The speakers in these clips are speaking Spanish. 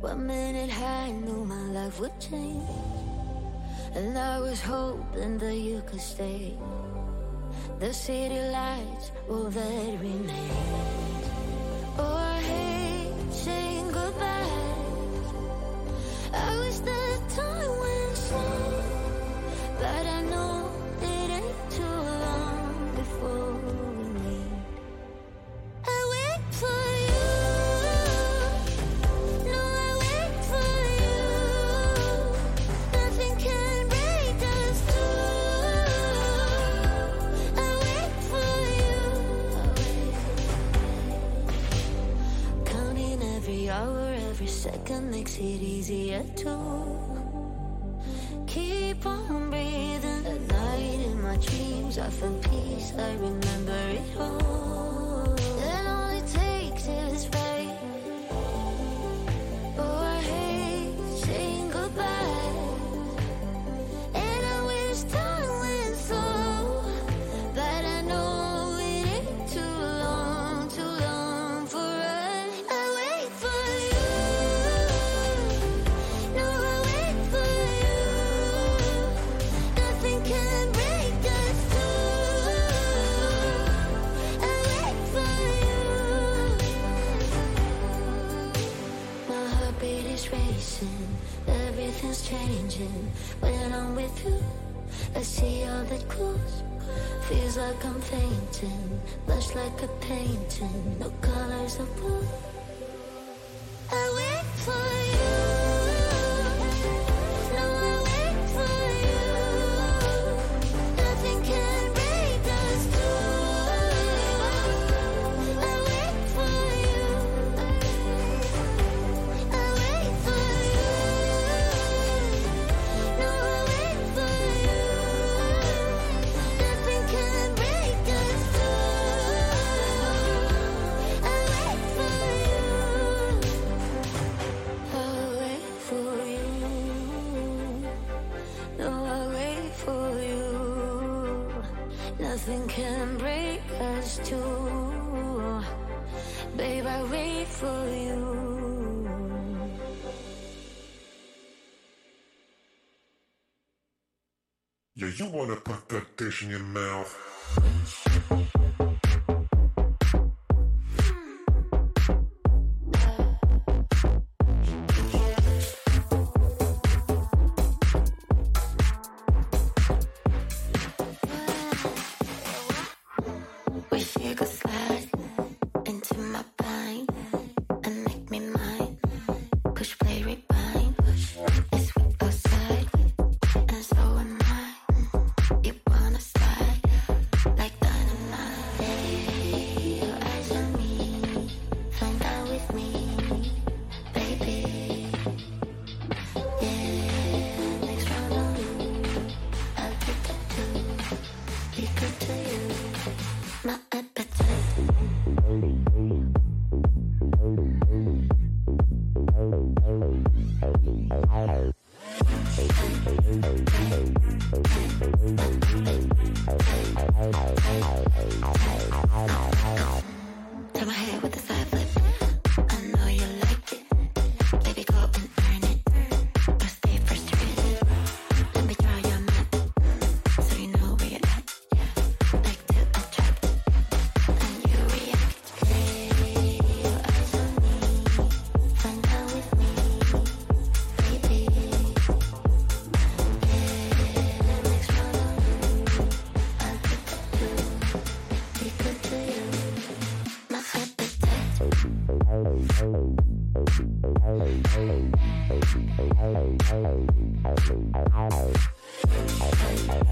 One minute high, knew my life would change. And I was hoping that you could stay. The city lights will that remain. Oh, makes it easier to keep on breathing. At night in my dreams, I find peace. I remember it all. like I'm fainting, blush like a painting, no colors of blue. wanna put that dish in your mouth.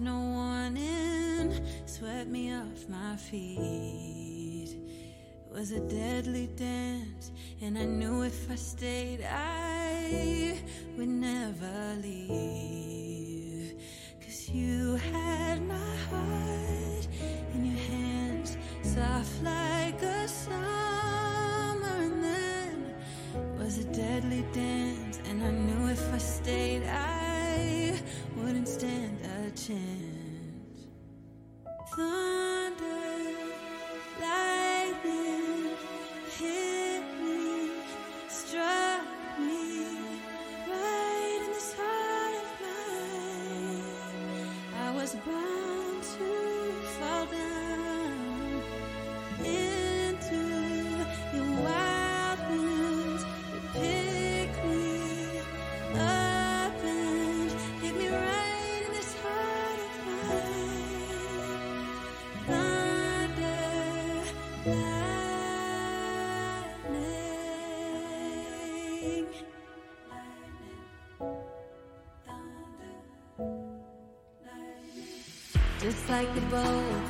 no warning swept me off my feet. It was a deadly dance, and I knew if I stayed, I would never leave. Just like the boat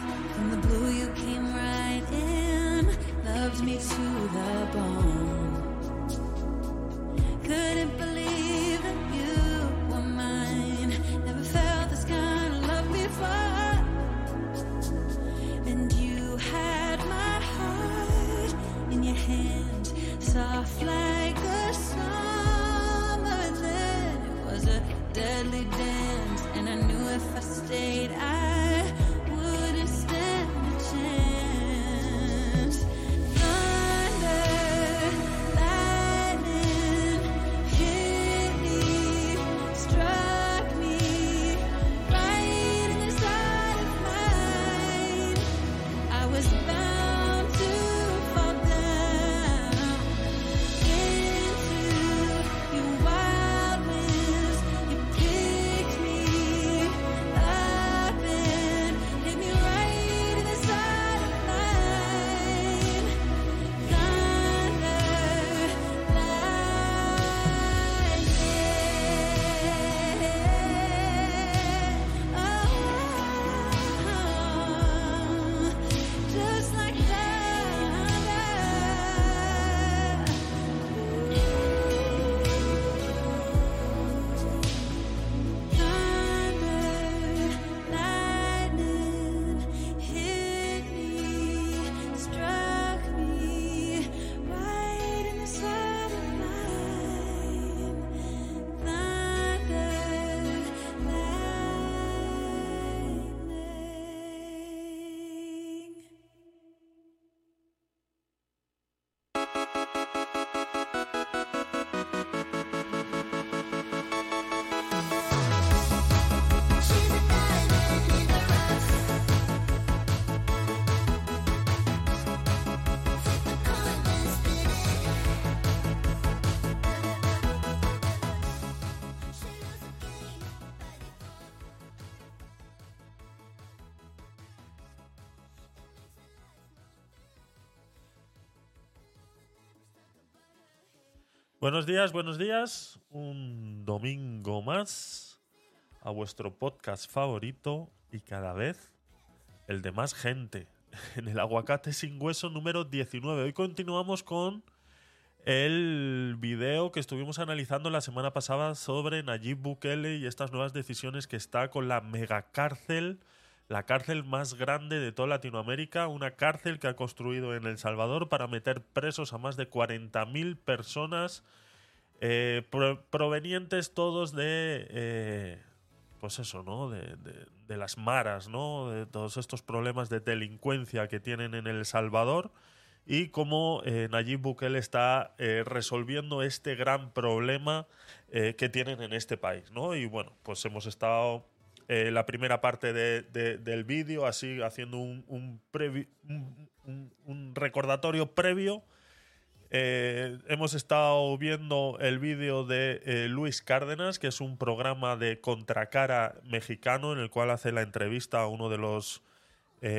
Buenos días, buenos días. Un domingo más a vuestro podcast favorito y cada vez el de más gente. En el aguacate sin hueso número 19. Hoy continuamos con el video que estuvimos analizando la semana pasada sobre Nayib Bukele y estas nuevas decisiones que está con la megacárcel, la cárcel más grande de toda Latinoamérica, una cárcel que ha construido en El Salvador para meter presos a más de 40.000 personas eh, pro- provenientes todos de, eh, pues eso, ¿no? De, de- las maras, ¿no? De todos estos problemas de delincuencia que tienen en El Salvador y cómo eh, Nayib Bukele está resolviendo este gran problema que tienen en este país, ¿no? Y bueno, pues hemos estado eh, la primera parte de- de- del vídeo así haciendo un, un, recordatorio previo eh, hemos estado viendo el vídeo de eh, Luis Cárdenas, que es un programa de contracara mexicano en el cual hace la entrevista a uno de los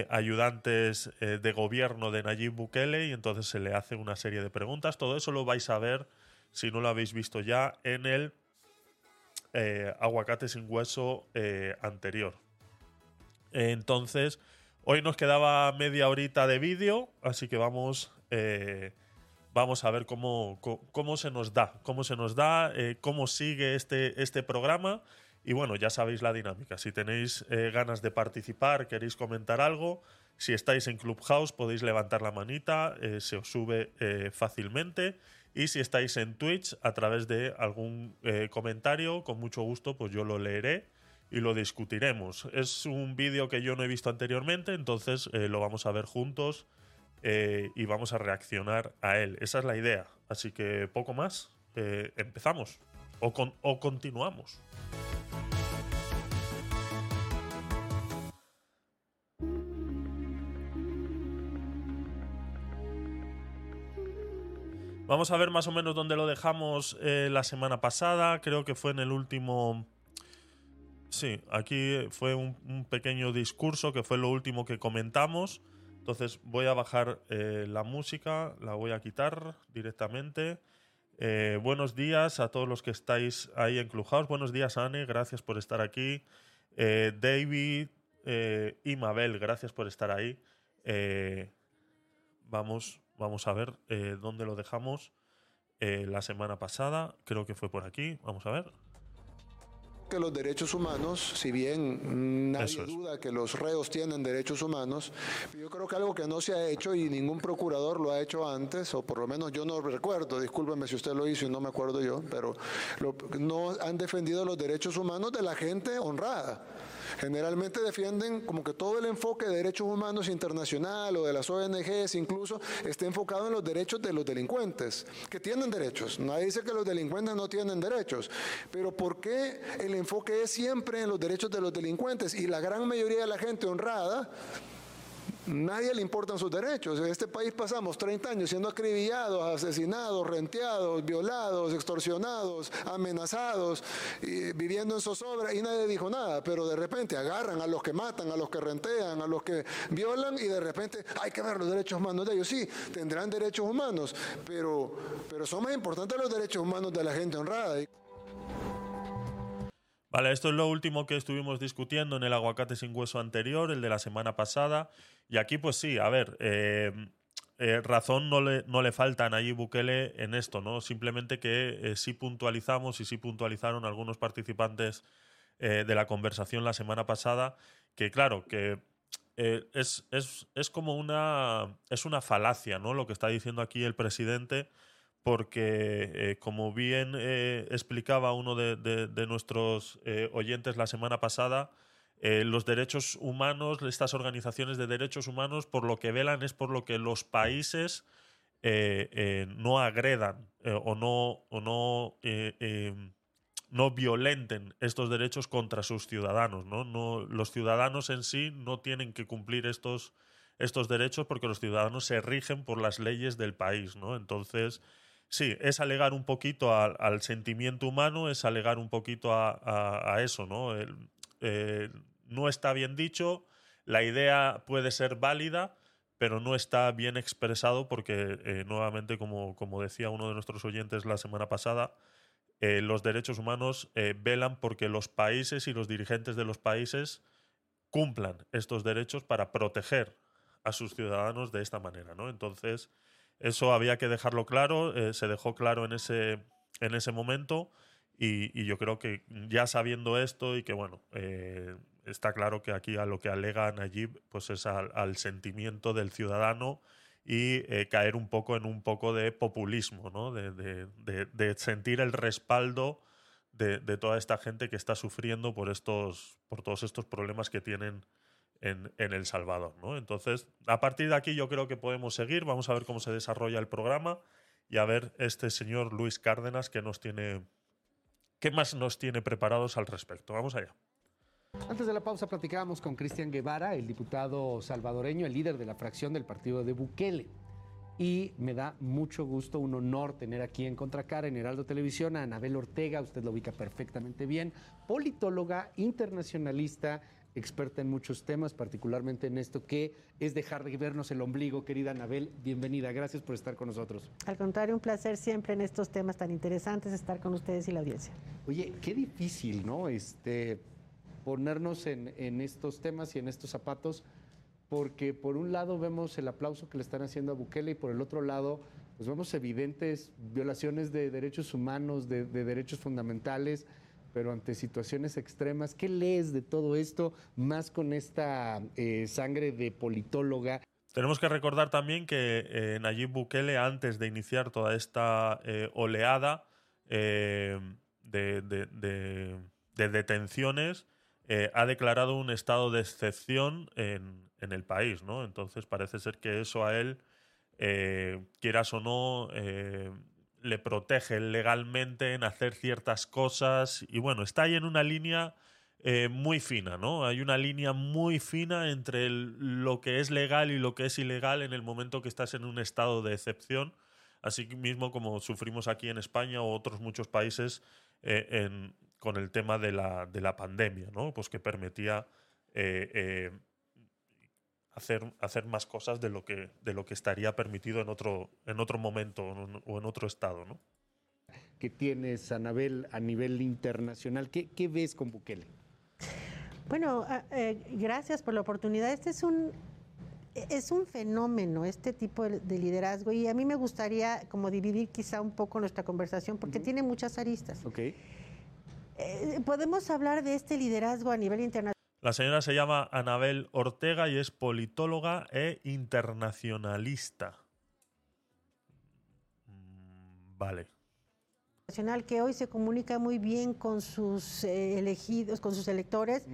ayudantes de gobierno de Nayib Bukele y entonces se le hace una serie de preguntas. Todo eso lo vais a ver, si no lo habéis visto ya, en el eh, Aguacate sin hueso eh, anterior. Entonces, hoy nos quedaba media horita de vídeo, así que vamos, eh, vamos a ver cómo, cómo se nos da, cómo se nos da, eh, cómo sigue este, este programa. Y bueno, ya sabéis la dinámica. Si tenéis ganas de participar, queréis comentar algo, si estáis en Clubhouse podéis levantar la manita, se os sube fácilmente. Y si estáis en Twitch, a través de algún eh, comentario, con mucho gusto, pues yo lo leeré y lo discutiremos. Es un vídeo que yo no he visto anteriormente, entonces eh, lo vamos a ver juntos eh, y vamos a reaccionar a él. Esa es la idea. Así que poco más. Empezamos. O, con- o continuamos. Vamos a ver más o menos dónde lo dejamos eh, la semana pasada. Creo que fue en el último. Sí, aquí fue un, pequeño discurso que fue lo último que comentamos. Entonces voy a bajar eh, la música, la voy a quitar directamente. Eh, buenos días a todos los que estáis ahí en Clubhouse. Buenos días, Anne, gracias por estar aquí. David, y Mabel, gracias por estar ahí. Vamos, vamos a ver eh, dónde lo dejamos eh, la semana pasada. Creo que fue por aquí. Vamos a ver. que los derechos humanos, si bien nadie es. duda que los reos tienen derechos humanos, yo creo que algo que no se ha hecho y ningún procurador lo ha hecho antes, o por lo menos yo no recuerdo, discúlpeme si usted lo hizo y no me acuerdo yo, pero lo- no han defendido los derechos humanos de la gente honrada. Generalmente defienden como que todo el enfoque de derechos humanos internacional o de las ONGs incluso esté enfocado en los derechos de los delincuentes, que tienen derechos. Nadie dice que los delincuentes no tienen derechos, pero ¿por qué el enfoque es siempre en los derechos de los delincuentes? Y la gran mayoría de la gente honrada Nadie le importan sus derechos. En este país pasamos 30 años siendo acribillados, asesinados, renteados, violados, extorsionados, amenazados, viviendo en zozobra y nadie dijo nada. Pero de repente agarran a los que matan, a los que rentean, a los que violan y de repente hay que ver los derechos humanos de ellos. Sí, tendrán derechos humanos, pero, pero son más importantes los derechos humanos de la gente honrada. Esto es lo último que estuvimos discutiendo en el aguacate sin hueso anterior, el de la semana pasada. Y aquí, pues sí, a ver, eh, eh, razón no le, no le falta a Nayib Bukele en esto, ¿no? Simplemente que eh, sí puntualizamos y sí puntualizaron algunos participantes de la conversación la semana pasada, que claro, que es, es, es como una, es una falacia, ¿no? Lo que está diciendo aquí el presidente porque eh, como bien eh, explicaba uno de, de- nuestros eh, oyentes la semana pasada, los derechos humanos, estas organizaciones de derechos humanos, por lo que velan es por lo que los países no agredan o no, o no, no violenten estos derechos contra sus ciudadanos. ¿no? No, los ciudadanos en sí no tienen que cumplir estos, estos derechos porque los ciudadanos se rigen por las leyes del país. ¿no? Entonces, sí, es alegar un poquito al, sentimiento humano, es alegar un poquito a, eso. ¿no? Eh, no está bien dicho, la idea puede ser válida, pero no está bien expresado porque, eh, nuevamente, como, como decía uno de nuestros oyentes la semana pasada, eh, los derechos humanos velan porque los países y los dirigentes de los países cumplan estos derechos para proteger a sus ciudadanos de esta manera, ¿no? Entonces, eso había que dejarlo claro, eh, se dejó claro en ese, en ese momento y, yo creo que ya sabiendo esto y que, bueno, eh, está claro que aquí a lo que alega Nayib pues es al, sentimiento del ciudadano y eh, caer un poco en un poco de populismo, ¿no? de, de- sentir el respaldo de toda esta gente que está sufriendo por, estos, por todos estos problemas que tienen en, El Salvador. ¿no? Entonces, a partir de aquí yo creo que podemos seguir, vamos a ver cómo se desarrolla el programa y a ver este señor Luis Cárdenas que nos tiene... ¿Qué más nos tiene preparados al respecto? Vamos allá. Antes de la pausa platicábamos con Cristian Guevara, el diputado salvadoreño, el líder de la fracción del partido de Bukele. Y me da mucho gusto, un honor tener aquí en Contracara, en Heraldo Televisión, a Anabel Ortega, usted lo ubica perfectamente bien, politóloga, internacionalista, experta en muchos temas, particularmente en esto que es dejar de vernos el ombligo. Querida Anabel, bienvenida, gracias por estar con nosotros. Al contrario, un placer siempre en estos temas tan interesantes estar con ustedes y la audiencia. Oye, qué difícil, ¿no? Este, ponernos en, en estos temas y en estos zapatos, porque por un lado vemos el aplauso que le están haciendo a Bukele y por el otro lado, pues vemos evidentes violaciones de derechos humanos, de, de derechos fundamentales, pero ante situaciones extremas. ¿Qué lees de todo esto, más con esta eh, sangre de politóloga? Tenemos que recordar también que eh, Nayib Bukele, antes de iniciar toda esta eh, oleada eh, de, de- de- de detenciones, ha declarado un estado de excepción en, en el país, ¿no? Entonces parece ser que eso a él, quieras o no, le protege legalmente en hacer ciertas cosas. Y bueno, está ahí en una línea eh, muy fina, ¿no? Hay una línea muy fina entre lo que es legal y lo que es ilegal en el momento que estás en un estado de excepción, así mismo como sufrimos aquí en España o otros muchos países eh, con el tema de la, de la pandemia, ¿no? Pues que permitía eh, hacer, hacer más cosas de lo que, de lo que estaría permitido en otro, en otro momento o en- otro estado, ¿no? que tienes, Anabel, a nivel internacional. ¿Qué, qué ves con Bukele? Bueno, ah, eh, gracias por la oportunidad. Este es un es un fenómeno este tipo de, de liderazgo y a mí me gustaría como dividir quizá un poco nuestra conversación porque tiene muchas aristas. Ok. Eh, podemos hablar de este liderazgo a nivel internacional. La señora se llama Anabel Ortega y es politóloga e internacionalista. Mm, Vale. nacional que hoy se comunica muy bien con sus eh, elegidos, con sus electores.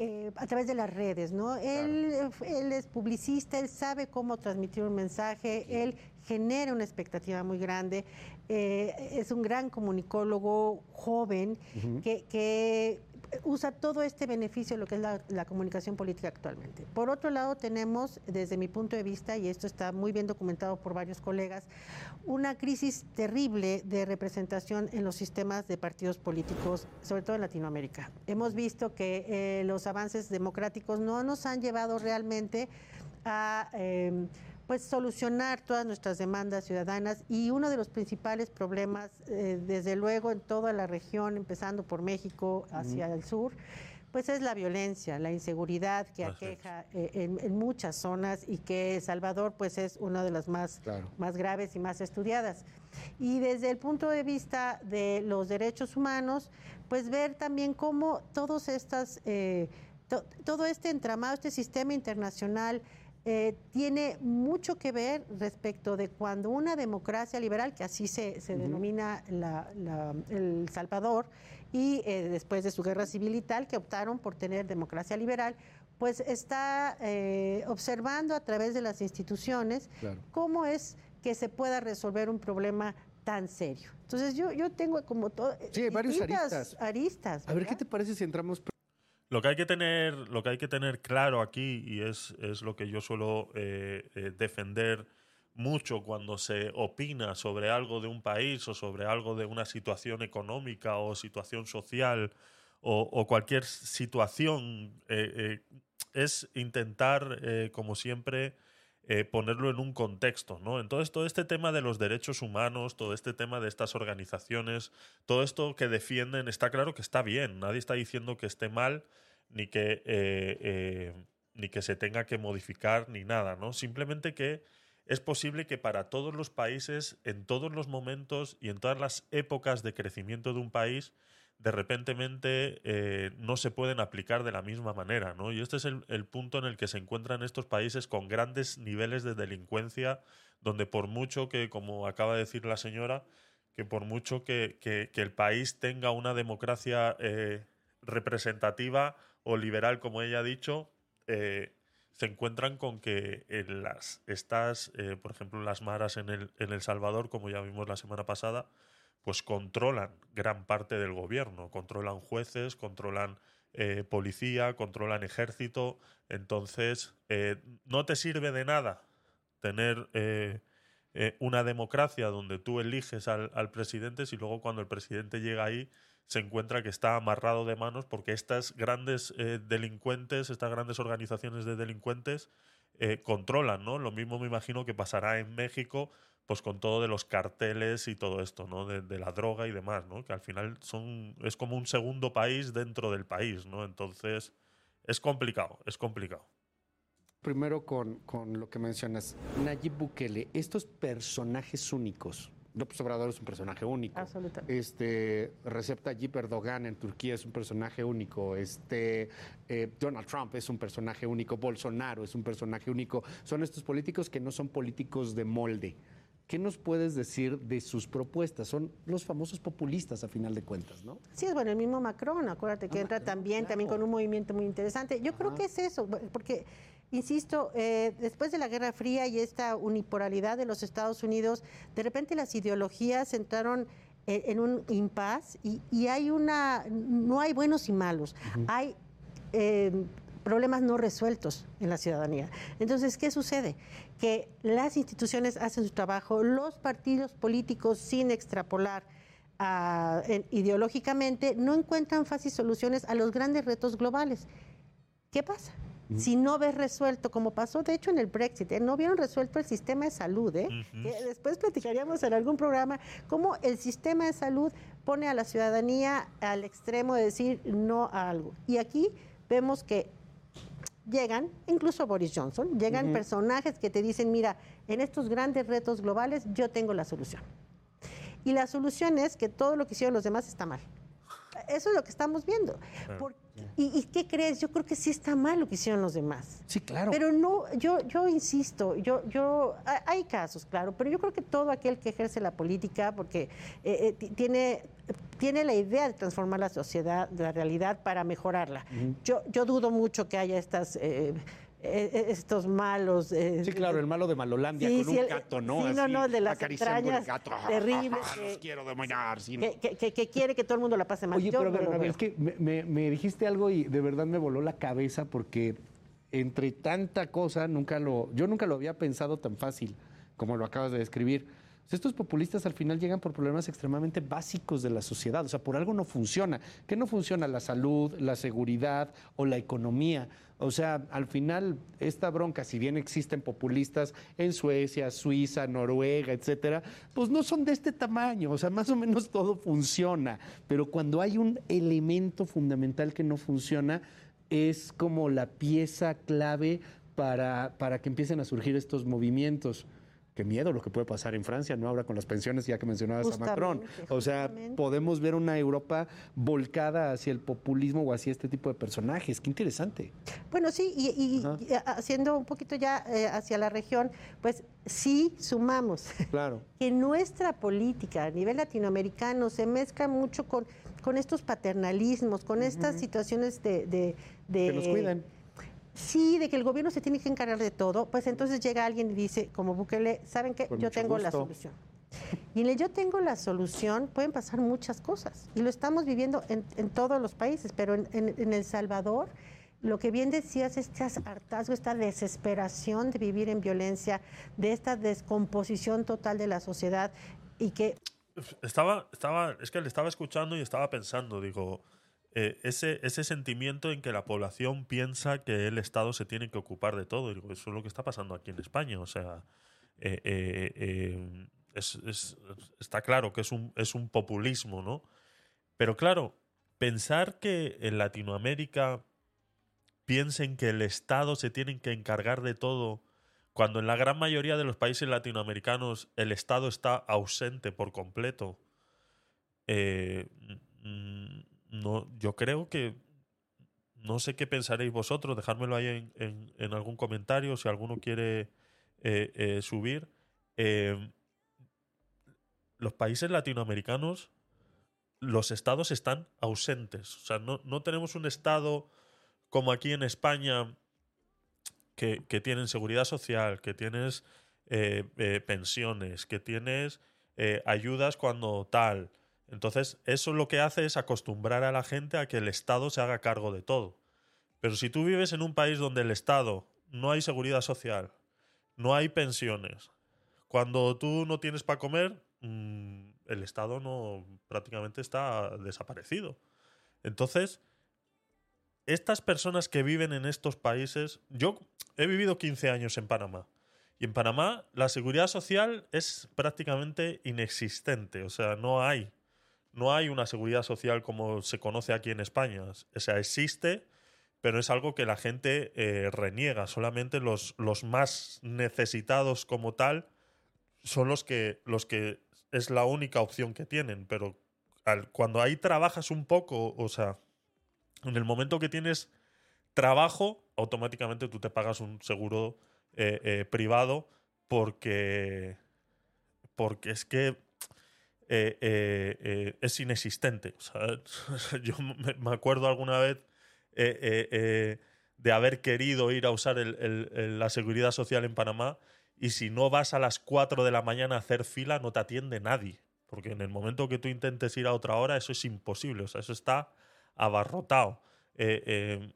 eh, a través de las redes, ¿no? Él, él es publicista, él sabe cómo transmitir un mensaje, él genera una expectativa muy grande, eh, es un gran comunicólogo joven que, que usa todo este beneficio lo que es la, la comunicación política actualmente. Por otro lado, tenemos, desde mi punto de vista, y esto está muy bien documentado por varios colegas, una crisis terrible de representación en los sistemas de partidos políticos, sobre todo en Latinoamérica. Hemos visto que eh, los avances democráticos no nos han llevado realmente a eh, pues solucionar todas nuestras demandas ciudadanas y uno de los principales problemas, eh, desde luego en toda la región, empezando por México hacia el sur, pues es la violencia, la inseguridad que aqueja eh, en, en muchas zonas y que Salvador pues es una de las más, Claro. más graves y más estudiadas. Y desde el punto de vista de los derechos humanos, pues ver también cómo todos estas, eh, to- todo este entramado, este sistema internacional, eh, tiene mucho que ver respecto de cuando una democracia liberal, que así se, se denomina la- la- El Salvador, y eh, después de su guerra civil y tal, que optaron por tener democracia liberal, pues está eh, observando a través de las instituciones Claro. cómo es que se pueda resolver un problema tan serio. Entonces yo, yo tengo como todo... Sí, hay varios aristas. aristas, A ver, ¿qué te parece si entramos Lo que hay que tener, lo que hay que tener claro aquí, y es, es lo que yo suelo eh, eh, defender mucho cuando se opina sobre algo de un país o sobre algo de una situación económica o situación social o, cualquier situación, eh, es intentar, como siempre, ponerlo en un contexto, ¿no? Entonces, todo este tema de los derechos humanos, todo este tema de estas organizaciones, todo esto que defienden, está claro que está bien. Nadie está diciendo que esté mal, ni que, eh, eh, ni que se tenga que modificar, ni nada, ¿no? Simplemente que es posible que para todos los países, en todos los momentos y en todas las épocas de crecimiento de un país, de repentemente eh, no se pueden aplicar de la misma manera, ¿no? Y este es el, punto en el que se encuentran estos países con grandes niveles de delincuencia, donde por mucho que, como acaba de decir la señora, que por mucho que, que- el país tenga una democracia representativa o liberal, como ella ha dicho, eh, se encuentran con que en las estas, eh, por ejemplo, las maras en el, en El Salvador, como ya vimos la semana pasada, pues controlan gran parte del gobierno, controlan jueces, controlan eh, policía, controlan ejército, entonces eh, no te sirve de nada tener eh, eh, una democracia donde tú eliges al, al presidente si luego cuando el presidente llega ahí se encuentra que está amarrado de manos porque estas grandes eh, delincuentes, estas grandes organizaciones de delincuentes eh, controlan, ¿no? Lo mismo me imagino que pasará en México, pues con todo de los carteles y todo esto, ¿no? De, la droga y demás, ¿no? Que al final son es como un segundo país dentro del país, ¿no? Entonces es complicado, es complicado. primero con, con lo que mencionas? Nayib Bukele, estos personajes únicos. López Obrador es un personaje único. Absolutamente. Este, Recep Tayyip Erdogan en Turquía es un personaje único. Este, eh, Donald Trump es un personaje único. Bolsonaro es un personaje único. Son estos políticos que no son políticos de molde. ¿Qué nos puedes decir de sus propuestas? Son los famosos populistas a final de cuentas, ¿no? Sí, es bueno, el mismo Macron, acuérdate que Ah, entra Macron, también, también con un movimiento muy interesante. Yo creo que es eso, porque, insisto, eh, después de la Guerra Fría y esta unipolaridad de los Estados Unidos, de repente las ideologías entraron eh, en un impas y, y hay una, no hay buenos y malos, hay eh, problemas no resueltos en la ciudadanía. Entonces, ¿qué sucede? Que las instituciones hacen su trabajo, los partidos políticos, sin extrapolar ah, en- ideológicamente, no encuentran fáciles soluciones a los grandes retos globales. ¿Qué pasa? Si no ves resuelto, como pasó de hecho en el Brexit, ¿eh? no vieron resuelto el sistema de salud, ¿eh? Que después platicaríamos en algún programa cómo el sistema de salud pone a la ciudadanía al extremo de decir no a algo. Y aquí vemos que llegan, incluso Boris Johnson, llegan personajes que te dicen, mira, en estos grandes retos globales yo tengo la solución. Y la solución es que todo lo que hicieron los demás está mal. Eso es lo que estamos viendo. Por- y, y qué crees? Yo creo que sí está mal lo que hicieron los demás. Sí, claro. Pero no, yo, yo insisto, yo, yo, ha- hay casos, claro, pero yo creo que todo aquel que ejerce la política, porque eh, eh, ti- tiene, tiene la idea de transformar la sociedad, la realidad para mejorarla. yo, yo dudo mucho que haya estas, eh, eh, estos malos. eh, Sí, claro, el malo de Malolandia Sí, con sí, un el- gato, ¿no? sí, no, Así, no, el de las entrañas gato. terribles Los que- quiero dominar. sí, no. que, que- que- que quiere que todo el mundo la pase mal. Oye, Yo pero no veo. es que me, me- me dijiste algo y de verdad me voló la cabeza porque entre tanta cosa, nunca lo, yo nunca lo había pensado tan fácil como lo acabas de describir. Estos populistas al final llegan por problemas extremadamente básicos de la sociedad. O sea, por algo no funciona. ¿Qué no funciona? La salud, la seguridad o la economía. O sea, al final, esta bronca, si bien existen populistas en Suecia, Suiza, Noruega, etcétera, pues no son de este tamaño. O sea, más o menos todo funciona. Pero cuando hay un elemento fundamental que no funciona, es como la pieza clave para, para que empiecen a surgir estos movimientos. Qué miedo lo que puede pasar en Francia, ¿no? Ahora con las pensiones, ya que mencionabas a Macron. O sea, justamente. podemos ver una Europa volcada hacia el populismo o hacia este tipo de personajes. Qué interesante. Bueno, sí, y, y haciendo un poquito ya eh, hacia la región, pues sí sumamos Claro. que nuestra política a nivel latinoamericano se mezcla mucho con, con estos paternalismos, con estas situaciones de, de- de- Que nos cuiden. Sí, de que el gobierno se tiene que encargar de todo, pues entonces llega alguien y dice, como Bukele, ¿saben qué? Con Yo tengo la solución. Y en el yo tengo la solución pueden pasar muchas cosas. Y lo estamos viviendo en, en todos los países, pero en, en- en El Salvador, lo que bien decías, este hartazgo, esta desesperación de vivir en violencia, de esta descomposición total de la sociedad y que Estaba, estaba, es que le estaba escuchando y estaba pensando, digo, eh, ese, ese sentimiento en que la población piensa que el Estado se tiene que ocupar de todo. Eso es lo que está pasando aquí en España. O sea, eh, eh, es- es- está claro que es un, es un populismo, ¿no? Pero claro, pensar que en Latinoamérica piensen que el Estado se tiene que encargar de todo, cuando en la gran mayoría de los países latinoamericanos el Estado está ausente por completo. mm, no, yo creo que no sé qué pensaréis vosotros, dejármelo ahí en, algún comentario si alguno quiere eh, eh, subir. Eh, los países latinoamericanos, los estados están ausentes. O sea, no, no tenemos un estado como aquí en España que, que tienen seguridad social, que tienes pensiones, que tienes ayudas cuando tal. Entonces, eso lo que hace es acostumbrar a la gente a que el Estado se haga cargo de todo. Pero si tú vives en un país donde el Estado no hay seguridad social, no hay pensiones, cuando tú no tienes para comer, mm, el Estado no prácticamente está desaparecido. Entonces, estas personas que viven en estos países, yo he vivido 15 años en Panamá. Y en Panamá la seguridad social es prácticamente inexistente. O sea, no hay. No hay una seguridad social como se conoce aquí en España. O sea, existe, pero es algo que la gente eh, reniega. Solamente los, los más necesitados como tal son los que, los que es la única opción que tienen. Pero cuando ahí trabajas un poco, o sea, en el momento que tienes trabajo, automáticamente tú te pagas un seguro eh, eh, privado porque, porque es que eh, eh, eh, es inexistente. Yo me, acuerdo alguna vez de haber querido ir a usar la seguridad social en Panamá y si no vas a las 4 de la mañana a hacer fila no te atiende nadie. Porque en el momento que tú intentes ir a otra hora eso es imposible. Eso está abarrotado.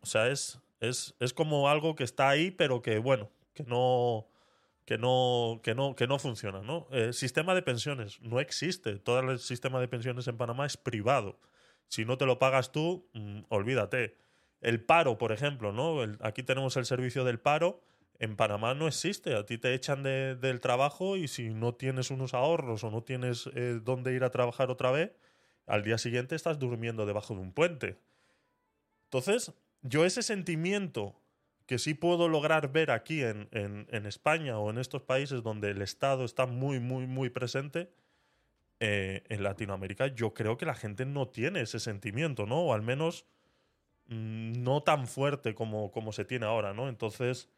O sea, es, es, es como algo que está ahí, pero que, bueno, que no, que no, que no, que no funciona, ¿no? Eh, sistema de pensiones no existe. Todo el sistema de pensiones en Panamá es privado. Si no te lo pagas tú, mm, olvídate. El paro, por ejemplo, ¿no? Aquí tenemos el servicio del paro. En Panamá no existe. A ti te echan de- del trabajo y si no tienes unos ahorros o no tienes eh, dónde ir a trabajar otra vez, al día siguiente estás durmiendo debajo de un puente. Entonces, yo ese sentimiento que sí puedo lograr ver aquí en, en- España o en estos países donde el Estado está muy, muy, muy presente, eh, en Latinoamérica yo creo que la gente no tiene ese sentimiento, ¿no? O al menos mm, no tan fuerte como, como se tiene ahora, ¿no? Entonces,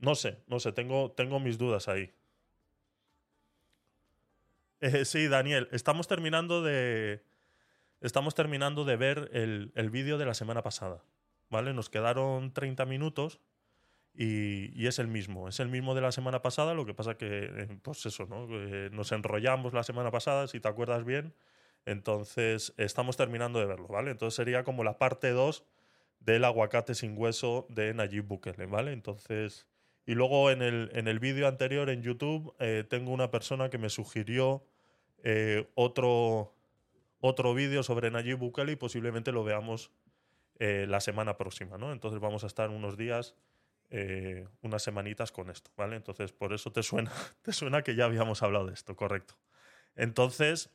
no sé, no sé, tengo, tengo mis dudas ahí. Eh, sí, Daniel, estamos terminando de. Estamos terminando de ver el, el vídeo de la semana pasada. ¿Vale? Nos quedaron 30 minutos y, es el mismo. Es el mismo de la semana pasada, lo que pasa que, eh, pues eso, ¿no? Eh, nos enrollamos la semana pasada, si te acuerdas bien. Entonces, estamos terminando de verlo, ¿vale? Entonces sería como la parte 2 del aguacate sin hueso de Nayib Bukele, ¿vale? Entonces, y luego en el, en el vídeo anterior en YouTube eh, tengo una persona que me sugirió otro, otro vídeo sobre Nayib Bukele y posiblemente lo veamos la semana próxima, ¿no? Entonces vamos a estar unos días, eh, unas semanitas con esto, ¿vale? Entonces por eso te suena, te suena que ya habíamos hablado de esto, correcto. Entonces,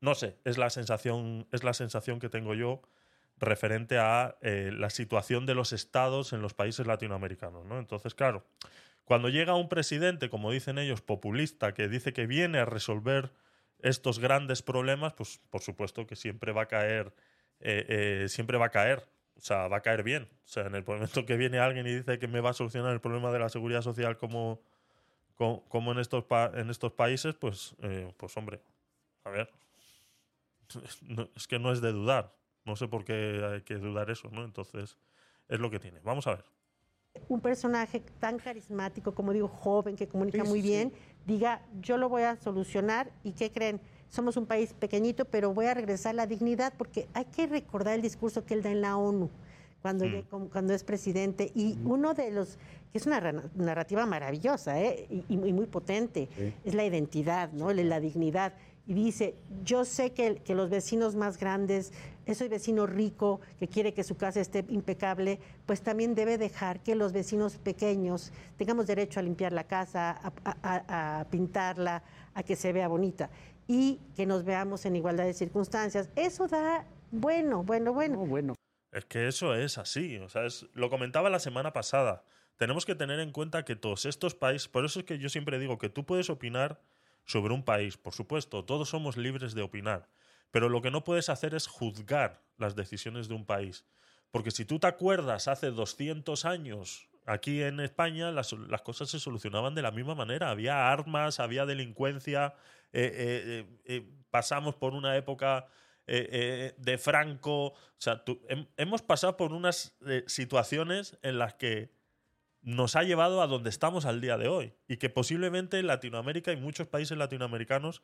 no sé, es la sensación, es la sensación que tengo yo referente a eh, la situación de los estados en los países latinoamericanos, ¿no? Entonces, claro, cuando llega un presidente, como dicen ellos, populista, que dice que viene a resolver estos grandes problemas, pues por supuesto que siempre va a caer, eh, siempre va a caer, o sea, va a caer bien. O sea, en el momento que viene alguien y dice que me va a solucionar el problema de la seguridad social como, co- como, en, estos pa- en estos países, pues, eh, pues hombre, a ver, no- es que no es de dudar. No sé por qué hay que dudar eso, ¿no? Entonces, es lo que tiene. Vamos a ver. un personaje tan carismático, como digo, joven, que comunica Sí, muy sí, bien, diga, yo lo voy a solucionar y ¿qué creen? Somos un país pequeñito, pero voy a regresar la dignidad porque hay que recordar el discurso que él da en la ONU cuando, como- cuando es presidente y uno de los, que es una ra- narrativa maravillosa ¿eh? y, y muy potente, es la identidad, ¿no? la, dignidad. Y dice, yo sé que, que los vecinos más grandes, ese vecino rico que quiere que su casa esté impecable, pues también debe dejar que los vecinos pequeños tengamos derecho a limpiar la casa, a, a- a- a pintarla, a que se vea bonita y que nos veamos en igualdad de circunstancias. Eso da, bueno, bueno, bueno. No, bueno. Es que eso es así. O sea, es- lo comentaba la semana pasada. Tenemos que tener en cuenta que todos estos países. Por eso es que yo siempre digo que tú puedes opinar sobre un país. Por supuesto, todos somos libres de opinar. Pero lo que no puedes hacer es juzgar las decisiones de un país. Porque si tú te acuerdas, hace 200 años, aquí en España, las, cosas se solucionaban de la misma manera. Había armas, había delincuencia. eh, eh, eh, pasamos por una época de Franco. O sea, hemos pasado por unas situaciones en las que nos ha llevado a donde estamos al día de hoy. Y que posiblemente Latinoamérica y muchos países latinoamericanos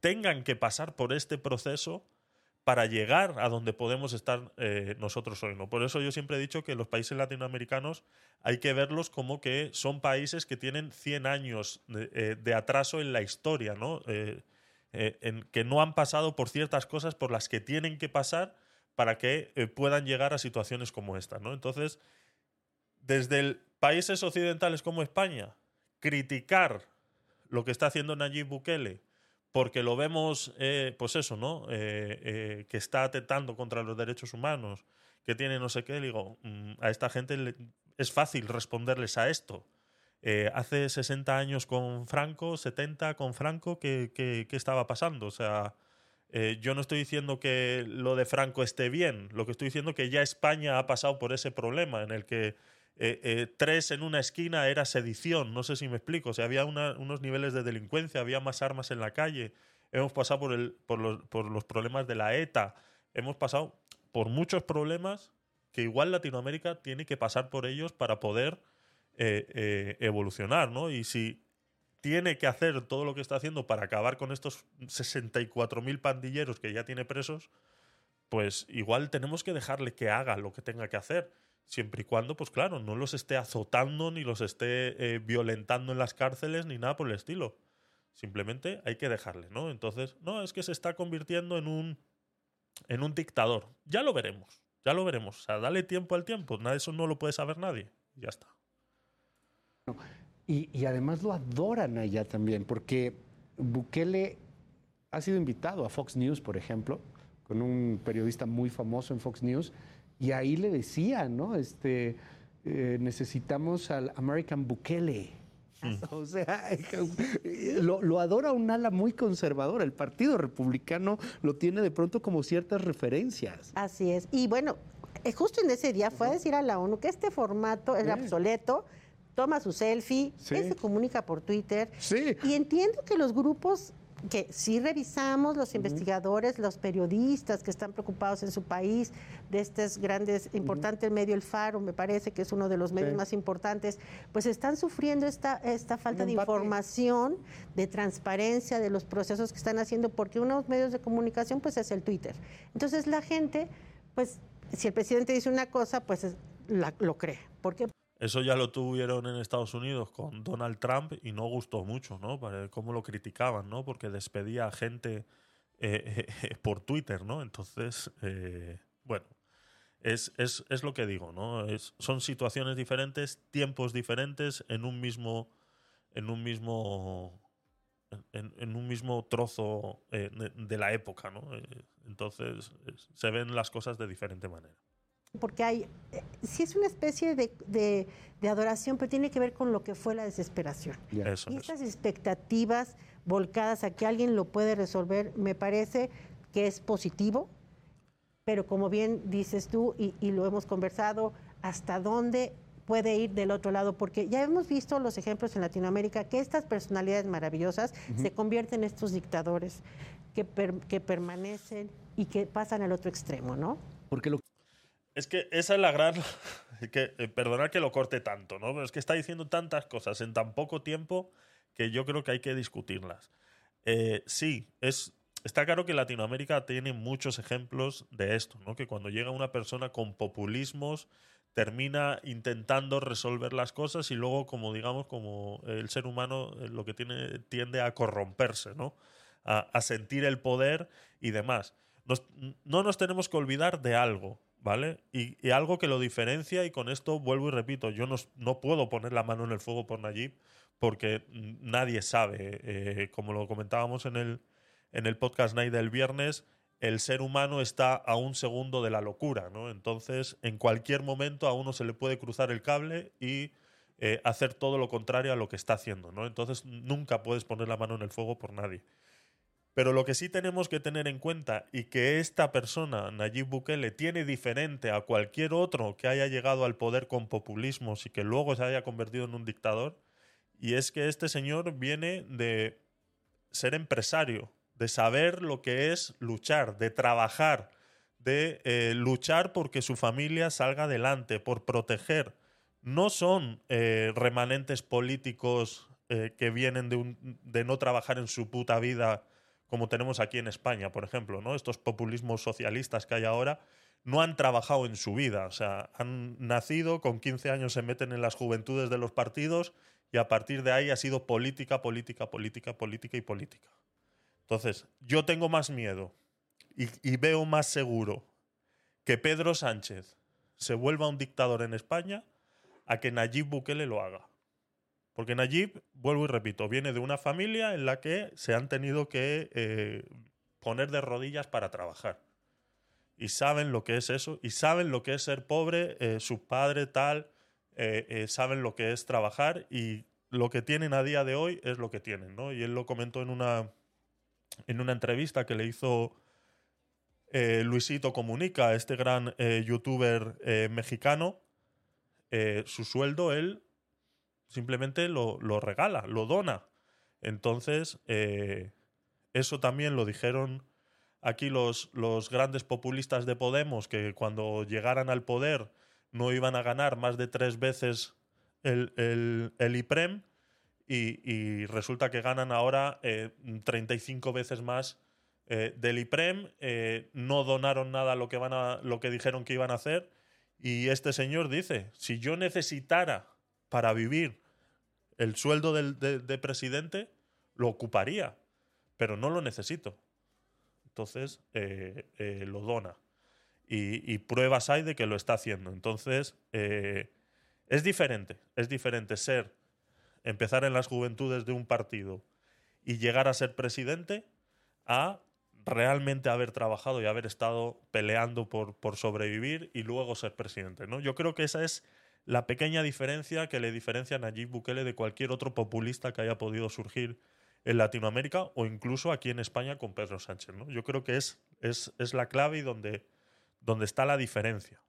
tengan que pasar por este proceso para llegar a donde podemos estar eh, nosotros hoy. ¿no? Por eso yo siempre he dicho que los países latinoamericanos hay que verlos como que son países que tienen 100 años de, eh, de atraso en la historia, ¿no? Eh, en que no han pasado por ciertas cosas por las que tienen que pasar para que puedan llegar a situaciones como esta. ¿no? Entonces, desde países occidentales como España, criticar lo que está haciendo Nayib Bukele, porque lo vemos, eh, pues eso, ¿no? Eh, eh, que está atentando contra los derechos humanos, que tiene no sé qué, digo, mm, a esta gente le- es fácil responderles a esto. Eh, hace 60 años con Franco, 70 con Franco, ¿qué, qué- qué estaba pasando? O sea, eh, yo no estoy diciendo que lo de Franco esté bien, lo que estoy diciendo es que ya España ha pasado por ese problema en el que eh, eh, tres en una esquina era sedición, no sé si me explico, o sea, había unos niveles de delincuencia, había más armas en la calle, hemos pasado por los problemas de la ETA, hemos pasado por muchos problemas que igual Latinoamérica tiene que pasar por ellos para poder eh, eh, evolucionar, ¿no? Y si tiene que hacer todo lo que está haciendo para acabar con estos 64.000 pandilleros que ya tiene presos, pues igual tenemos que dejarle que haga lo que tenga que hacer, siempre y cuando, pues claro, no los esté azotando ni los esté eh, violentando en las cárceles ni nada por el estilo. Simplemente hay que dejarle, ¿no? Entonces, no, es que se está convirtiendo en un, en un dictador. Ya lo veremos, ya lo veremos. O sea, dale tiempo al tiempo, nada, eso no lo puede saber nadie. Ya está. Y, y además lo adoran allá también, porque Bukele ha sido invitado a Fox News, por ejemplo, con un periodista muy famoso en Fox News, Y ahí le decían, ¿no? Este, eh, necesitamos al American Bukele. O sea, lo, lo, adora un ala muy conservadora. El Partido Republicano lo tiene de pronto como ciertas referencias. Así es. Y bueno, eh, justo en ese día fue a decir a la ONU que este formato es obsoleto, toma su selfie, él se comunica por Twitter. Sí. Y entiendo que los grupos que sí revisamos, los investigadores, los periodistas que están preocupados en su país, de estos grandes, importantes medio, el Faro, me parece que es uno de los medios más importantes, pues están sufriendo esta, esta falta de información, de transparencia de los procesos que están haciendo, porque unos medios de comunicación, pues es el Twitter. Entonces la gente, pues si el presidente dice una cosa, pues lo cree. ¿Por qué? Eso ya lo tuvieron en Estados Unidos con Donald Trump y no gustó mucho, ¿no? Para cómo lo criticaban, ¿no? Porque despedía a gente eh, por Twitter, ¿no? Entonces, eh, bueno, es, es, es, lo que digo, ¿no? Es, son situaciones diferentes, tiempos diferentes en un mismo, en un mismo, en, un mismo trozo eh, de, de, la época, ¿no? Entonces, se ven las cosas de diferente manera porque hay, eh, sí es una especie de, de, de, adoración, pero tiene que ver con lo que fue la desesperación. Eso, y estas expectativas volcadas a que alguien lo puede resolver, me parece que es positivo, pero como bien dices tú, y, y lo hemos conversado, hasta dónde puede ir del otro lado, porque ya hemos visto los ejemplos en Latinoamérica que estas personalidades maravillosas uh -huh. se convierten en estos dictadores que, per, que permanecen y que pasan al otro extremo, ¿no? Porque lo es que esa es la gran. Que, eh, perdonad que lo corte tanto, ¿no? Pero es que está diciendo tantas cosas en tan poco tiempo que yo creo que hay que discutirlas. Eh, sí, es, está claro que Latinoamérica tiene muchos ejemplos de esto, ¿no? Que cuando llega una persona con populismos termina intentando resolver las cosas y luego, como digamos, como el ser humano eh, lo que tiene tiende a corromperse, ¿no? A, sentir el poder y demás. No nos tenemos que olvidar de algo, ¿vale? Y, algo que lo diferencia, y con esto vuelvo y repito, yo no, no, puedo poner la mano en el fuego por Nayib porque nadie sabe, eh, como lo comentábamos en el, en el podcast Night del viernes, el ser humano está a un segundo de la locura, ¿no? Entonces, en cualquier momento a uno se le puede cruzar el cable y eh, hacer todo lo contrario a lo que está haciendo, ¿no? Entonces, nunca puedes poner la mano en el fuego por nadie. Pero lo que sí tenemos que tener en cuenta y que esta persona, Nayib Bukele, tiene diferente a cualquier otro que haya llegado al poder con populismos y que luego se haya convertido en un dictador, y es que este señor viene de ser empresario, de saber lo que es luchar, de trabajar, de eh, luchar porque su familia salga adelante, por proteger. No son eh, remanentes políticos eh, que vienen de, no trabajar en su puta vida como tenemos aquí en España, por ejemplo, ¿no? Estos populismos socialistas que hay ahora no han trabajado en su vida, o sea, han nacido, con 15 años se meten en las juventudes de los partidos y a partir de ahí ha sido política, política, política, política y política. Entonces, yo tengo más miedo y, y veo más seguro que Pedro Sánchez se vuelva un dictador en España a que Nayib Bukele lo haga. Porque Nayib, vuelvo y repito, viene de una familia en la que se han tenido que eh, poner de rodillas para trabajar. Y saben lo que es eso, y saben lo que es ser pobre, eh, su padre tal, eh, eh, saben lo que es trabajar, y lo que tienen a día de hoy es lo que tienen, ¿no? Y él lo comentó en una, en una entrevista que le hizo Luisito Comunica, este gran youtuber mexicano. su sueldo, él simplemente lo, lo, regala, lo dona. Entonces, eh, eso también lo dijeron aquí los, los, grandes populistas de Podemos, que cuando llegaran al poder no iban a ganar más de tres veces el, el, el IPREM y, resulta que ganan ahora eh, 35 veces más eh, del IPREM, eh, no donaron nada lo que, van a, lo que dijeron que iban a hacer y este señor dice, si yo necesitara para vivir el sueldo del, de, de, presidente, lo ocuparía, pero no lo necesito. Entonces, eh, eh, lo dona. Y, y, pruebas hay de que lo está haciendo. Entonces, eh, es diferente. Es diferente ser, empezar en las juventudes de un partido y llegar a ser presidente a realmente haber trabajado y haber estado peleando por, por sobrevivir y luego ser presidente. ¿no? Yo creo que esa es la pequeña diferencia que le diferencia a Nayib Bukele de cualquier otro populista que haya podido surgir en Latinoamérica o incluso aquí en España con Pedro Sánchez. ¿no? Yo creo que es, es, es la clave y donde, donde está la diferencia.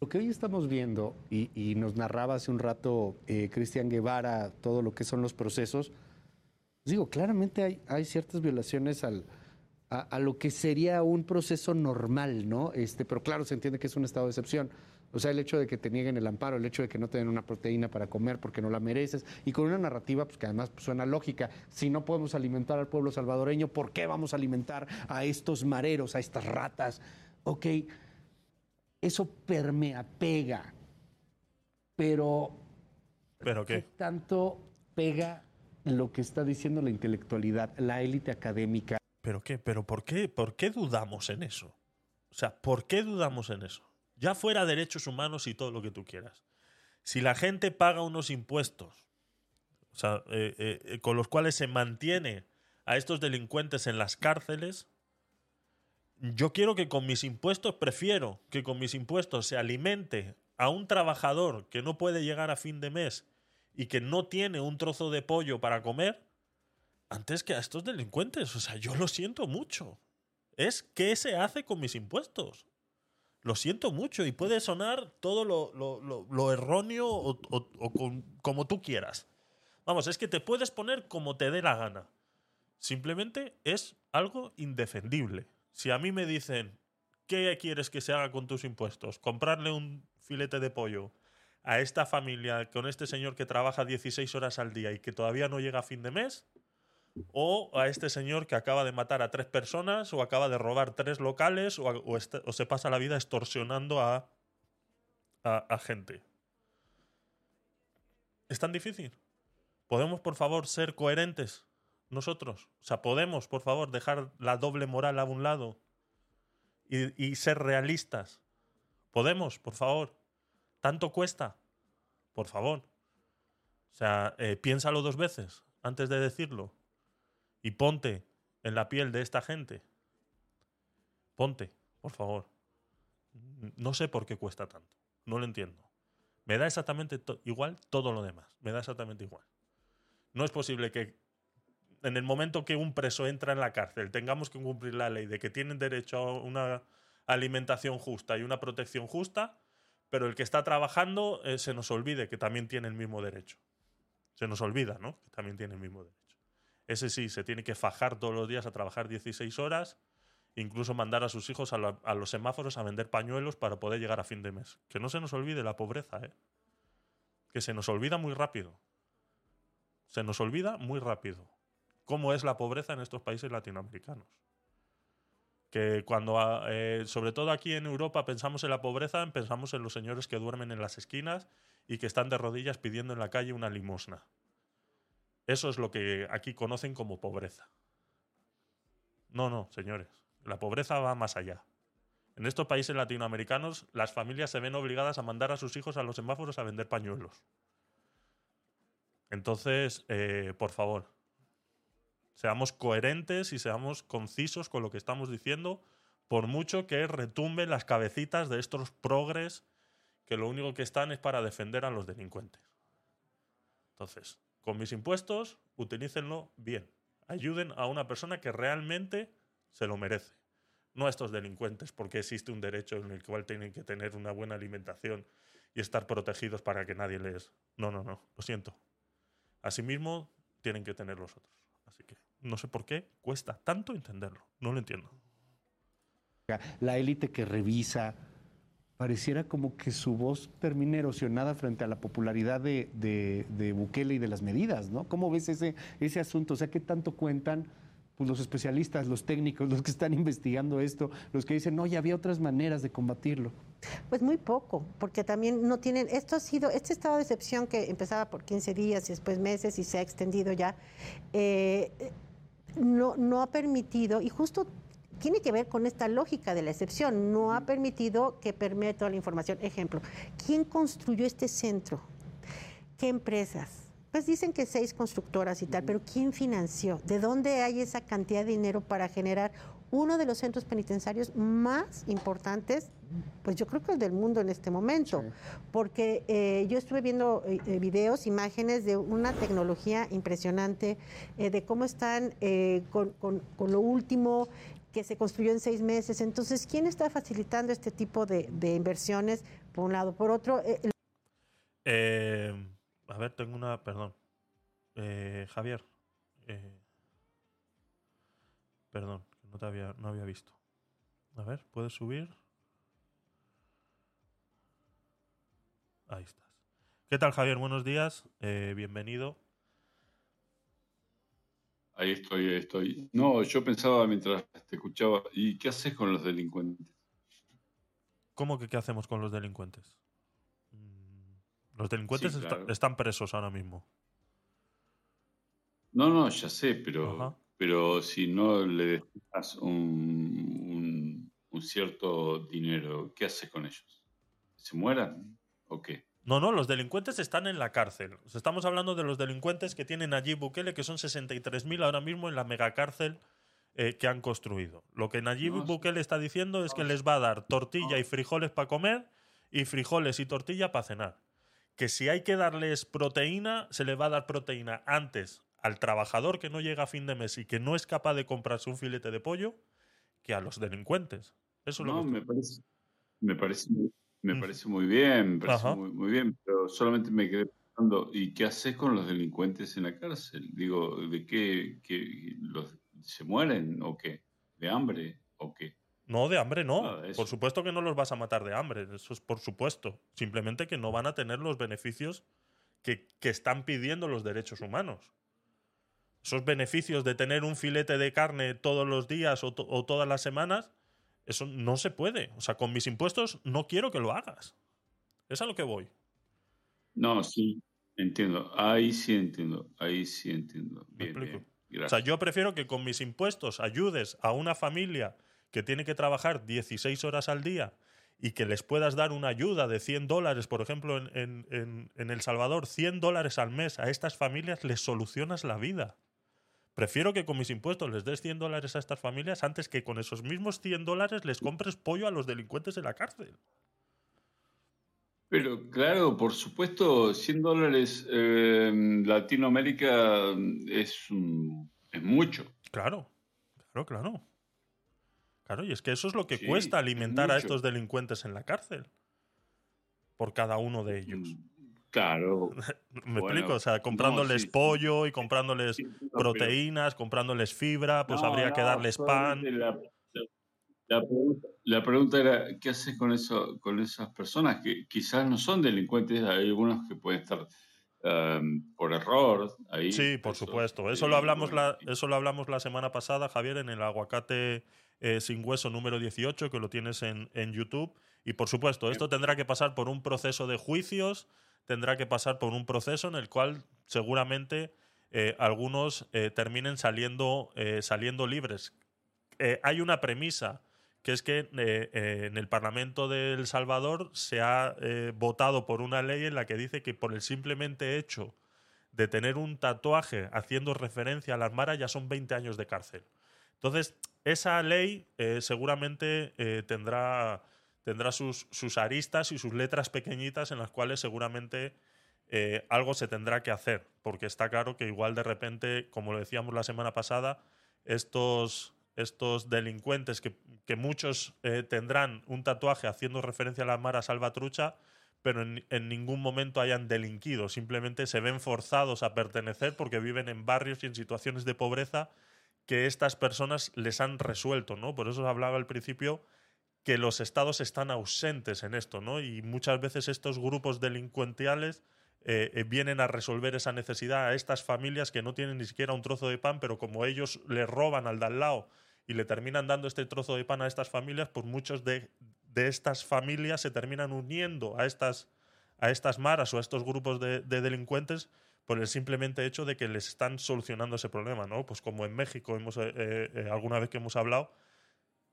Lo que hoy estamos viendo, y, y nos narraba hace un rato eh, Cristian Guevara todo lo que son los procesos, pues digo, claramente hay, hay ciertas violaciones al, a, a lo que sería un proceso normal, ¿no? Este, pero claro, se entiende que es un estado de excepción. O sea, el hecho de que te nieguen el amparo, el hecho de que no te den una proteína para comer porque no la mereces, y con una narrativa pues, que además pues, suena lógica. Si no podemos alimentar al pueblo salvadoreño, ¿por qué vamos a alimentar a estos mareros, a estas ratas? Ok, eso permea, pega, pero ¿Pero ¿qué qué? tanto pega lo que está diciendo la intelectualidad, la élite académica? ¿Pero qué? ¿Pero por qué? ¿Por qué dudamos en eso? O sea, ¿por qué dudamos en eso? Ya fuera derechos humanos y todo lo que tú quieras. Si la gente paga unos impuestos, o sea, eh, eh, eh, con los cuales se mantiene a estos delincuentes en las cárceles, yo quiero que con mis impuestos, prefiero que con mis impuestos se alimente a un trabajador que no puede llegar a fin de mes y que no tiene un trozo de pollo para comer, antes que a estos delincuentes. O sea, yo lo siento mucho. Es qué se hace con mis impuestos. Lo siento mucho y puede sonar todo lo, lo- lo- erróneo o, o- o con- como tú quieras. Vamos, es que te puedes poner como te dé la gana. Simplemente es algo indefendible. Si a mí me dicen, ¿qué quieres que se haga con tus impuestos? ¿Comprarle un filete de pollo a esta familia con este señor que trabaja 16 horas al día y que todavía no llega a fin de mes? O a este señor que acaba de matar a tres personas o acaba de robar tres locales o, este- se pasa la vida extorsionando a, a, gente. ¿Es tan difícil? ¿Podemos, por favor, ser coherentes nosotros? O sea, ¿podemos, por favor, dejar la doble moral a un lado y, y ser realistas? ¿Podemos, por favor? ¿Tanto cuesta? Por favor. O sea, eh, piénsalo dos veces antes de decirlo y ponte en la piel de esta gente. Ponte, por favor. No sé por qué cuesta tanto. No lo entiendo. Me da exactamente igual todo lo demás. Me da exactamente igual. No es posible que en el momento que un preso entra en la cárcel tengamos que cumplir la ley de que tienen derecho a una alimentación justa y una protección justa, pero el que está trabajando eh, se nos olvide que también tiene el mismo derecho. Se nos olvida, ¿no? Que también tiene el mismo derecho. Ese sí, se tiene que fajar todos los días a trabajar 16 horas, incluso mandar a sus hijos a, los semáforos a vender pañuelos para poder llegar a fin de mes. Que no se nos olvide la pobreza, ¿eh? Que se nos olvida muy rápido. Se nos olvida muy rápido cómo es la pobreza en estos países latinoamericanos. Que cuando, ah, eh, sobre todo aquí en Europa, pensamos en la pobreza, pensamos en los señores que duermen en las esquinas y que están de rodillas pidiendo en la calle una limosna. Eso es lo que aquí conocen como pobreza. No, no, señores. La pobreza va más allá. En estos países latinoamericanos, las familias se ven obligadas a mandar a sus hijos a los semáforos a vender pañuelos. Entonces, eh, por favor, seamos coherentes y seamos concisos con lo que estamos diciendo, por mucho que retumben las cabecitas de estos progres que lo único que están es para defender a los delincuentes. Entonces, con mis impuestos, utilícenlo bien. Ayuden a una persona que realmente se lo merece. No a estos delincuentes, porque existe un derecho en el cual tienen que tener una buena alimentación y estar protegidos para que nadie les... No, no, no, lo siento. Asimismo, tienen que tener los otros. Así que no sé por qué cuesta tanto entenderlo. No lo entiendo. La élite que revisa, pareciera como que su voz termina erosionada frente a la popularidad de, de- Bukele y de las medidas, ¿no? ¿Cómo ves ese, ese asunto? O sea, ¿qué tanto cuentan pues, los especialistas, los técnicos, los que están investigando esto, los que dicen, no, ya había otras maneras de combatirlo? Pues muy poco, porque también no tienen, esto ha sido, este estado de excepción que empezaba por 15 días y después meses y se ha extendido ya, eh, no, no ha permitido, y justo tiene que ver con esta lógica de la excepción, no ha permitido que permee toda la información. Ejemplo, ¿quién construyó este centro? ¿Qué empresas? Pues dicen que seis constructoras y tal, pero ¿quién financió? ¿De dónde hay esa cantidad de dinero para generar uno de los centros penitenciarios más importantes, pues yo creo que el del mundo en este momento, porque eh, yo estuve viendo eh, eh, videos, imágenes de una tecnología impresionante, eh, de cómo están con, con- con lo último que se construyó en seis meses. Entonces, ¿quién está facilitando este tipo de, inversiones? Por un lado. Por otro, eh, Eh, a ver, tengo una. Perdón. Eh, Javier. perdón, no había, no había visto. A ver, ¿puedes subir? Ahí estás. ¿Qué tal, Javier? Buenos días. bienvenido. Ahí estoy, ahí estoy. No, yo pensaba mientras te escuchaba, ¿y qué haces con los delincuentes? ¿Cómo que qué hacemos con los delincuentes? Mm, Los delincuentes Sí, están presos ahora mismo. No, no, ya sé, pero, Ajá. pero si no le un, un- un cierto dinero, ¿qué haces con ellos? ¿Se mueran o qué? No, no, los delincuentes están en la cárcel. Estamos hablando de los delincuentes que tienen allí Bukele, que son 63.000 ahora mismo en la megacárcel eh, que han construido. Lo que Nayib No. Bukele está diciendo es que les va a dar tortilla y frijoles para comer y frijoles y tortilla para cenar. Que si hay que darles proteína, se le va a dar proteína antes al trabajador que no llega a fin de mes y que no es capaz de comprarse un filete de pollo que a los delincuentes. Eso es lo No, que me parece, me parece, me parece muy bien, me parece muy, muy bien, pero solamente me quedé pensando, ¿y qué haces con los delincuentes en la cárcel? Digo, ¿de qué, qué- los, se mueren o qué? ¿De hambre o qué? No, de hambre no. Por supuesto que no los vas a matar de hambre. Eso es por supuesto. Simplemente que no van a tener los beneficios que, que están pidiendo los derechos humanos. Esos beneficios de tener un filete de carne todos los días o, to- o todas las semanas, eso no se puede. O sea, con mis impuestos no quiero que lo hagas. Es a lo que voy. No, sí, entiendo. Ahí sí entiendo. Ahí sí entiendo. Bien, bien. O sea, yo prefiero que con mis impuestos ayudes a una familia que tiene que trabajar 16 horas al día y que les puedas dar una ayuda de 100 dólares, por ejemplo, en, en- en- en El Salvador, 100 dólares al mes, a estas familias les solucionas la vida. Prefiero que con mis impuestos les des 100 dólares a estas familias antes que con esos mismos 100 dólares les compres pollo a los delincuentes de la cárcel. Pero claro, por supuesto, 100 dólares eh, en Latinoamérica es, mucho. Claro, claro, claro. Claro, y es que eso es lo que Sí, cuesta es alimentar a estos delincuentes en la cárcel. Por cada uno de ellos. Claro. Me Bueno, explico, o sea, comprándoles sí. pollo y comprándoles Sí, no, pero- proteínas, comprándoles fibra, pues No, habría que darles pan. La, la- la pregunta, era, ¿qué haces con, eso, con esas personas que quizás no son delincuentes? Hay algunos que pueden estar um, por error ahí. Sí, por supuesto. Eso eh, lo hablamos bueno, la, eso lo hablamos la semana pasada, Javier, en el aguacate eh, sin hueso número 18, que lo tienes en, en YouTube. Y por supuesto, esto tendrá que pasar por un proceso de juicios, tendrá que pasar por un proceso en el cual seguramente eh, algunos eh, terminen saliendo, eh, saliendo libres. Hay una premisa, que es que en el Parlamento de El Salvador se ha votado por una ley en la que dice que por el simplemente hecho de tener un tatuaje haciendo referencia a las maras ya son 20 años de cárcel. Entonces, esa ley seguramente tendrá, tendrá sus, sus aristas y sus letras pequeñitas en las cuales seguramente eh, algo se tendrá que hacer, porque está claro que igual de repente, como lo decíamos la semana pasada, estos, estos delincuentes que, que muchos eh, tendrán un tatuaje haciendo referencia a la Mara Salvatrucha, pero en, ningún momento hayan delinquido, simplemente se ven forzados a pertenecer porque viven en barrios y en situaciones de pobreza que estas personas les han resuelto, ¿no? Por eso os hablaba al principio que los estados están ausentes en esto, ¿no? Y muchas veces estos grupos delincuenciales eh, eh, vienen a resolver esa necesidad a estas familias que no tienen ni siquiera un trozo de pan, pero como ellos le roban al de al lado y le terminan dando este trozo de pan a estas familias, pues muchos de, estas familias se terminan uniendo a estas, a estas maras o a estos grupos de, de delincuentes por el simplemente hecho de que les están solucionando ese problema, ¿no? Pues como en México hemos eh, alguna vez que hemos hablado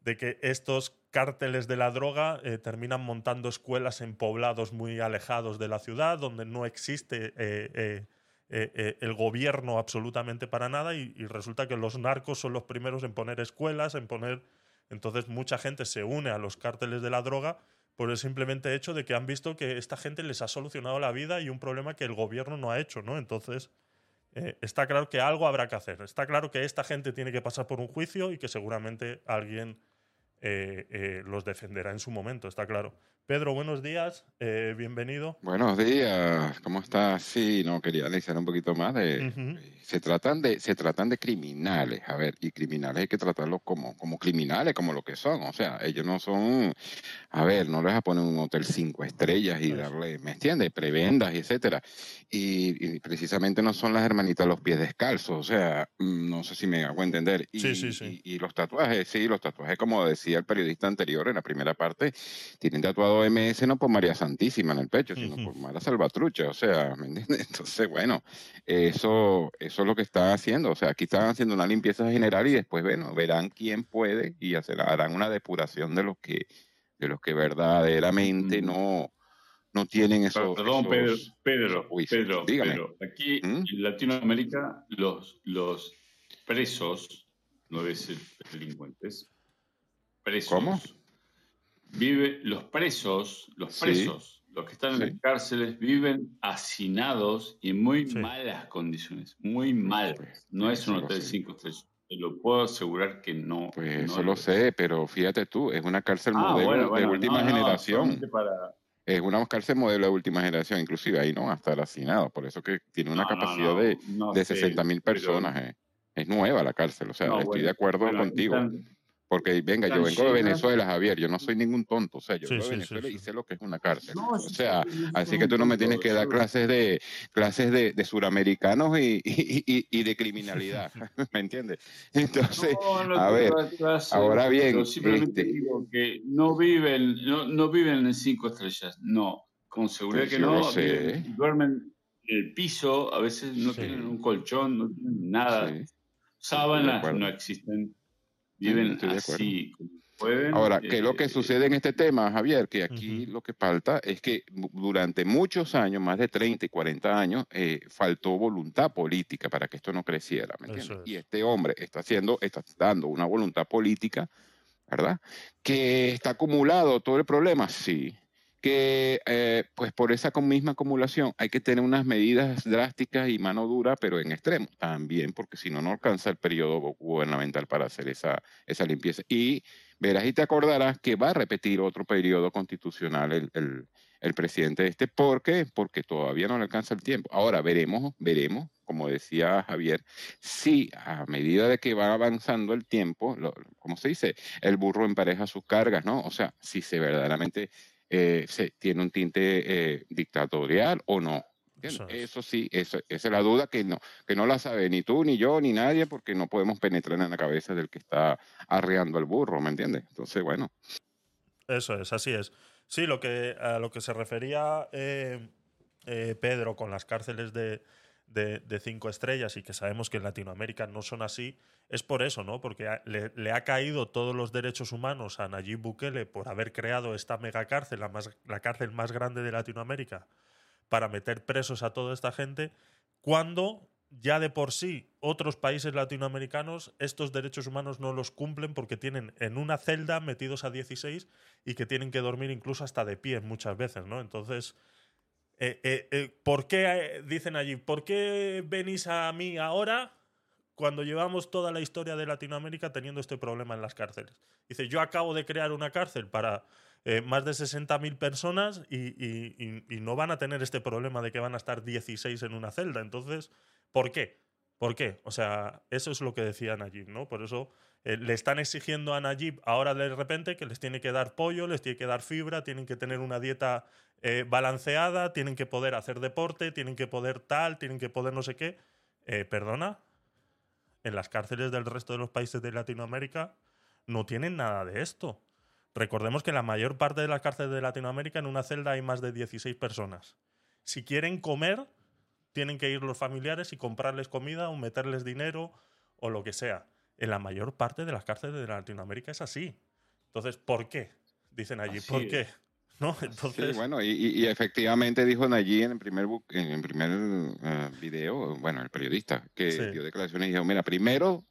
de que estos cárteles de la droga eh, terminan montando escuelas en poblados muy alejados de la ciudad, donde no existe eh, eh, el gobierno absolutamente para nada y, resulta que los narcos son los primeros en poner escuelas, en poner... Entonces mucha gente se une a los cárteles de la droga por el simplemente hecho de que han visto que esta gente les ha solucionado la vida y un problema que el gobierno no ha hecho, ¿no? Entonces, está claro que algo habrá que hacer. Está claro que esta gente tiene que pasar por un juicio y que seguramente alguien eh, eh, los defenderá en su momento, está claro. Pedro, buenos días, eh, bienvenido. Buenos días, ¿cómo estás? Sí, no, quería analizar un poquito más de... Ujú. Se tratan de, se tratan de criminales, a ver, y criminales hay que tratarlos como, como criminales, como lo que son, o sea, ellos no son, a ver, no les vas a poner un hotel cinco estrellas y darle, ¿me entiendes? Prebendas, y etcétera. Y, y precisamente no son las hermanitas los pies descalzos, o sea, mm, no sé si me hago entender. Y, Sí, sí, sí. y- y los tatuajes, sí, los tatuajes, como decía el periodista anterior en la primera parte, tienen tatuado MS no por María Santísima en el pecho, sino por Mara Salvatrucha, o sea, ¿me entiendes? Entonces, bueno, eso, eso es lo que están haciendo, o sea, aquí están haciendo una limpieza general y después, bueno, verán quién puede y hacer, harán una depuración de los que, de los que verdaderamente no, no tienen esos, Perdón, Pedro, esos- Pedro, esos juicios. Pedro, Dígame. Pedro. Aquí ¿Mm? en Latinoamérica los, los presos, no debe ser delincuentes, presos. ¿Cómo? Vive, los presos, los Sí. presos, los que están en las cárceles, viven hacinados y en muy malas condiciones, muy mal. Pues, No es un hotel cinco estrellas. Te lo puedo asegurar que no. Pues no eso lo sé, pero fíjate tú, es una cárcel Ah, modelo bueno, de última no, generación. para, Es una cárcel modelo de última generación, inclusive ahí no va a estar hacinado, por eso que tiene una capacidad de, de sé, 60 mil pero- personas. eh. Es nueva la cárcel, o sea, estoy bueno, de acuerdo contigo. están- Porque, venga, yo vengo de Venezuela, Javier, yo no soy ningún tonto, o sea, yo Sí, vengo de sí, Venezuela sí. y sé lo que es una cárcel. No, o sea, así que tú no me tienes que dar clases de clases de, de suramericanos y, y, y- y de criminalidad, ¿me entiendes? Entonces, No, no a ver, ahora bien, simplemente este- digo que no viven, no, no viven en cinco estrellas, no, con seguridad Pues que yo no, viven- duermen en el piso, a veces no Sí. tienen un colchón, no tienen nada, sí. sábanas no existen, viven así pueden. Ahora, ¿qué es lo que eh, sucede en este tema, Javier? Que aquí lo que falta es que du- durante muchos años, más de 30 y 40 años, eh, faltó voluntad política para que esto no creciera, ¿me entiendes? Es. Y este hombre está haciendo, está dando una voluntad política, ¿verdad? Que está acumulado todo el problema, sí. Que eh, pues por esa misma acumulación hay que tener unas medidas drásticas y mano dura, pero en extremo también, porque si no, no alcanza el periodo gu- gubernamental para hacer esa, esa limpieza. Y verás y te acordarás que va a repetir otro periodo constitucional el, el, presidente este. ¿Por qué? Porque todavía no le alcanza el tiempo. Ahora veremos, veremos, como decía Javier, si a medida de que va avanzando el tiempo, lo, ¿cómo se dice? El burro empareja sus cargas, ¿no? O sea, si se verdaderamente eh, se, tiene un tinte eh, dictatorial o no. Eso es. Eso sí, eso, esa es la duda que no, que no la sabe ni tú, ni yo, ni nadie, porque no podemos penetrar en la cabeza del que está arreando el burro, ¿me entiendes? Entonces, bueno, Eso es, así es. Sí, lo que, a lo que se refería eh, Pedro con las cárceles de, de- cinco estrellas y que sabemos que en Latinoamérica no son así, es por eso, ¿no? Porque le ha caído todos los derechos humanos a Nayib Bukele por haber creado esta megacárcel, la, más, la cárcel más grande de Latinoamérica, para meter presos a toda esta gente, cuando ya de por sí otros países latinoamericanos estos derechos humanos no los cumplen porque tienen en una celda metidos a 16 y que tienen que dormir incluso hasta de pie muchas veces, ¿no? Entonces, eh, eh, eh, ¿por qué dicen allí, ¿por qué venís a mí ahora cuando llevamos toda la historia de Latinoamérica teniendo este problema en las cárceles? Dice, yo acabo de crear una cárcel para más de 60.000 personas y, no van a tener este problema de que van a estar 16 en una celda. Entonces, ¿por qué? ¿Por qué? O sea, eso es lo que decía Nayib, ¿no? Por eso eh, le están exigiendo a Nayib ahora de repente que les tiene que dar pollo, les tiene que dar fibra, tienen que tener una dieta eh, balanceada, tienen que poder hacer deporte, tienen que poder tal, tienen que poder no sé qué. Eh, Perdona, en las cárceles del resto de los países de Latinoamérica no tienen nada de esto. Recordemos que en la mayor parte de las cárceles de Latinoamérica en una celda hay más de 16 personas. Si quieren comer, tienen que ir los familiares y comprarles comida o meterles dinero o lo que sea. En la mayor parte de las cárceles de Latinoamérica es así. Entonces, ¿por qué? Dicen allí, Así ¿por es. qué? ¿no? Entonces, Sí, bueno, y, efectivamente dijo Nayib en el primer, bu- en el primer eh, video, bueno, el periodista que Sí. dio declaraciones y dijo, mira, primero,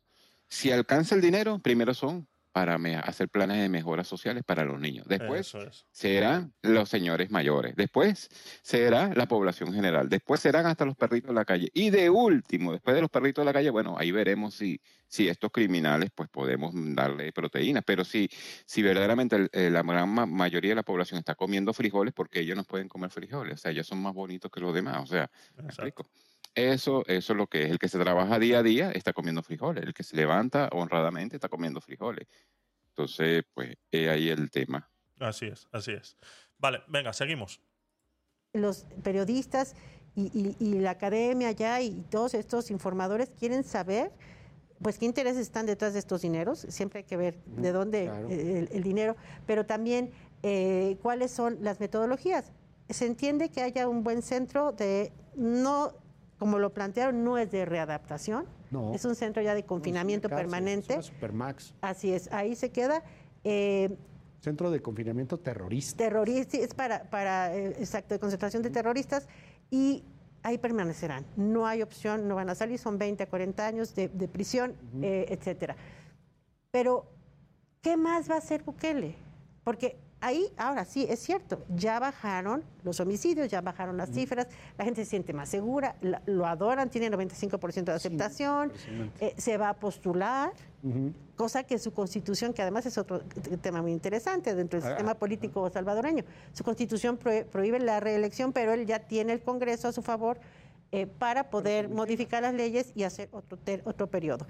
si alcanza el dinero, primero son para me- hacer planes de mejoras sociales para los niños. Después es. serán los señores mayores. Después será la población general. Después serán hasta los perritos de la calle. Y de último, después de los perritos de la calle, bueno, ahí veremos si, si estos criminales, pues podemos darle proteínas. Pero si, si verdaderamente eh, la gran ma- mayoría de la población está comiendo frijoles, porque ellos no pueden comer frijoles. O sea, ellos son más bonitos que los demás. O sea, ¿me Exacto. explico? Eso, eso es lo que es. El que se trabaja día a día está comiendo frijoles. El que se levanta honradamente está comiendo frijoles. Entonces, pues, he ahí el tema. Así es, así es. Vale, venga, seguimos. los periodistas y, y- y la academia ya y todos estos informadores quieren saber pues qué intereses están detrás de estos dineros. Siempre hay que ver de dónde claro. el, el dinero, pero también eh, cuáles son las metodologías. Se entiende que haya un buen centro de, no, como lo plantearon, no es de readaptación, No. es un centro ya de No, es una confinamiento cárcel, permanente. Es una supermax. Así es, ahí se queda. Eh, Centro de confinamiento terrorista. terrorista, es para, para eh, exacto, de concentración de terroristas y ahí permanecerán. No hay opción, no van a salir, son 20 a 40 años de, de prisión, eh, etcétera. Pero, ¿qué más va a hacer Bukele? Porque ahí, ahora sí, es cierto, ya bajaron los homicidios, ya bajaron las cifras, la gente se siente más segura, lo adoran, tiene 95% de aceptación, eh, se va a postular, cosa que su constitución, que además es otro tema muy interesante dentro del Ah, sistema ah, político salvadoreño, su constitución prohí- prohíbe la reelección, pero él ya tiene el Congreso a su favor eh, para poder modificar las leyes y hacer otro, ter- otro periodo.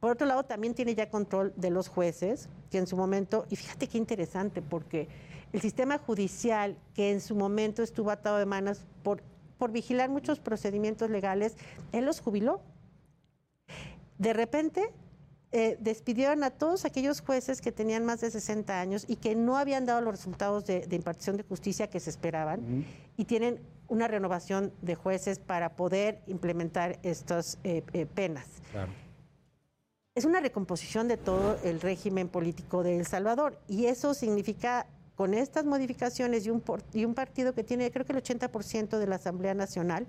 Por otro lado, también tiene ya control de los jueces, que en su momento, y fíjate qué interesante, porque el sistema judicial, que en su momento estuvo atado de manos por, por vigilar muchos procedimientos legales, él los jubiló. De repente, eh, despidieron a todos aquellos jueces que tenían más de 60 años y que no habían dado los resultados de, de impartición de justicia que se esperaban y tienen una renovación de jueces para poder implementar estas eh, eh, penas. Claro. Es una recomposición de todo el régimen político de El Salvador y eso significa con estas modificaciones y un, por- y un partido que tiene creo que el 80% de la Asamblea Nacional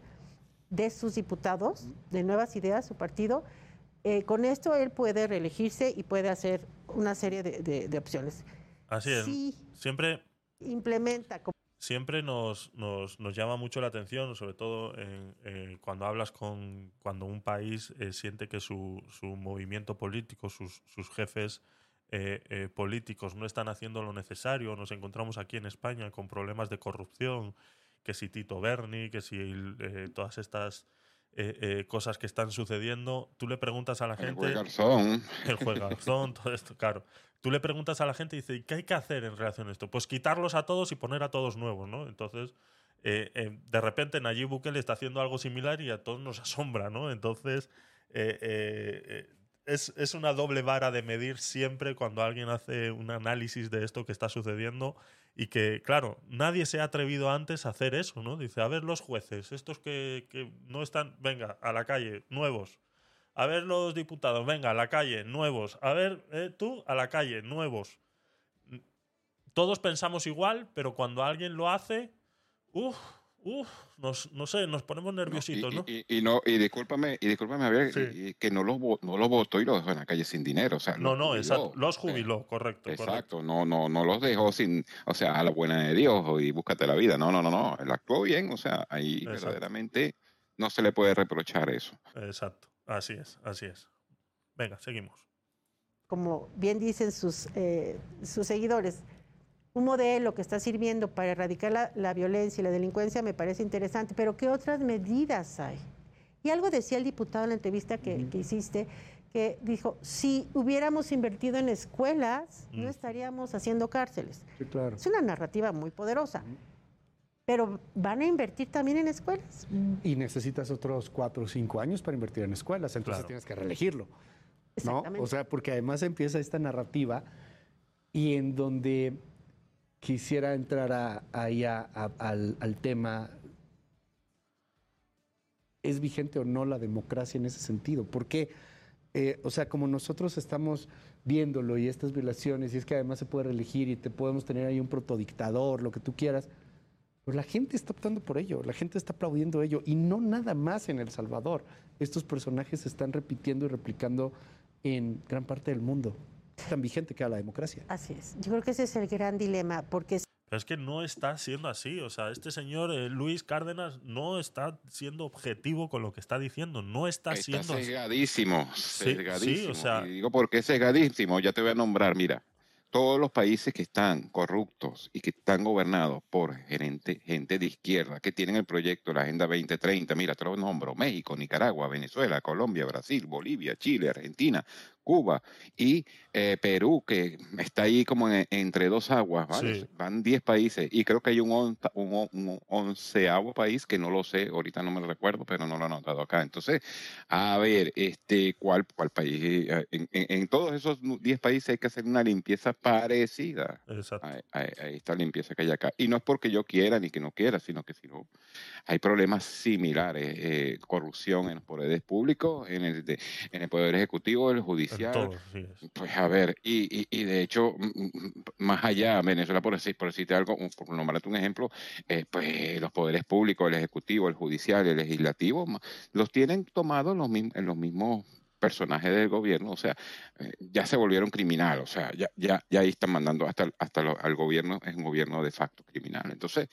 de sus diputados, de Nuevas Ideas, su partido, eh, con esto él puede reelegirse y puede hacer una serie de, de- de opciones. Así es. Sí. Siempre, Implementa como siempre nos, nos, nos llama mucho la atención, sobre todo en- eh, cuando hablas con. cuando un país eh, siente que su, su movimiento político, sus, sus jefes eh, eh, políticos no están haciendo lo necesario. Nos encontramos aquí en España con problemas de corrupción, que si Tito Berni, que si todas estas. cosas que están sucediendo, tú le preguntas a la El gente juez Garzón. el juegarzón, todo esto, claro. Tú le preguntas a la gente y dice, ¿qué hay que hacer en relación a esto? Pues quitarlos a todos y poner a todos nuevos, ¿no? Entonces, eh, eh, de repente Nayib Bukele está haciendo algo similar y a todos nos asombra, ¿no? Entonces, eh, es, es una doble vara de medir siempre cuando alguien hace un análisis de esto que está sucediendo y que, claro, nadie se ha atrevido antes a hacer eso, ¿no? Dice, a ver los jueces, estos que, que no están, venga, a la calle, nuevos. A ver los diputados, venga, a la calle, nuevos. A ver, eh, tú, a la calle, nuevos. Todos pensamos igual, pero cuando alguien lo hace, uff, uff, nos, no sé, nos ponemos nerviositos, ¿no? y- y no, y discúlpame, y discúlpame, Sí. y- y que no los, no los votó y los dejó en la calle sin dinero. O sea, No, no, jubiló. exacto. Los Eh, jubiló, correcto, correcto. Exacto, no, no, no los dejó sin, o sea, a la buena de Dios y búscate la vida. No, no, no, no. Él actuó bien, o sea, ahí Exacto. verdaderamente no se le puede reprochar eso. Exacto. Así es, así es. Venga, seguimos. como bien dicen sus, eh, sus seguidores, un modelo que está sirviendo para erradicar la, la violencia y la delincuencia me parece interesante, pero ¿qué otras medidas hay? Y algo decía el diputado en la entrevista que, que hiciste, que dijo, si hubiéramos invertido en escuelas, no estaríamos haciendo cárceles. Sí, claro. Es una narrativa muy poderosa, pero ¿van a invertir también en escuelas? Y necesitas otros cuatro o cinco años para invertir en escuelas, entonces Claro. tienes que reelegirlo. ¿no? O sea, porque además empieza esta narrativa y en donde quisiera entrar a- ahí a- a- al, al tema, ¿es vigente o no la democracia en ese sentido? Porque eh, o sea, como nosotros estamos viéndolo y estas violaciones, y es que además se puede reelegir y te podemos tener ahí un protodictador, lo que tú quieras, pues la gente está optando por ello, la gente está aplaudiendo ello, y no nada más en El Salvador. Estos personajes se están repitiendo y replicando en gran parte del mundo. Es tan vigente que la democracia. Así es. Yo creo que ese es el gran dilema, porque Pero es que no está siendo así. O sea, este señor eh, Luis Cárdenas no está siendo objetivo con lo que está diciendo. No está, Está siendo así. sesgadísimo, Sí, sí, sesgadísimo. o sea- Y digo, ¿por qué sesgadísimo? Ya te voy a nombrar, mira. Todos los países que están corruptos y que están gobernados por gerente, gente de izquierda, que tienen el proyecto, la Agenda 2030, mira, te lo nombro, México, Nicaragua, Venezuela, Colombia, Brasil, Bolivia, Chile, Argentina, Cuba y eh, Perú, que está ahí como en- entre dos aguas, ¿vale? Sí. Van 10 países y creo que hay un, on- un, on- un onceavo país que no lo sé, ahorita no me lo recuerdo, pero no lo he anotado acá. Entonces, a ver, este, ¿cuál, cuál país? Eh, En, en- en todos esos 10 países hay que hacer una limpieza parecida Exacto. a, a- a esta limpieza que hay acá. Y no es porque yo quiera ni que no quiera, sino que si no, hay problemas similares, eh, corrupción en los poderes públicos, en el, de- en el poder ejecutivo, el En judicial. todo, sí es. Pues a ver, y, y, y de hecho, más allá, Venezuela, por decir, por decirte algo, por nombrarte un ejemplo, eh, pues los poderes públicos, el ejecutivo, el judicial, el legislativo, los tienen tomados los, mismos en los mismos personajes del gobierno, o sea, eh, ya se volvieron criminal, o sea, ya, ya, ya ahí están mandando hasta, hasta lo- al gobierno, es un gobierno de facto criminal. Entonces,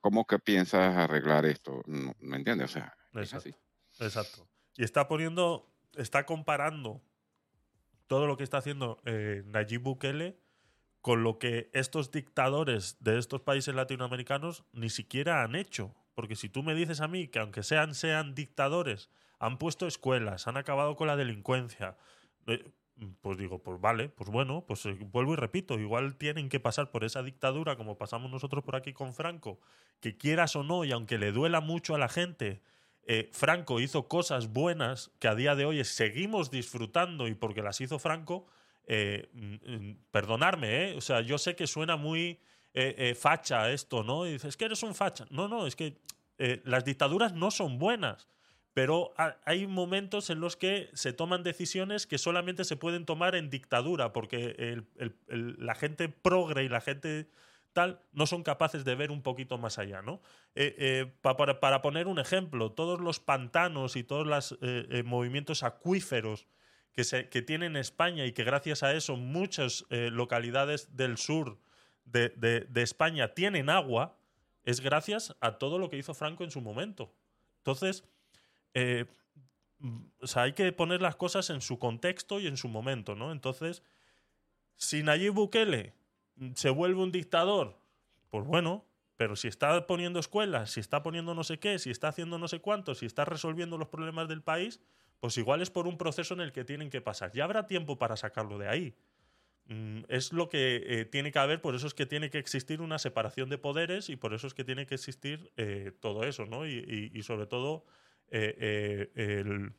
¿cómo que piensas arreglar esto? No, ¿Me entiendes? O sea, es Exacto. así. Exacto. Y está poniendo, está comparando todo lo que está haciendo eh, Nayib Bukele con lo que estos dictadores de estos países latinoamericanos ni siquiera han hecho. Porque si tú me dices a mí que aunque sean, sean dictadores, han puesto escuelas, han acabado con la delincuencia, eh, pues digo, pues vale, pues bueno, pues eh, vuelvo y repito, igual tienen que pasar por esa dictadura como pasamos nosotros por aquí con Franco, que quieras o no, y aunque le duela mucho a la gente, eh, Franco hizo cosas buenas que a día de hoy seguimos disfrutando y porque las hizo Franco, eh, mm, mm, perdonarme, ¿eh? o sea, yo sé que suena muy eh, eh, facha esto, ¿no? Y dices, es que eres un facha. No, no, es que las dictaduras no son buenas, pero ha- hay momentos en los que se toman decisiones que solamente se pueden tomar en dictadura, porque la gente progre y la gente no son capaces de ver un poquito más allá, ¿no? Eh, eh, pa- para, poner un ejemplo, todos los pantanos y todos los movimientos acuíferos que, se, que tiene España y que gracias a eso muchas eh, localidades del sur de, de- España tienen agua, es gracias a todo lo que hizo Franco en su momento. Entonces, eh, o sea, hay que poner las cosas en su contexto y en su momento, ¿no? Entonces, si Nayib Bukele se vuelve un dictador, pues bueno, pero si está poniendo escuelas, si está poniendo no sé qué, si está haciendo no sé cuánto, si está resolviendo los problemas del país, pues igual es por un proceso en el que tienen que pasar. Ya habrá tiempo para sacarlo de ahí. Mm, Es lo que eh, tiene que haber, por eso es que tiene que existir una separación de poderes y por eso es que tiene que existir eh, todo eso, ¿no? Y, sobre todo eh, el,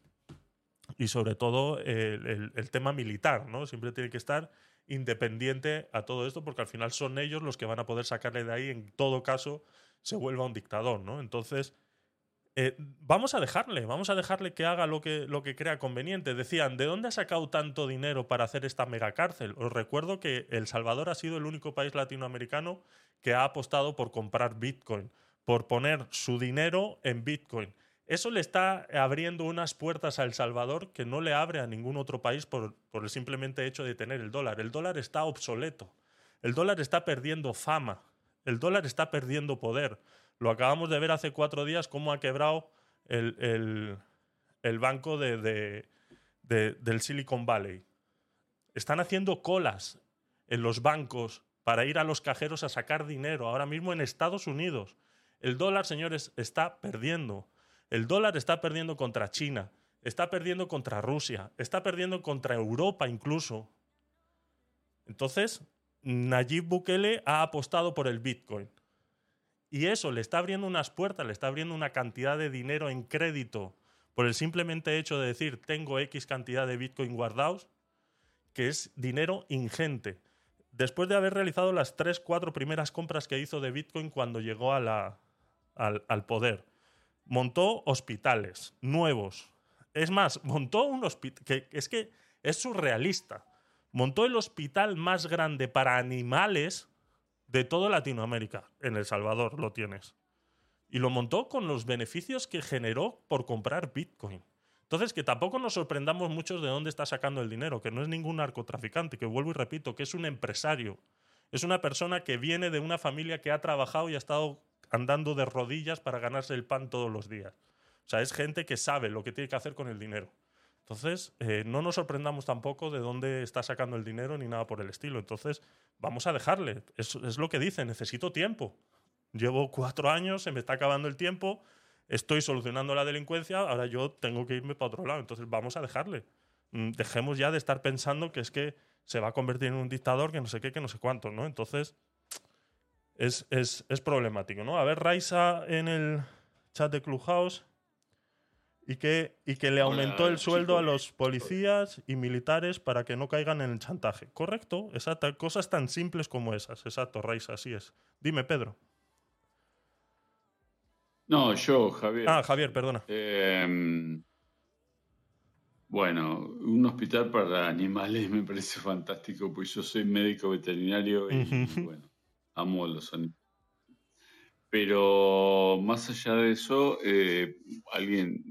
y sobre todo el tema militar, ¿no? Siempre tiene que estar independiente a todo esto porque al final son ellos los que van a poder sacarle de ahí en todo caso se vuelva un dictador, ¿no? Entonces, eh, vamos a dejarle, vamos a dejarle que haga lo que, lo que crea conveniente. Decían, ¿de dónde ha sacado tanto dinero para hacer esta megacárcel? Os recuerdo que El Salvador ha sido el único país latinoamericano que ha apostado por comprar Bitcoin, por poner su dinero en Bitcoin. Eso le está abriendo unas puertas a El Salvador que no le abre a ningún otro país por, el simplemente hecho de tener el dólar. El dólar está obsoleto. El dólar está perdiendo fama. El dólar está perdiendo poder. Lo acabamos de ver hace cuatro días cómo ha quebrado el, banco de- de- de- del Silicon Valley. Están haciendo colas en los bancos para ir a los cajeros a sacar dinero. Ahora mismo en Estados Unidos. El dólar, señores, está perdiendo. El dólar está perdiendo contra China. Está perdiendo contra Rusia. Está perdiendo contra Europa incluso. Entonces, Nayib Bukele ha apostado por el Bitcoin. Y eso le está abriendo unas puertas, le está abriendo una cantidad de dinero en crédito por el simplemente hecho de decir tengo X cantidad de Bitcoin guardados, que es dinero ingente. Después de haber realizado las tres, cuatro primeras compras que hizo de Bitcoin cuando llegó al, al poder, montó hospitales nuevos, Es más, montó un hospital. Que es que es surrealista. Montó el hospital más grande para animales de toda Latinoamérica. En El Salvador lo tienes. Y lo montó con los beneficios que generó por comprar Bitcoin. Entonces, que tampoco nos sorprendamos mucho de dónde está sacando el dinero, que no es ningún narcotraficante, que vuelvo y repito, que es un empresario. Es una persona que viene de una familia que ha trabajado y ha estado andando de rodillas para ganarse el pan todos los días. O sea, es gente que sabe lo que tiene que hacer con el dinero. Entonces, eh, no nos sorprendamos tampoco de dónde está sacando el dinero ni nada por el estilo. Entonces, vamos a dejarle. Es, es lo que dice, necesito tiempo. Llevo cuatro años, se me está acabando el tiempo, estoy solucionando la delincuencia, ahora yo tengo que irme para otro lado. Entonces, vamos a dejarle. Mm, Dejemos ya de estar pensando que es que se va a convertir en un dictador, que no sé qué, que no sé cuánto, ¿no? Entonces, es, es, es problemático, ¿no? A ver, Raisa en el chat de Clubhouse y que, y que le Hola, aumentó el sueldo a los policías y militares para que no caigan en el chantaje. Correcto, exacto. Cosas tan simples como esas. Exacto, Raisa, así es. Dime, Pedro. No, yo, Javier. Ah, Javier, perdona. Eh, bueno, un hospital para animales me parece fantástico, pues yo soy médico veterinario y, bueno, amo a los animales. Pero más allá de eso, eh, alguien,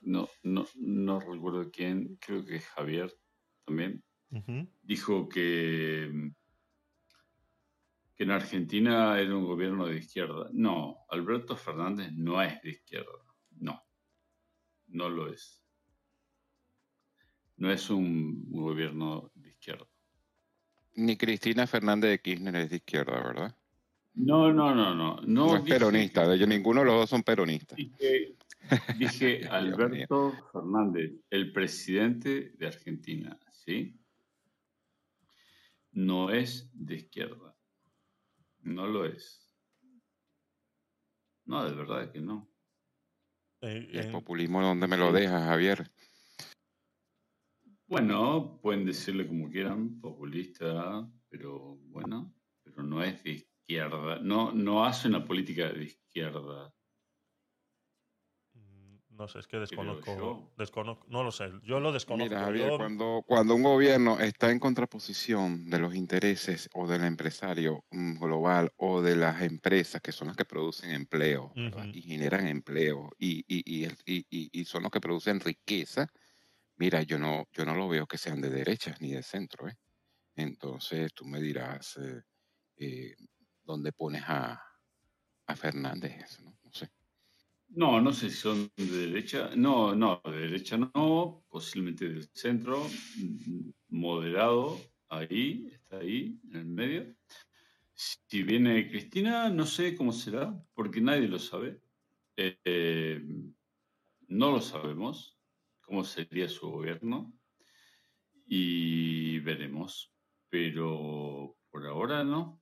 no, no, no recuerdo quién, creo que Javier también, dijo que, que en Argentina era un gobierno de izquierda. No, Alberto Fernández no es de izquierda. No, no lo es. No es un gobierno. Ni Cristina Fernández de Kirchner es de izquierda, ¿verdad? No, no, no, no. No, No, es dije- peronista, de ellos ninguno de los dos son peronistas. Dije, Alberto Fernández, el presidente de Argentina, ¿sí? No es de izquierda. No lo es. No, de verdad que no. Eh, ¿Y el en- populismo dónde me lo deja, Javier? Bueno, pueden decirle como quieran, populista, pero bueno, pero no es de izquierda. No, no hace una política de izquierda. Mm, No sé, es que desconozco. desconozco no lo sé. Yo lo desconozco. Mira, Javier, Yo- cuando, cuando un gobierno está en contraposición de los intereses o del empresario mm, global o de las empresas que son las que producen empleo y generan empleo y, y, y, el- y- y- y son los que producen riqueza, mira, yo no, yo no lo veo que sean de derechas ni de centro. ¿eh? Entonces tú me dirás eh, eh, dónde pones a, a Fernández, ¿no? No sé. No, no sé si son de derecha. No, no, de derecha no, posiblemente del centro, mm, moderado, ahí, está ahí, en el medio. Si viene Cristina, no sé cómo será, porque nadie lo sabe. Eh, no lo sabemos, cómo sería su gobierno, y veremos. Pero por ahora no.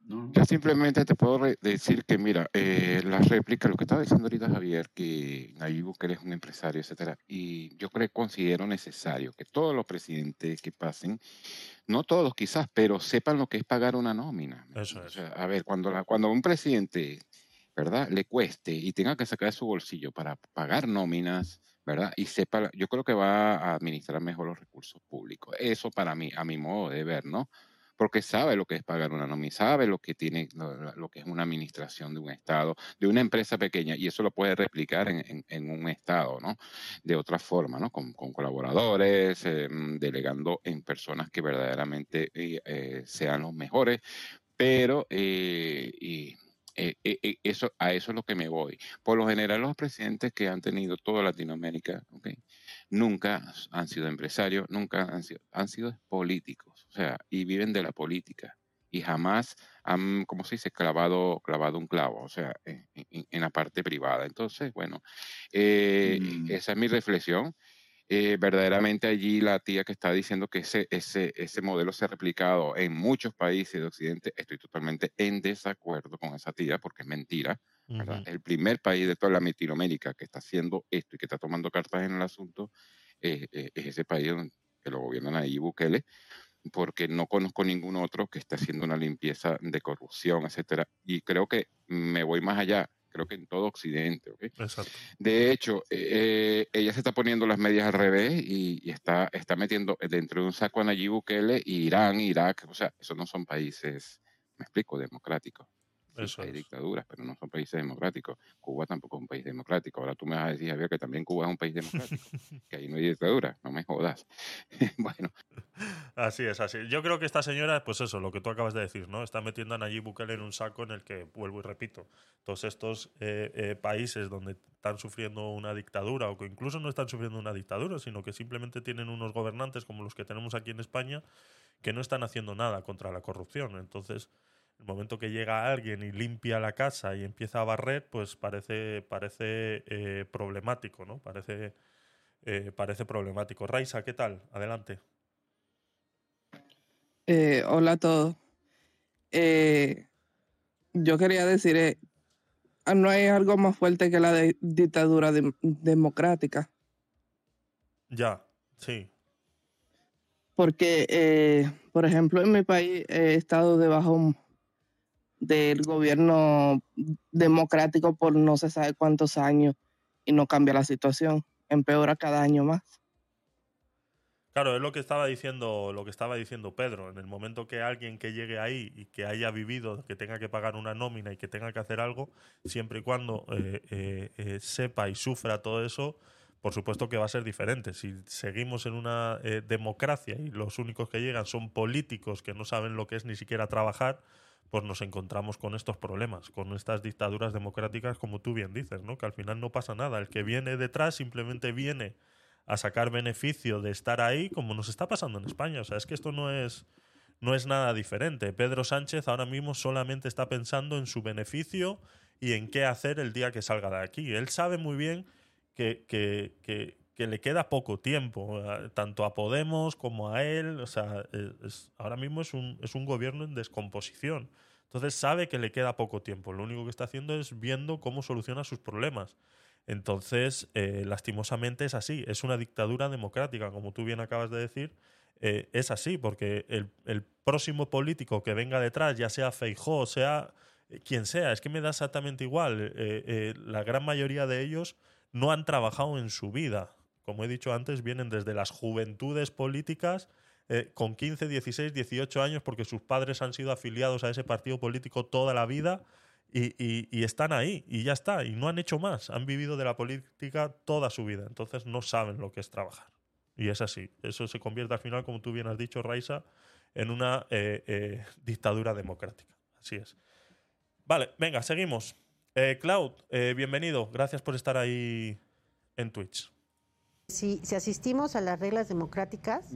No. Yo simplemente te puedo re- decir que, mira, eh, la réplica, lo que estaba diciendo ahorita Javier, que Nayib Bukele es un empresario, etcétera, y yo creo, considero necesario que todos los presidentes que pasen, no todos quizás, pero sepan lo que es pagar una nómina. ¿me Eso es. O sea, a ver, cuando, la, cuando a un presidente, ¿verdad?, le cueste y tenga que sacar de su bolsillo para pagar nóminas, ¿verdad? Y sepa, yo creo que va a administrar mejor los recursos públicos. Eso para mí, a mi modo de ver, ¿no? porque sabe lo que es pagar una nómina, sabe lo que tiene, lo, que es una administración de un estado, de una empresa pequeña, y eso lo puede replicar en, en- en un estado, ¿no? De otra forma, ¿no? Con, con colaboradores, eh, mm, delegando en personas que verdaderamente eh, eh, sean los mejores, pero eh, y, eh, eh, eh, eso, a eso es lo que me voy. Por lo general, los presidentes que han tenido toda Latinoamérica, ¿ok? nunca han sido empresarios, nunca han sido, han sido políticos, o sea, y viven de la política y jamás han, ¿cómo se dice?, clavado, clavado un clavo, o sea, en, en- en la parte privada. Entonces, bueno, eh, Mm. esa es mi reflexión. Eh, verdaderamente allí la tía que está diciendo que ese, ese, ese modelo se ha replicado en muchos países de Occidente, estoy totalmente en desacuerdo con esa tía porque es mentira. El primer país de toda la Latinoamérica que está haciendo esto y que está tomando cartas en el asunto eh, eh, es ese país donde- que lo gobiernan ahí Bukele, porque no conozco ningún otro que esté haciendo una limpieza de corrupción, etcétera. Y creo que me voy más allá. Creo que en todo Occidente. De hecho, eh, ella se está poniendo las medias al revés y, y está, está metiendo dentro de un saco a Nayib Bukele, Irán, Irak, o sea, esos no son países, me explico, democráticos. Sí, Eso hay es. dictaduras, pero no son países democráticos. Cuba tampoco es un país democrático. Ahora tú me vas a decir, Javier, que también Cuba es un país democrático, que ahí no hay dictadura, no me jodas. bueno, Así es, así. Yo creo que esta señora, pues eso, lo que tú acabas de decir, ¿no? Está metiendo a Nayib Bukele en un saco en el que, vuelvo y repito, todos estos eh, eh, países donde están sufriendo una dictadura o que incluso no están sufriendo una dictadura, sino que simplemente tienen unos gobernantes como los que tenemos aquí en España que no están haciendo nada contra la corrupción. Entonces, el momento que llega alguien y limpia la casa y empieza a barrer, pues parece, parece eh, problemático, ¿no? Parece, eh, parece problemático. Raisa, ¿qué tal? Adelante. Eh, hola a todos. Yo quería decir, eh, no hay algo más fuerte que la de- dictadura dem- democrática, Ya, sí. porque, por ejemplo, en mi país he estado debajo del gobierno democrático por no se sabe cuántos años y no cambia la situación, empeora cada año más. Claro, es lo que estaba diciendo, lo que estaba diciendo Pedro. En el momento que alguien que llegue ahí y que haya vivido, que tenga que pagar una nómina y que tenga que hacer algo, siempre y cuando eh, eh, eh, sepa y sufra todo eso, por supuesto que va a ser diferente. Si seguimos en una democracia y los únicos que llegan son políticos que no saben lo que es ni siquiera trabajar, pues nos encontramos con estos problemas, con estas dictaduras democráticas, como tú bien dices, ¿no? Que al final no pasa nada. El que viene detrás simplemente viene a sacar beneficio de estar ahí, como nos está pasando en España. O sea, es que esto no es, no es nada diferente. Pedro Sánchez ahora mismo solamente está pensando en su beneficio y en qué hacer el día que salga de aquí. Él sabe muy bien que, que- que- que le queda poco tiempo, eh, tanto a Podemos como a él. O sea, es- ahora mismo es un, es un gobierno en descomposición. Entonces sabe que le queda poco tiempo. Lo único que está haciendo es viendo cómo soluciona sus problemas. Entonces, eh, lastimosamente es así. Es una dictadura democrática, como tú bien acabas de decir. eh, es así, porque el, el próximo político que venga detrás, ya sea Feijó, sea eh, quien sea, es que me da exactamente igual. Eh, eh, la gran mayoría de ellos no han trabajado en su vida. Como he dicho antes, vienen desde las juventudes políticas eh, con 15, 16, 18 años porque sus padres han sido afiliados a ese partido político toda la vida y, están ahí y ya está. Y no han hecho más. Han vivido de la política toda su vida. Entonces no saben lo que es trabajar. Y es así. Eso se convierte al final, como tú bien has dicho, Raisa, en una eh, eh, dictadura democrática. Así es. Vale, venga, seguimos. Cloud, bienvenido. Gracias por estar ahí en Twitch. Si, si asistimos a las reglas democráticas,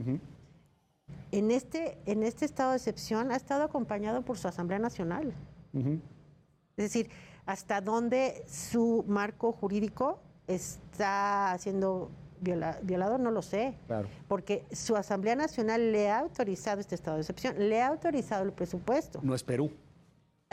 en, este, en este estado de excepción ha estado acompañado por su Asamblea Nacional. Es decir, hasta dónde su marco jurídico está siendo viola- violado, no lo sé. Claro. Porque su Asamblea Nacional le ha autorizado este estado de excepción, le ha autorizado el presupuesto. No es Perú.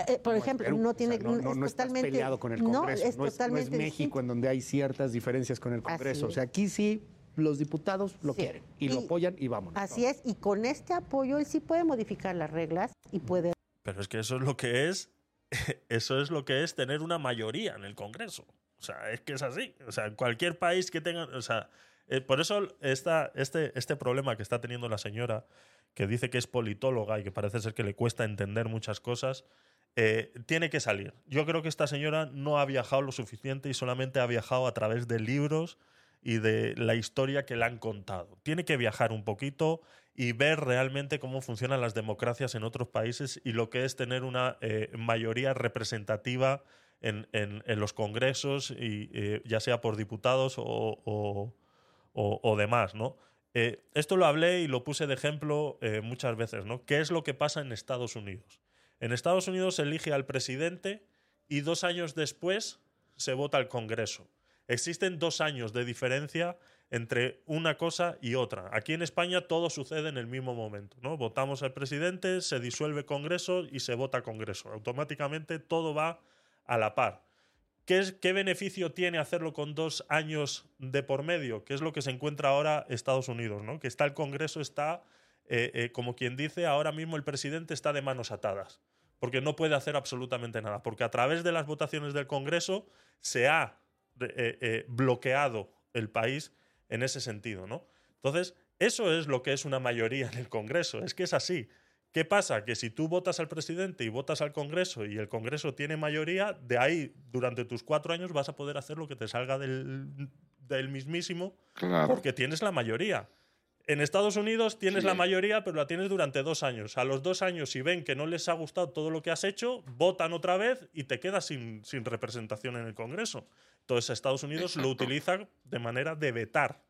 Eh, por no ejemplo, Perú. no O sea, tiene. no, no, es no estás totalmente- peleado con el no, Congreso. es no, es, no es totalmente México distinto. en donde hay ciertas diferencias con el Congreso. O sea, aquí sí los diputados lo Sí. quieren y, lo Y- apoyan y vámonos. Así es, y con este apoyo él sí puede modificar las reglas y puede Pero es que eso es lo que es. Eso es lo que es tener una mayoría en el Congreso. O sea, es que es así. O sea, en cualquier país que tenga. O sea, eh, por eso esta, este, este problema que está teniendo la señora, que dice que es politóloga y que parece ser que le cuesta entender muchas cosas, eh, tiene que salir. Yo creo que esta señora no ha viajado lo suficiente y solamente ha viajado a través de libros y de la historia que le han contado. Tiene que viajar un poquito y ver realmente cómo funcionan las democracias en otros países y lo que es tener una eh, mayoría representativa en, los congresos, y, eh, ya sea por diputados o, demás, ¿no? Esto lo hablé y lo puse de ejemplo muchas veces, ¿no? ¿Qué es lo que pasa en Estados Unidos? En Estados Unidos se elige al presidente y dos años después se vota al Congreso. Existen dos años de diferencia entre una cosa y otra. Aquí en España todo sucede en el mismo momento, ¿no? Votamos al presidente, se disuelve Congreso y se vota Congreso. Automáticamente todo va a la par. ¿Qué, es, ¿Qué beneficio tiene hacerlo con dos años de por medio? Que es lo que se encuentra ahora Estados Unidos, ¿no? Que está el Congreso, está, eh, eh, como quien dice, ahora mismo el presidente está de manos atadas. porque no puede hacer absolutamente nada, porque a través de las votaciones del Congreso se ha eh, bloqueado el país en ese sentido, ¿no? Entonces, eso es lo que es una mayoría en el Congreso, es que es así. ¿Qué pasa? Que si tú votas al presidente y votas al Congreso y el Congreso tiene mayoría, de ahí durante tus cuatro años vas a poder hacer lo que te salga del, del mismísimo Claro. porque tienes la mayoría. En Estados Unidos tienes Sí. la mayoría, pero la tienes durante dos años. A los dos años, si ven que no les ha gustado todo lo que has hecho, votan otra vez y te quedas sin, sin representación en el Congreso. Entonces Estados Unidos lo utiliza de manera de vetar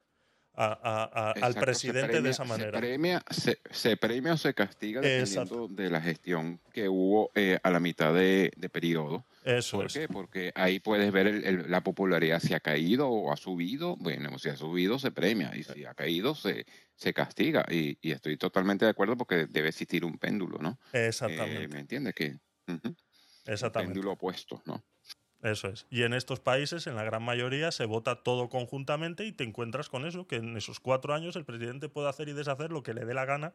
a- a- a- al presidente de esa manera. Se premia, se, se premia o se castiga dependiendo Exacto. de la gestión que hubo eh, a la mitad de, de periodo. Eso ¿Por es. qué? Porque ahí puedes ver el- el- la popularidad, si ha caído o ha subido. Bueno, si ha subido, se premia. Y si ha caído, se, se castiga. Y, y estoy totalmente de acuerdo porque debe existir un péndulo, ¿no? Exactamente. Eh, ¿Me entiendes? Que, ujú, un exactamente. péndulo opuesto, ¿no? Eso es. Y en estos países, en la gran mayoría, se vota todo conjuntamente y te encuentras con eso, que en esos cuatro años el presidente puede hacer y deshacer lo que le dé la gana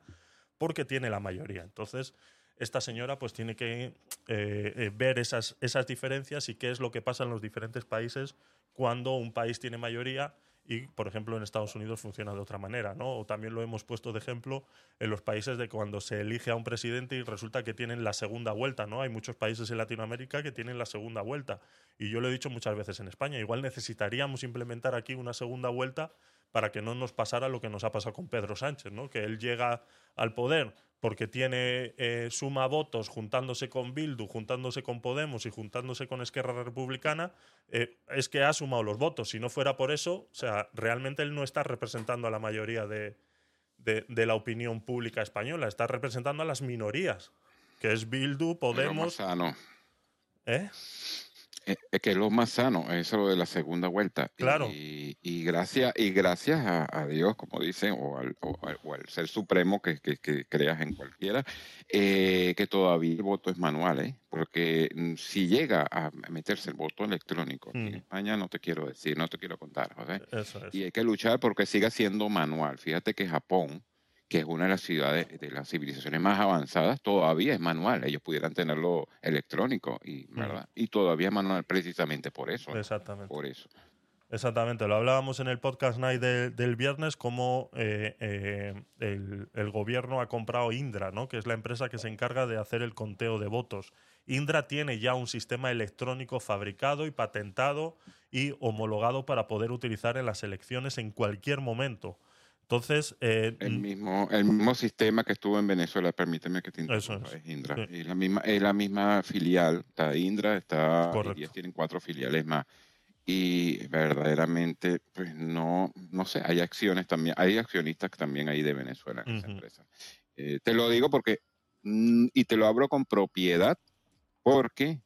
porque tiene la mayoría. Entonces, esta señora pues tiene que eh, eh, ver esas, esas diferencias y qué es lo que pasa en los diferentes países cuando un país tiene mayoría y, por ejemplo, en Estados Unidos funciona de otra manera, ¿no? O también lo hemos puesto de ejemplo en los países de cuando se elige a un presidente y resulta que tienen la segunda vuelta, ¿no? Hay muchos países en Latinoamérica que tienen la segunda vuelta. Y yo lo he dicho muchas veces en España, igual necesitaríamos implementar aquí una segunda vuelta para que no nos pasara lo que nos ha pasado con Pedro Sánchez, ¿no? Que él llega al poder porque tiene eh, suma votos juntándose con Bildu, juntándose con Podemos y juntándose con Esquerra Republicana, eh, es que ha sumado los votos. Si no fuera por eso, o sea, realmente él no está representando a la mayoría de, de- de la opinión pública española, está representando a las minorías, que es Bildu, más Podemos. sano. ¿eh? Eh, Es que es lo más sano, eso de la segunda vuelta. Claro. Y, y gracias, y gracias a, a Dios, como dicen, o al, o al- o al ser supremo que, que- que creas en cualquiera, eh, que todavía el voto es manual, ¿eh? Porque mm, si llega a meterse el voto electrónico en Mm. España, no te quiero decir, no te quiero contar, José. Eso es. Y hay que luchar porque siga siendo manual. Fíjate que Japón, que es una de las ciudades de las civilizaciones más avanzadas, todavía es manual. Ellos pudieran tenerlo electrónico, y, ¿verdad? Y todavía es manual precisamente por eso. Exactamente. Por eso. Exactamente, lo hablábamos en el podcast night de- del viernes, cómo eh, eh, el, el gobierno ha comprado Indra, ¿no? que es la empresa que se encarga de hacer el conteo de votos. Indra tiene ya un sistema electrónico fabricado y patentado y homologado para poder utilizar en las elecciones en cualquier momento. Entonces, eh, El mismo, el mismo sistema que estuvo en Venezuela, permíteme que te Eso interrumpa, es. es Indra. Sí. Es, la misma, es la misma filial. Está Indra, está. Correcto. Y ellos tienen cuatro filiales más. Y verdaderamente, pues no, no sé, hay acciones también, hay accionistas también ahí de Venezuela en esa empresa. Eh, te lo digo porque, mm, y te lo abro con propiedad, porque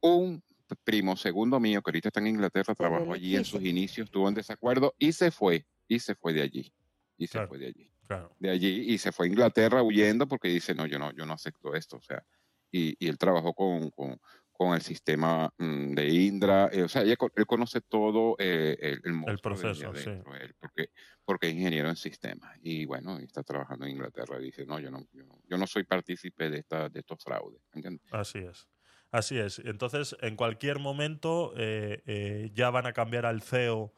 un primo segundo mío que ahorita está en Inglaterra, trabajó allí en sus inicios, estuvo en desacuerdo y se fue, y se fue de allí, y se Claro. fue de allí claro, de allí y se fue a Inglaterra huyendo porque dice, no, yo no, yo no acepto esto, o sea, y, y él trabajó con, con, con el sistema mm, de Indra, eh, o sea, co- él conoce todo eh, el, el, desde proceso, sí. adentro, él, porque, porque es ingeniero en sistemas y bueno, está trabajando en Inglaterra y dice, no, yo no, yo no, yo no soy partícipe de, esta, de estos fraudes, ¿entiendes? así es. Así es. Entonces, en cualquier momento eh, eh, ya van a cambiar al CEO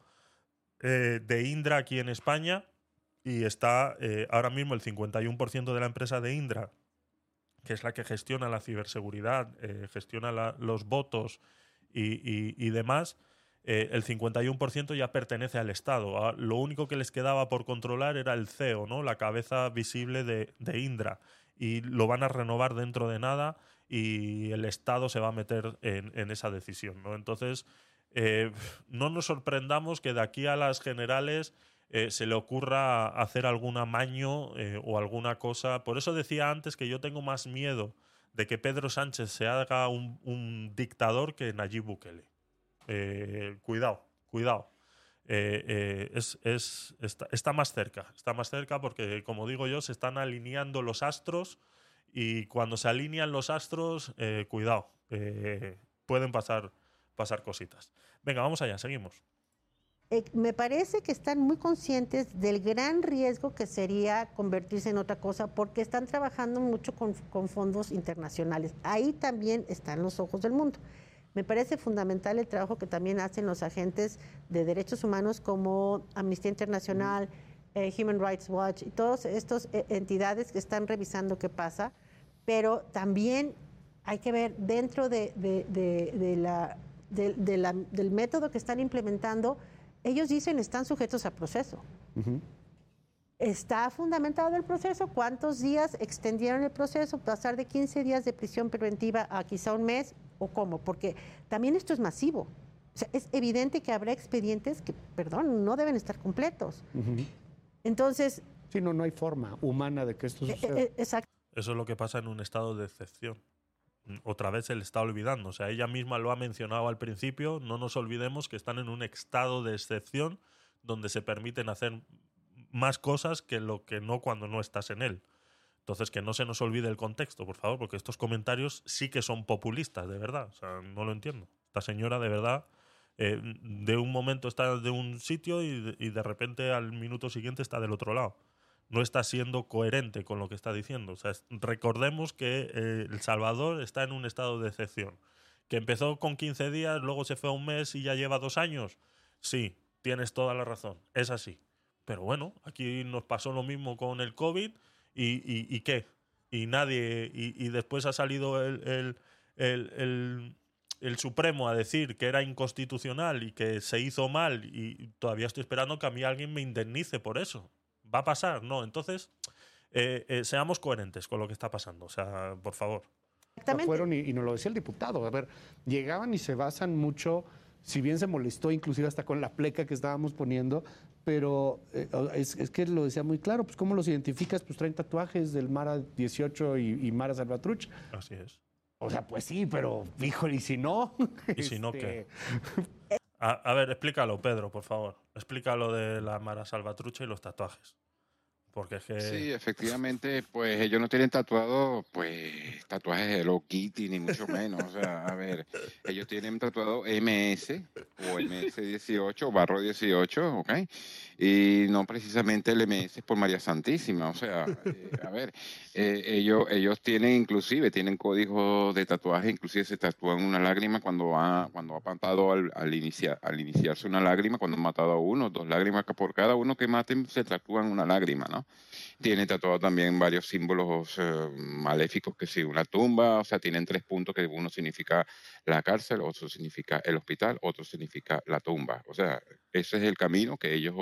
eh, de Indra aquí en España y está eh, ahora mismo el 51% de la empresa de Indra, que es la que gestiona la ciberseguridad, eh, gestiona los votos y, y- y demás, eh, el 51% ya pertenece al Estado. Ah, Lo único que les quedaba por controlar era el CEO, ¿no? la cabeza visible de, de Indra. Y lo van a renovar dentro de nada y el Estado se va a meter en, en esa decisión. ¿no? Entonces, eh, no nos sorprendamos que de aquí a las generales eh, se le ocurra hacer algún amaño eh, o alguna cosa. Por eso decía antes que yo tengo más miedo de que Pedro Sánchez se haga un, dictador que Nayib Bukele. Cuidado, cuidado. Es, es- está, más cerca, está más cerca porque, como digo yo, se están alineando los astros y cuando se alinean los astros, cuidado, pueden pasar, pasar cositas. Venga, vamos allá, seguimos. eh, me parece que están muy conscientes del gran riesgo que sería convertirse en otra cosa porque están trabajando mucho con, fondos internacionales. Ahí también están los ojos del mundo. Me parece fundamental el trabajo que también hacen los agentes de derechos humanos como Amnistía Internacional, eh, Human Rights Watch y todas estas eh, entidades que están revisando qué pasa, pero también hay que ver dentro de, de- de- de la- de- de la- del método que están implementando, ellos dicen están sujetos a proceso. ¿Está fundamentado el proceso? ¿Cuántos días extendieron el proceso? ¿Pasar de 15 días de prisión preventiva a quizá un mes? ¿O cómo? Porque también esto es masivo. O sea, es evidente que habrá expedientes que, perdón, no deben estar completos. Entonces, Sí, no, no hay forma humana de que esto eh, suceda. eh, exacto. Eso es lo que pasa en un estado de excepción. Otra vez se le está olvidando. O sea, ella misma lo ha mencionado al principio. No nos olvidemos que están en un estado de excepción donde se permiten hacer más cosas que lo que no cuando no estás en él. Entonces, que no se nos olvide el contexto, por favor, porque estos comentarios sí que son populistas, de verdad. O sea, no lo entiendo. Esta señora, de verdad, eh, de un momento está de un sitio y de, y de repente al minuto siguiente está del otro lado. No está siendo coherente con lo que está diciendo. O sea, recordemos que eh, El Salvador está en un estado de excepción. Que empezó con 15 días, luego se fue a un mes y ya lleva dos años. Sí, tienes toda la razón. Es así. Pero bueno, aquí nos pasó lo mismo con el COVID y, y- qué. Y nadie. Y, y después ha salido el- el- el- el Supremo a decir que era inconstitucional y que se hizo mal. Y todavía estoy esperando que a mí alguien me indemnice por eso. ¿Va a pasar? No. Entonces, eh, eh, seamos coherentes con lo que está pasando. O sea, por favor. Exactamente. fueron y, y nos lo decía el diputado. A ver, llegaban y se basan mucho, si bien se molestó inclusive hasta con la pleca que estábamos poniendo, pero eh, es, es que lo decía muy claro, pues ¿cómo los identificas? Pues traen tatuajes del Mara 18 y, y Mara Salvatruch. Así es. O sea, pues sí, pero híjole, y si no. ¿Y si no Este, qué? A, a ver, explícalo, Pedro, por favor. Explícalo de la Mara Salvatrucha y los tatuajes. Porque es que. Sí, efectivamente, pues ellos no tienen tatuado, pues, tatuajes de Hello Kitty, ni mucho menos. O sea, a ver, ellos tienen tatuado MS o MS18 o barro 18, ¿ok? Y no precisamente el MS por María Santísima. O sea, eh, a ver, eh, ellos, ellos tienen inclusive, tienen códigos de tatuaje, inclusive se tatúan una lágrima cuando ha, cuando ha matado al, al, iniciar, al iniciarse una lágrima, cuando han matado a uno, dos lágrimas por cada uno que maten se tatúan una lágrima, ¿no? Tiene tatuado también varios símbolos eh, maléficos, que sí, una tumba, o sea, tienen tres puntos que uno significa la cárcel, otro significa el hospital, otro significa la tumba. O sea, ese es el camino que ellos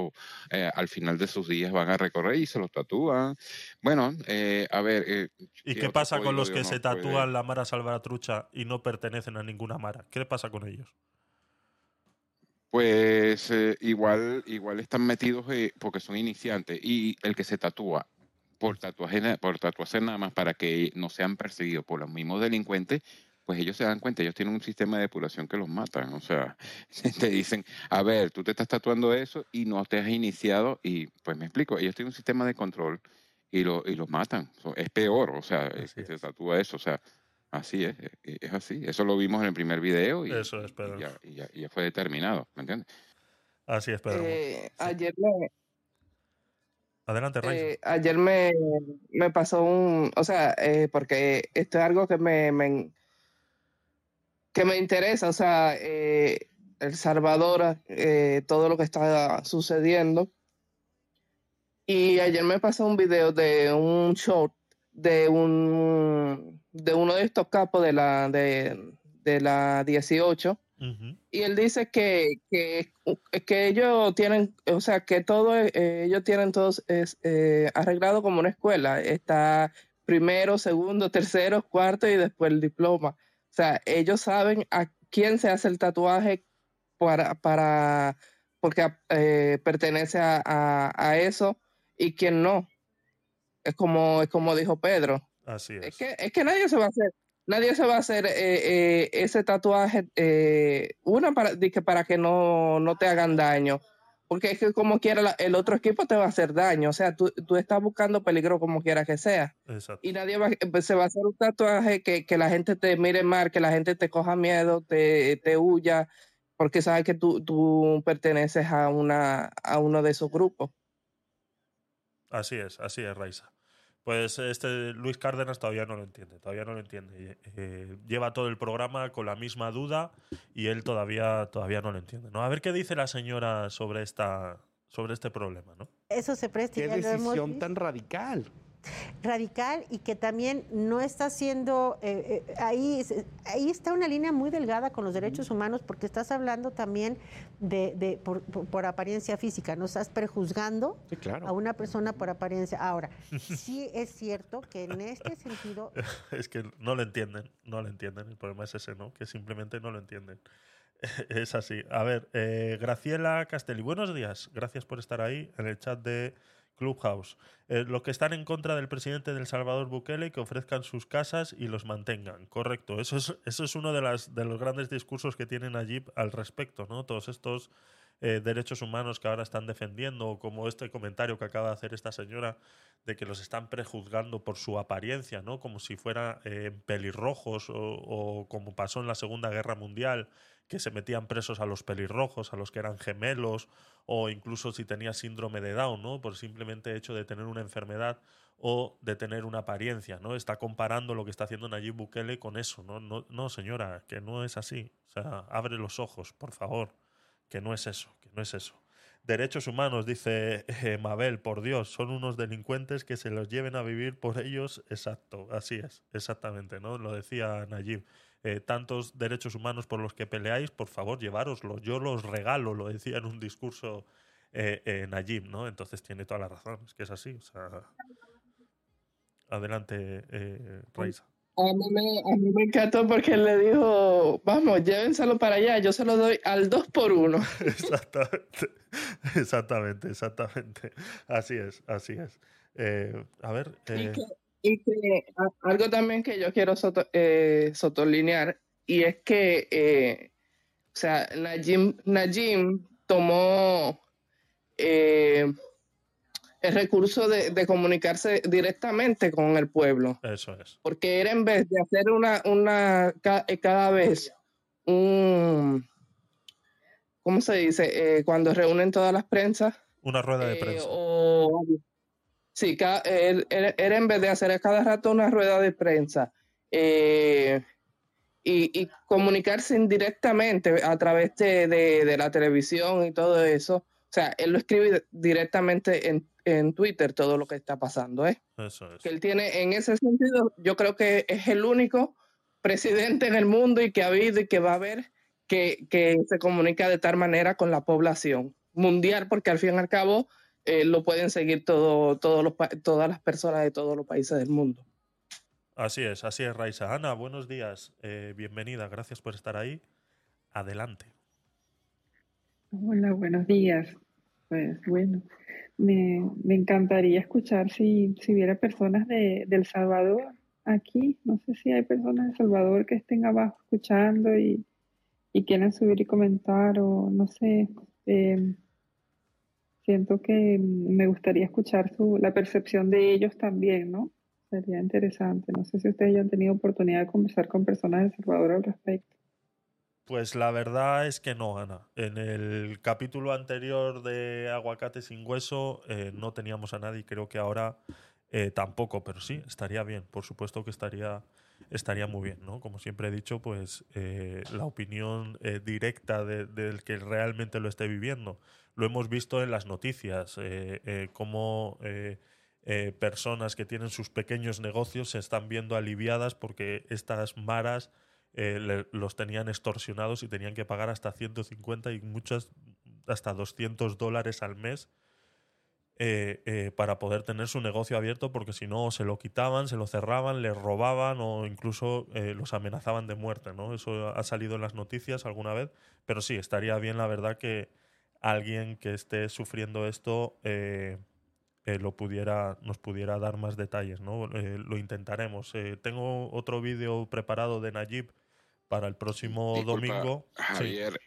eh, al final de sus días van a recorrer y se los tatúan. Bueno, eh, a ver. eh, ¿Y ¿qué pasa con los que se puede- tatúan la Mara Salvatrucha y no pertenecen a ninguna Mara? ¿Qué pasa con ellos? Pues eh, igual, igual están metidos eh, porque son iniciantes y el que se tatúa por tatuaje, por tatuarse nada más para que no sean perseguidos por los mismos delincuentes, pues ellos se dan cuenta, ellos tienen un sistema de depuración que los matan. O sea, te dicen, a ver, tú te estás tatuando eso y no te has iniciado y pues me explico, ellos tienen un sistema de control y, lo, y los matan. Es peor, o sea, el que se tatúa eso, o sea, así es, es, es así. Eso lo vimos en el primer video y, Eso es, y ya, y ya- y ya fue determinado, ¿me entiendes? Así es, Pedro. Eh, ayer me, Adelante, eh, ayer me, me pasó un, o sea, eh, porque esto es algo que me, me- que me interesa, o sea, eh, El Salvador, eh, todo lo que está sucediendo. Y ayer me pasó un video de un short de un de uno de estos capos de la de, de la 18 Ujú. y él dice que, que, que ellos tienen, o sea, que todo, eh, ellos tienen todos es, eh, arreglado como una escuela. Está primero, segundo, tercero, cuarto y después el diploma. O sea, ellos saben a quién se hace el tatuaje para, para porque eh, pertenece a, a, a eso y quién no. Es como, es como dijo Pedro. Así es. Es que, es que nadie se va a hacer, nadie se va a hacer eh, eh, ese tatuaje, eh, una para, que para que no, no te hagan daño, porque es que como quiera la- el otro equipo te va a hacer daño, o sea, tú, tú estás buscando peligro como quiera que sea, Exacto. y nadie va, se va a hacer un tatuaje que, que la gente te mire mal, que la gente te coja miedo, te, te huya, porque sabe que tú, tú perteneces a, una, a uno de esos grupos. Así es, así es, Raiza. Pues este Luis Cárdenas todavía no lo entiende, todavía no lo entiende. Eh, lleva todo el programa con la misma duda y él todavía, todavía no lo entiende. ¿no? A ver qué dice la señora sobre, esta, sobre este problema. ¿no? Eso se presta. Qué ya lo hemos decisión visto. tan radical. Radical y que también no está siendo, eh, eh, ahí, ahí está una línea muy delgada con los derechos humanos porque estás hablando también de, de- por, por- por apariencia física, no estás prejuzgando Sí, claro. a una persona por apariencia. Ahora, sí es cierto que en este sentido Es que no lo entienden, no lo entienden. El problema es ese, ¿no? Que simplemente no lo entienden. Es así. A ver, eh, Graciela Castelli, buenos días. Gracias por estar ahí en el chat de Clubhouse. Eh, los que están en contra del presidente del Salvador Bukele, que ofrezcan sus casas y los mantengan. Correcto. Eso es, eso es uno de, los grandes discursos que tienen allí al respecto, ¿no? Todos estos eh, derechos humanos que ahora están defendiendo, como este comentario que acaba de hacer esta señora, de que los están prejuzgando por su apariencia, ¿no? Como si fueran eh, pelirrojos o, o como pasó en la Segunda Guerra Mundial, que se metían presos a los pelirrojos, a los que eran gemelos, o incluso si tenía síndrome de Down, ¿no? Por simplemente hecho de tener una enfermedad o de tener una apariencia, ¿no? Está comparando lo que está haciendo Nayib Bukele con eso, ¿no? No, señora, que no es así. O sea, abre los ojos, por favor, que no es eso, que no es eso. Derechos humanos, dice eh, Mabel, por Dios, son unos delincuentes que se los lleven a vivir por ellos. Exacto, así es, exactamente, ¿no? Lo decía Nayib. Eh, tantos derechos humanos por los que peleáis, por favor, llevároslos. Yo los regalo, lo decía en un discurso eh, eh, Nayib, ¿no? Entonces tiene toda la razón, es que es así. O sea, adelante, eh, Raiza. A mí, me, a mí me encantó porque él le dijo, vamos, llévenselo para allá, yo se lo doy al dos por uno. Exactamente, exactamente, exactamente. Así es, así es. Eh, a ver, eh, y que a- algo también que yo quiero soto, eh, sotolinear, y es que, eh, o sea, Najim, Najim tomó eh, el recurso de, de comunicarse directamente con el pueblo, eso es. porque era en vez de hacer una, una eh, cada vez un, ¿cómo se dice? Eh, cuando reúnen todas las prensas. Una rueda de Eh, prensa. o- sí, él- él- era en vez de hacer a cada rato una rueda de prensa eh, y, y comunicarse indirectamente a través de, de- de la televisión y todo eso. O sea, él lo escribe directamente en, en Twitter todo lo que está pasando, ¿eh? Eso es. Que él tiene, en ese sentido, yo creo que es el único presidente en el mundo y que ha habido y que va a haber que, que se comunica de tal manera con la población mundial, porque al fin y al cabo eh, lo pueden seguir todo, los, todas las personas de todos los países del mundo. Así es, así es, Raiza. Ana, buenos días. eh, bienvenida, gracias por estar ahí. Adelante. Hola, buenos días. Pues bueno, me, me encantaría escuchar si, si hubiera personas de, de El Salvador aquí. No sé si hay personas de El Salvador que estén abajo escuchando y, y quieran subir y comentar o no sé. eh, siento que me gustaría escuchar su, la percepción de ellos también, ¿no? Sería interesante. No sé si ustedes ya han tenido oportunidad de conversar con personas de Salvador al respecto. Pues la verdad es que no, Ana. En el capítulo anterior de Aguacate sin hueso eh, no teníamos a nadie, creo que ahora eh, tampoco, pero sí, estaría bien, por supuesto que estaría, estaría muy bien, ¿no? Como siempre he dicho, pues eh, la opinión directa de- del que realmente lo esté viviendo. Lo hemos visto en las noticias, eh, eh, cómo eh, personas que tienen sus pequeños negocios se están viendo aliviadas porque estas maras los tenían extorsionados y tenían que pagar hasta 150 y muchas hasta 200 dólares al mes para poder tener su negocio abierto porque si no se lo quitaban, se lo cerraban, les robaban o incluso los amenazaban de muerte, ¿no? Eso ha salido en las noticias alguna vez, pero sí, estaría bien la verdad que alguien que esté sufriendo esto eh, eh, lo pudiera, nos pudiera dar más detalles, ¿no? Eh, lo intentaremos. Tengo otro vídeo preparado de Najib para el próximo Disculpa, domingo. Javier,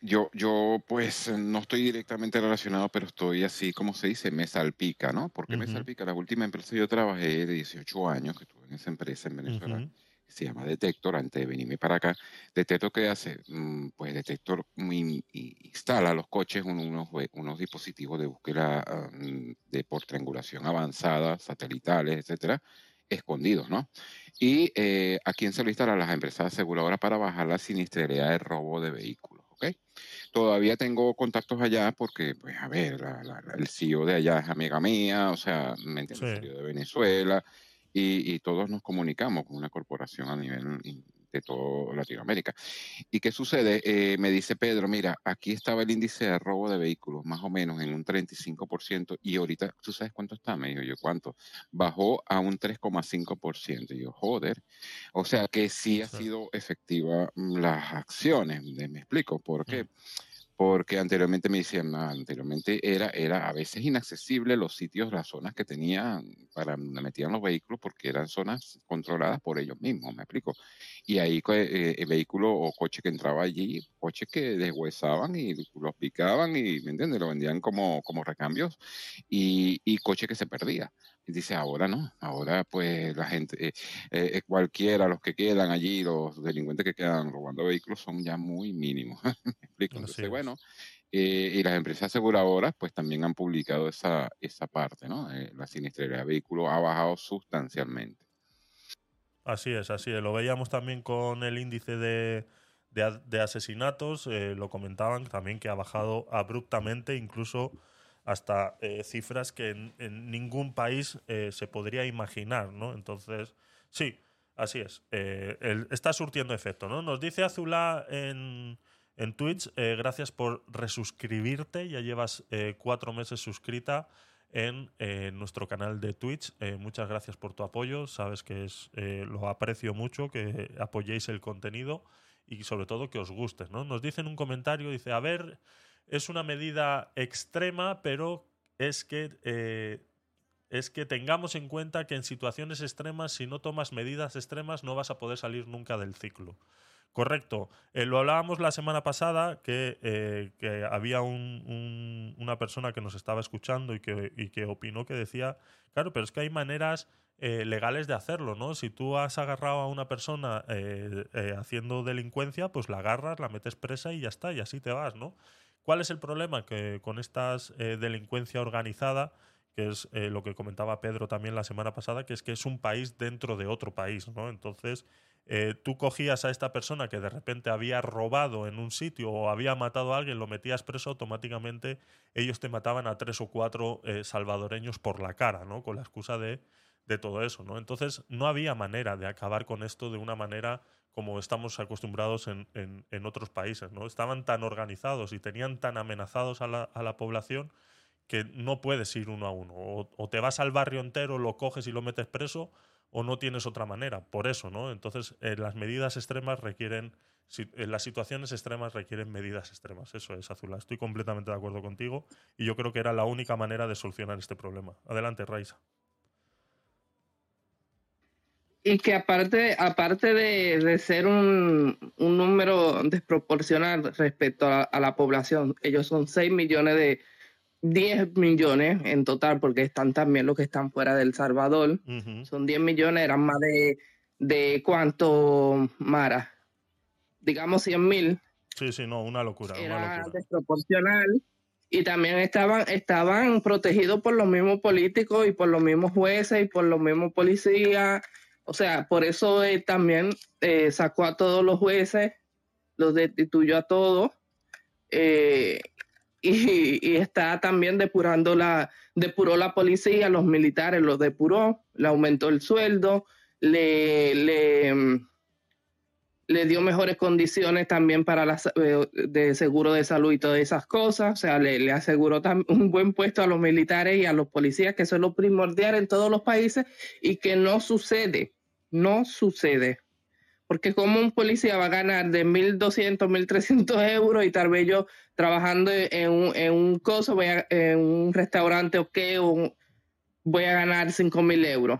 yo, yo pues no estoy directamente relacionado, pero estoy así, como se dice, me salpica, ¿no? ¿Por qué me salpica? La última empresa yo trabajé de 18 años, que estuve en esa empresa en Venezuela. Se llama Detector, antes de venirme para acá. Detector, ¿qué hace? Mm, Pues Detector instala a los coches un- unos, unos dispositivos de búsqueda ah, mm, de por triangulación avanzada, satelitales, etcétera, escondidos, ¿no? Y eh, a quién se lo instala las empresas aseguradoras para bajar la siniestralidad de robo de vehículos, ¿ok? Todavía tengo contactos allá porque, pues, a ver, la- la- la- el CEO de allá es amiga mía, o sea, me entiendes, Sí. de Venezuela y, y todos nos comunicamos con una corporación a nivel de toda Latinoamérica. ¿Y qué sucede? Eh, me dice Pedro, mira, aquí estaba el índice de robo de vehículos, más o menos en un 35%, y ahorita, ¿tú sabes cuánto está? Me dijo yo, ¿cuánto? Bajó a un 3,5%. Y yo, joder. O sea que sí ha sido efectiva mm, las acciones, ¿me me explico? ¿Por qué? Mm. Porque anteriormente me decían, "Ah, anteriormente era, era a veces inaccesible los sitios, las zonas que tenían para metían los vehículos porque eran zonas controladas por ellos mismos, me explico. Y ahí eh, el vehículo o coche que entraba allí, coches que deshuesaban y los picaban y, ¿me entiendes? Lo vendían como, como recambios y, y coche que se perdía. Y dice, ahora no, ahora pues la gente, eh, eh, cualquiera, los que quedan allí, los delincuentes que quedan robando vehículos son ya muy mínimos. ¿Me explico? Entonces, es. bueno, eh, y las empresas aseguradoras pues también han publicado esa, esa parte, ¿no? La siniestralidad de vehículos ha bajado sustancialmente. Así es, así es. Lo veíamos también con el índice de, de de asesinatos, eh, lo comentaban también que ha bajado abruptamente, incluso hasta eh, cifras que en, ningún país eh, se podría imaginar, ¿no? Entonces, sí, así es. Eh, está surtiendo efecto, ¿no? Nos dice Azulá en, en Twitch, eh, gracias por resuscribirte, ya llevas cuatro meses suscrita en eh, nuestro canal de Twitch. Eh, muchas gracias por tu apoyo. Sabes que es, eh, lo aprecio mucho, que apoyéis el contenido y sobre todo que os guste. ¿no? Nos dice en un comentario, dice, a ver, es una medida extrema, pero es que... es que tengamos en cuenta que en situaciones extremas, si no tomas medidas extremas, no vas a poder salir nunca del ciclo. Correcto. Eh, lo hablábamos la semana pasada que, eh, había un- un- una persona que nos estaba escuchando y que, y que opinó que decía, claro, pero es que hay maneras eh, legales de hacerlo, ¿no? Si tú has agarrado a una persona eh, haciendo delincuencia, pues la agarras, la metes presa y ya está, y así te vas, ¿no? ¿Cuál es el problema? Que con esta delincuencia organizada, que es lo que comentaba Pedro también la semana pasada, que es que es un país dentro de otro país, ¿no? Entonces, eh, tú cogías a esta persona que de repente había robado en un sitio o había matado a alguien, lo metías preso, automáticamente ellos te mataban a tres o cuatro eh, salvadoreños por la cara, ¿no? Con la excusa de, de todo eso, ¿no? Entonces, no había manera de acabar con esto de una manera como estamos acostumbrados en, en- en otros países, ¿no? Estaban tan organizados y tenían tan amenazados a la, a la población que no puedes ir uno a uno. O, o te vas al barrio entero, lo coges y lo metes preso, o no tienes otra manera. Por eso, ¿no? Entonces, eh, las medidas extremas requieren, si- eh, las situaciones extremas requieren medidas extremas. Eso es, Azula. Estoy completamente de acuerdo contigo y yo creo que era la única manera de solucionar este problema. Adelante, Raisa. Y que aparte, aparte de, de ser un, un número desproporcional respecto a, a la población, ellos son 6 millones de 10 millones en total, porque están también los que están fuera del Salvador. Son 10 millones, eran más de, de cuánto, Mara. Digamos 100 mil. Sí, sí, no, una locura. Una Era locura. desproporcional. Y también estaban, estaban protegidos por los mismos políticos y por los mismos jueces y por los mismos policías. O sea, por eso eh, también eh, sacó a todos los jueces, los destituyó a todos. eh, y, y está también depurando la, depuró la policía, los militares los depuró, le aumentó el sueldo, le, le, mm, dio mejores condiciones también para la, eh, de seguro de salud y todas esas cosas, o sea, le, le aseguró un buen puesto a los militares y a los policías, que eso es lo primordial en todos los países y que no sucede, no sucede. Porque como un policía va a ganar de 1.200, 1.300 euros y tal vez yo trabajando en un, en un coso, voy a- en un restaurante o qué, voy a ganar 5.000 euros,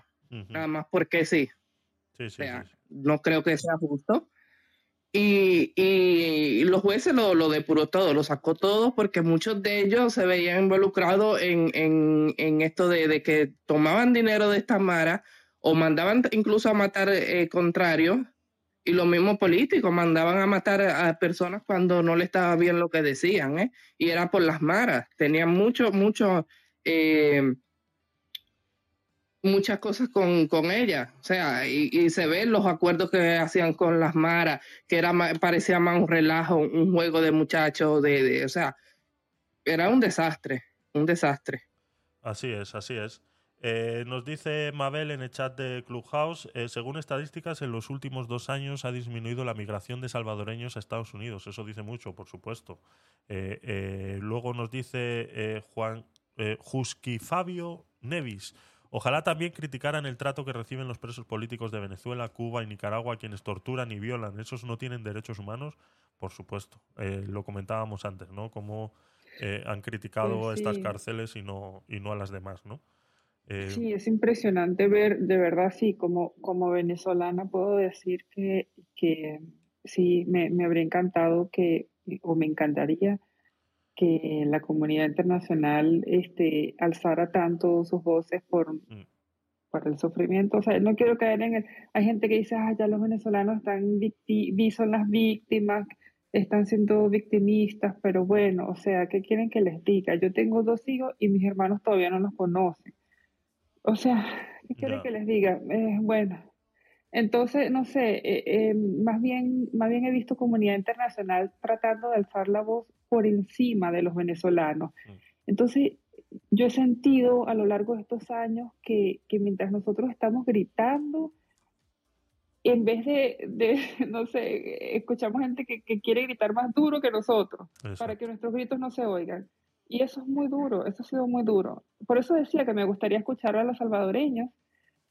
nada más porque sí Sí, sí, sea, sí, sí. no creo que sea justo. Y, y los jueces lo, lo depuró todo, lo sacó todo, porque muchos de ellos se veían involucrados en, en, en esto de, de que tomaban dinero de esta mara o mandaban incluso a matar eh, contrarios, y los mismos políticos mandaban a matar a personas cuando no le estaba bien lo que decían, ¿eh? y era por las maras, tenían mucho, mucho, eh, muchas cosas con, con ella, o sea, y, se ven los acuerdos que hacían con las maras, que era parecía más un relajo, un juego de muchachos, de- o sea, era un desastre, un desastre. Así es, así es. Eh, nos dice Mabel en el chat de Clubhouse, eh, según estadísticas, en los últimos dos años ha disminuido la migración de salvadoreños a Estados Unidos. Eso dice mucho, por supuesto. Eh, eh, luego nos dice eh, Juan Jusqui Fabio Nevis. Ojalá también criticaran el trato que reciben los presos políticos de Venezuela, Cuba y Nicaragua, quienes torturan y violan. ¿Esos no tienen derechos humanos? Por supuesto. Lo comentábamos antes, ¿no? Cómo han criticado Pues estas cárceles y no, y no a las demás, ¿no? Eh, Sí, es impresionante ver, de verdad, sí, como, como venezolana puedo decir que, que sí, me, me habría encantado que, o me encantaría que la comunidad internacional este, alzara tanto sus voces por, Mm. por el sufrimiento. O sea, no quiero caer en el... Hay gente que dice, ah, ya los venezolanos están victi vi- son las víctimas, están siendo victimistas, pero bueno, o sea, ¿qué quieren que les diga? Yo tengo dos hijos y mis hermanos todavía no los conocen. O sea, ¿qué quieren Ya. que les diga? Eh, bueno, entonces, no sé, eh, eh, más bien, más bien he visto comunidad internacional tratando de alzar la voz por encima de los venezolanos. Mm. Entonces, yo he sentido a lo largo de estos años que, que mientras nosotros estamos gritando, en vez de, de, no sé, escuchamos gente que, que quiere gritar más duro que nosotros para que nuestros gritos no se oigan. Y eso es muy duro, eso ha sido muy duro. Por eso decía que me gustaría escuchar a los salvadoreños,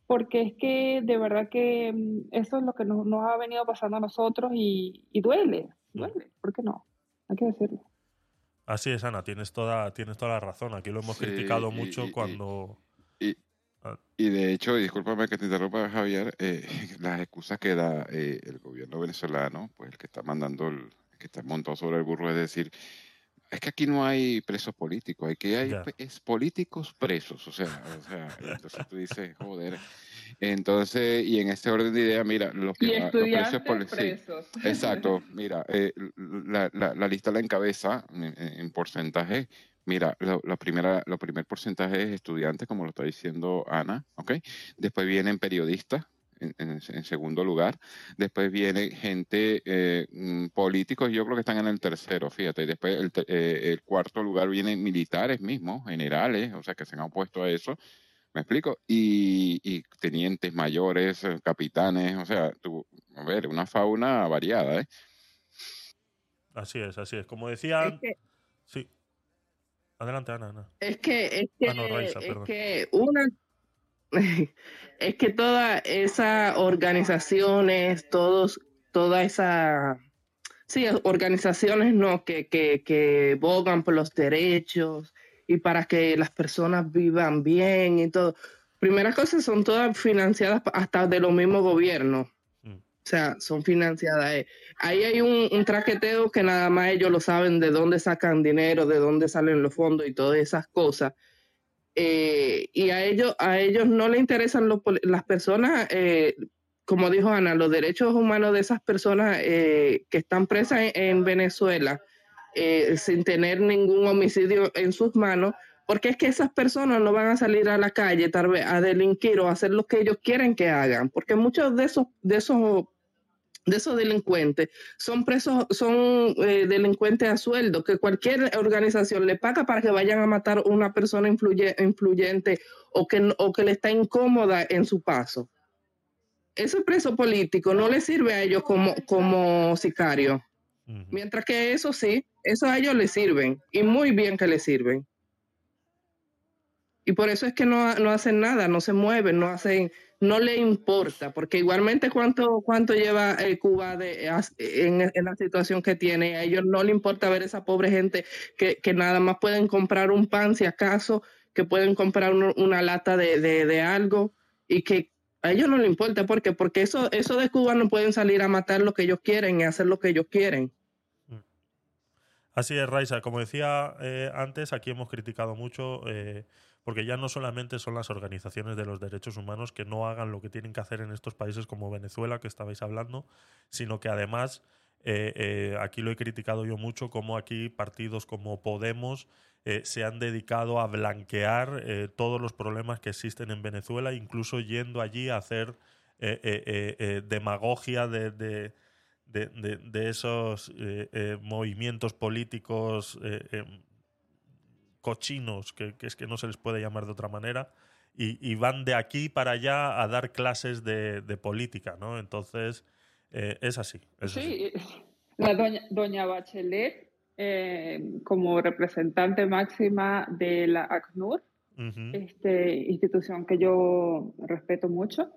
porque es que de verdad que mm, eso es lo que nos, nos ha venido pasando a nosotros y, y duele, Mm. duele, ¿por qué no? Hay que decirlo. Así es, Ana, tienes toda, tienes toda la razón. Aquí lo hemos Sí, criticado y- mucho y- cuando... Y, Ah. y de hecho, discúlpame que te interrumpa, Javier, eh, las excusas que da eh, el gobierno venezolano, pues el que está mandando, el, el que está montado sobre el burro, es decir, es que aquí no hay presos políticos, aquí hay es políticos presos, o sea, o sea, entonces tú dices, joder. Entonces, y en este orden de idea, mira, los que Y va- los presos poli- sí. Exacto, mira, eh, la, la- la lista la encabeza en, en- en porcentaje. Mira, lo, la primera, lo primer porcentaje es estudiantes, como lo está diciendo Ana, ¿ok? Después vienen periodistas, en, en- en segundo lugar. Después viene gente, eh, mm, políticos, yo creo que están en el tercero, fíjate. Y después el, eh, el cuarto lugar vienen militares mismos, generales, o sea, que se han opuesto a eso. ¿Me explico? Y, y tenientes mayores, eh, capitanes, o sea, tú, a ver, una fauna variada, ¿eh? Así es, así es. Como decía... Es que, Sí. Adelante, Ana. Ana. es que, es que, Ah, no, Raiza, es que una, es que todas esas organizaciones, todos, toda esa, sí, organizaciones no, que, que, que bogan por los derechos y para que las personas vivan bien y todo. Primeras cosas son todas financiadas hasta de los mismos gobiernos. Mm. O sea, son financiadas. eh. Ahí hay un, un traqueteo que nada más ellos lo saben de dónde sacan dinero, de dónde salen los fondos y todas esas cosas. Eh, y a ellos, a ellos no les interesan los las personas, eh, como dijo Ana, los derechos humanos de esas personas eh, que están presas en, en Venezuela eh, sin tener ningún homicidio en sus manos, porque es que esas personas no van a salir a la calle tal vez a delinquir o a hacer lo que ellos quieren que hagan, porque muchos de esos, de esos de esos delincuentes son presos, son eh, delincuentes a sueldo, que cualquier organización le paga para que vayan a matar a una persona influye- influyente o que, o que le está incómoda en su paso. Ese preso político no le sirve a ellos como, como sicario, Ujú. mientras que eso sí, eso a ellos les sirven y muy bien que les sirven. Y por eso es que no, no hacen nada, no se mueven, no hacen, no le importa, porque igualmente cuánto, cuánto lleva eh, Cuba de, en, en la situación que tiene, a ellos no le importa ver esa pobre gente que, que nada más pueden comprar un pan si acaso, que pueden comprar un- una lata de, de, de algo y que a ellos no le importa, ¿por qué? Porque eso, eso de Cuba no pueden salir a matar lo que ellos quieren y hacer lo que ellos quieren. Así es, Raisa. Como decía eh, antes, aquí hemos criticado mucho, eh, porque ya no solamente son las organizaciones de los derechos humanos que no hagan lo que tienen que hacer en estos países como Venezuela, que estabais hablando, sino que además, eh, eh, aquí lo he criticado yo mucho, como aquí partidos como Podemos eh, se han dedicado a blanquear todos los problemas que existen en Venezuela, incluso yendo allí a hacer demagogia de, de- de- esos movimientos políticos cochinos, que, que es que no se les puede llamar de otra manera, y, y van de aquí para allá a dar clases de, de política, ¿no? Entonces, eh, es así. es así. Sí, la doña, doña Bachelet, eh, como representante máxima de la ACNUR, este, institución que yo respeto mucho,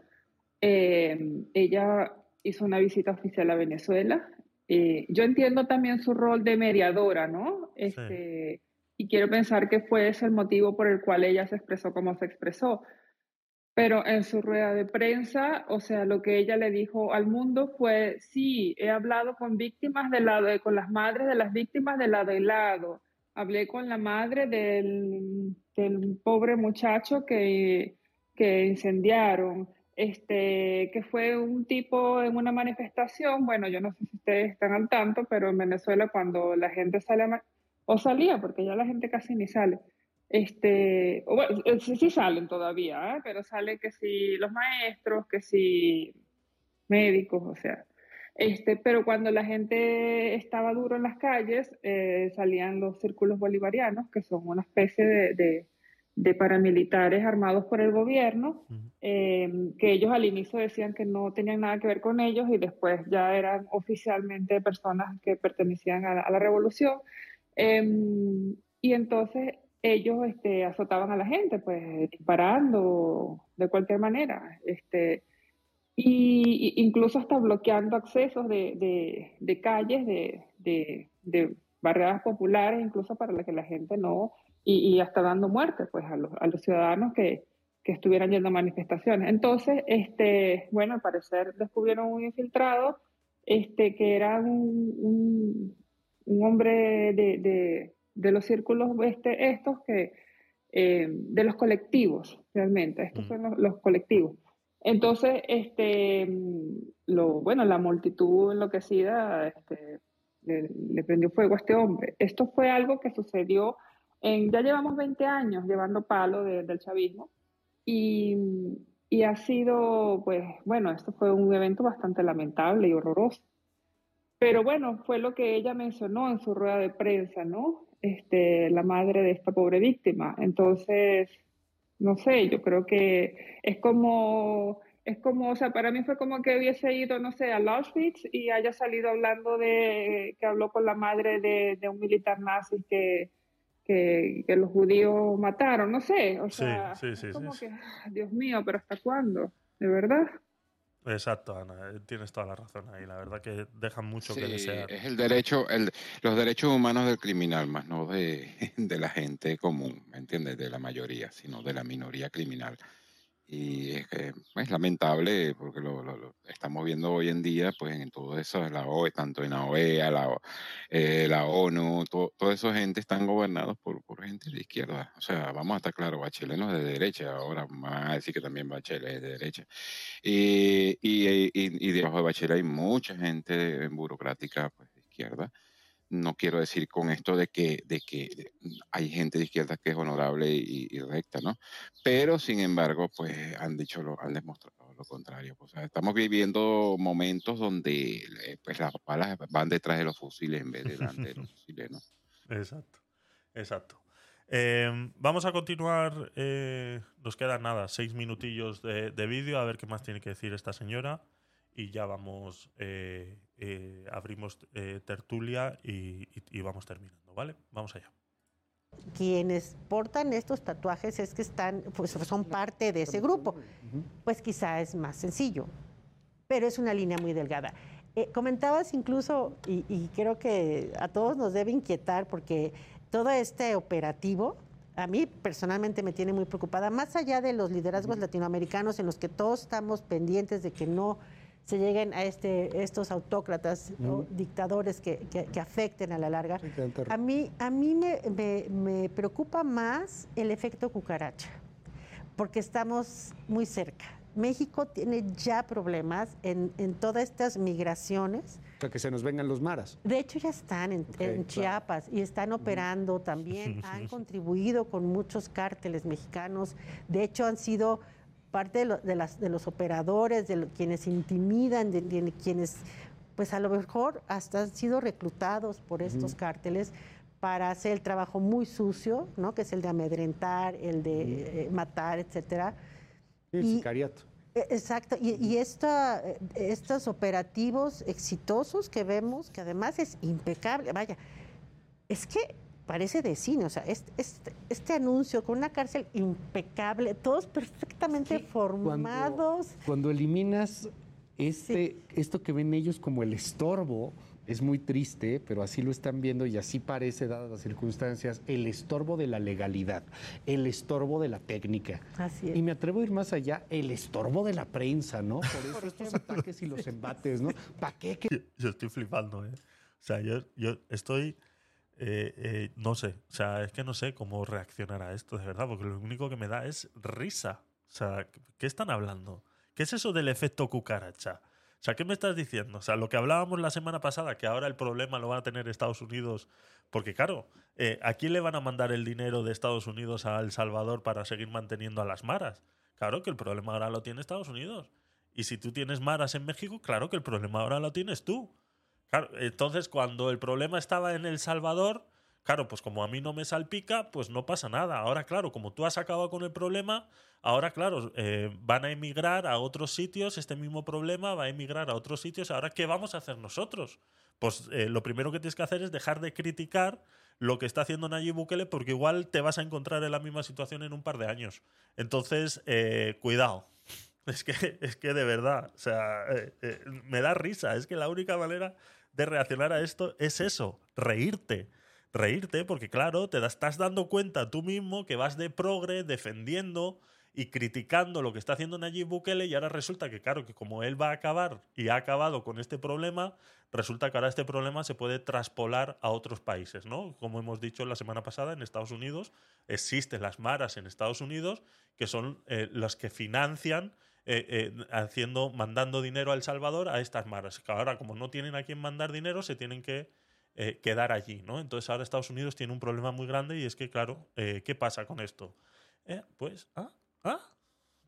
eh, ella hizo una visita oficial a Venezuela. Eh, yo entiendo también su rol de mediadora, ¿no? Este, Y quiero pensar que fue ese el motivo por el cual ella se expresó como se expresó. Pero en su rueda de prensa, o sea, lo que ella le dijo al mundo fue, sí, he hablado con víctimas de lado, con las madres de las víctimas de lado y lado. Hablé con la madre del, del pobre muchacho que, que incendiaron, este, que fue un tipo en una manifestación, bueno, yo no sé si ustedes están al tanto, pero en Venezuela cuando la gente sale, a o salía, porque ya la gente casi ni sale, este, o bueno, eh, sí, sí salen todavía, ¿eh? pero sale que si los maestros, que si médicos, o sea. Este, pero cuando la gente estaba duro en las calles, eh, salían los círculos bolivarianos, que son una especie de, de- de paramilitares armados por el gobierno, eh, que ellos al inicio decían que no tenían nada que ver con ellos y después ya eran oficialmente personas que pertenecían a la, a la revolución. Em, y entonces ellos este, azotaban a la gente, pues disparando de cualquier manera. Este, y, incluso hasta bloqueando accesos de, de- calles, de, de- de barriadas populares, incluso para que la gente no, y, hasta dando muerte pues, a, los, ciudadanos que, que estuvieran yendo a manifestaciones. Entonces, este, bueno, al parecer descubrieron un infiltrado este, que era un- un hombre de, de- de los círculos este, estos que, eh, de los colectivos, realmente, estos son los, los colectivos. Entonces, este, mm, lo, bueno, la multitud enloquecida este, le, le prendió fuego a este hombre. Esto fue algo que sucedió en, ya llevamos 20 años llevando palo de- del chavismo y, y ha sido, pues, bueno, esto fue un evento bastante lamentable y horroroso. Pero bueno, fue lo que ella mencionó en su rueda de prensa, ¿no? Este, la madre de esta pobre víctima. Entonces, no sé, yo creo que es como, es como, o sea, para mí fue como que hubiese ido, no sé, a Auschwitz y haya salido hablando de, que habló con la madre de, de un militar nazi que, que, que los judíos mataron, no sé, o Sí, sea, sí, sí, es como sí, que, ah, Dios mío, pero ¿hasta cuándo? ¿De verdad? Exacto, Ana, eh, tienes toda la razón ahí. La verdad que dejan mucho que desear. es el derecho, el, los derechos humanos del criminal, más no de, de la gente común, ¿me entiendes? De la mayoría, sino de la minoría criminal. Y es, que es lamentable porque lo, lo- lo estamos viendo hoy en día, pues en todo eso, la OE, tanto en la OEA, la, eh, la ONU, to- toda esa gente están gobernados por, por gente de izquierda. O sea, vamos a estar claros, Bachelet no es de derecha, ahora van a decir que también Bachelet es de derecha. Y, y, y, y debajo de Bachelet hay mucha gente burocrática pues, de izquierda. No quiero decir con esto de que, de que hay gente de izquierda que es honorable y, y recta, ¿no? Pero, sin embargo, pues han dicho, lo, han demostrado lo contrario. O sea, estamos viviendo momentos donde eh, pues, las balas van detrás de los fusiles en vez de delante de los fusiles, ¿no? Exacto, exacto. Eh, vamos a continuar. eh, nos quedan nada, seis minutillos de, de vídeo, a ver qué más tiene que decir esta señora. Y ya vamos, eh, eh, abrimos eh, tertulia y, y- y vamos terminando, ¿vale? Vamos allá. Quienes portan estos tatuajes es que están, pues son parte de ese grupo. Pues quizá es más sencillo, pero es una línea muy delgada. Eh, comentabas incluso, y, y creo que a todos nos debe inquietar, porque todo este operativo a mí personalmente me tiene muy preocupada, más allá de los liderazgos latinoamericanos en los que todos estamos pendientes de que no se lleguen a este, estos autócratas o dictadores que, que- que afecten a la larga. Sí, A mí, a mí me, me- me preocupa más el efecto cucaracha, porque estamos muy cerca. México tiene ya problemas en, en todas estas migraciones. O sea, que se nos vengan los maras. De hecho, ya están en, Ok, en claro. Chiapas y están operando también. Han contribuido con muchos cárteles mexicanos. De hecho, han sido parte de, lo- de las, de los operadores, de lo- quienes intimidan, de, de quienes, pues a lo mejor hasta han sido reclutados por estos cárteles para hacer el trabajo muy sucio, ¿no? que es el de amedrentar, el de eh, matar, etcétera. El Y- sicariato. Eh, Exacto, y, y esta, eh, estos operativos exitosos que vemos, que además es impecable, vaya, es que parece de cine, o sea, este, este, este anuncio con una cárcel impecable, todos perfectamente formados. Cuando eliminas este, esto que ven ellos como el estorbo, es muy triste, pero así lo están viendo y así parece, dadas las circunstancias, el estorbo de la legalidad, el estorbo de la técnica. Así es. Y me atrevo a ir más allá, el estorbo de la prensa, ¿no? Por eso estos ataques y los embates, ¿no? ¿Para qué? que- Yo, yo estoy flipando, ¿eh? O sea, yo, yo estoy. Eh, eh, no sé. O sea, es que no sé cómo reaccionar a esto, de verdad, porque lo único que me da es risa. O sea, ¿qué están hablando? ¿Qué es eso del efecto cucaracha? O sea, ¿qué me estás diciendo? O sea, lo que hablábamos la semana pasada, que ahora el problema lo va a tener Estados Unidos, porque claro, eh, ¿a quién le van a mandar el dinero de Estados Unidos a El Salvador para seguir manteniendo a las maras? Claro que el problema ahora lo tiene Estados Unidos. Y si tú tienes maras en México, claro que el problema ahora lo tienes tú. Entonces cuando el problema estaba en El Salvador, claro, pues como a mí no me salpica, pues no pasa nada. Ahora, claro, como tú has acabado con el problema, ahora, claro, eh, van a emigrar a otros sitios, este mismo problema va a emigrar a otros sitios. Ahora, ¿qué vamos a hacer nosotros? Pues eh, lo primero que tienes que hacer es dejar de criticar lo que está haciendo Nayib Bukele, porque igual te vas a encontrar en la misma situación en un par de años. Entonces, eh, cuidado. Es que, es que de verdad, o sea, me da risa. Es que la única manera de reaccionar a esto es eso, reírte. Reírte, porque claro, te estás dando cuenta tú mismo que vas de progre defendiendo y criticando lo que está haciendo Nayib Bukele y ahora resulta que, claro, que como él va a acabar y ha acabado con este problema, resulta que ahora este problema se puede traspolar a otros países, ¿no? Como hemos dicho la semana pasada, en Estados Unidos existen las maras en Estados Unidos que son eh, las que financian eh, eh, haciendo, mandando dinero a El Salvador a estas maras. Que ahora, como no tienen a quién mandar dinero, se tienen que eh, quedar allí, ¿no? Entonces ahora Estados Unidos tiene un problema muy grande y es que, claro, eh, ¿qué pasa con esto? Eh, pues, ah, ah,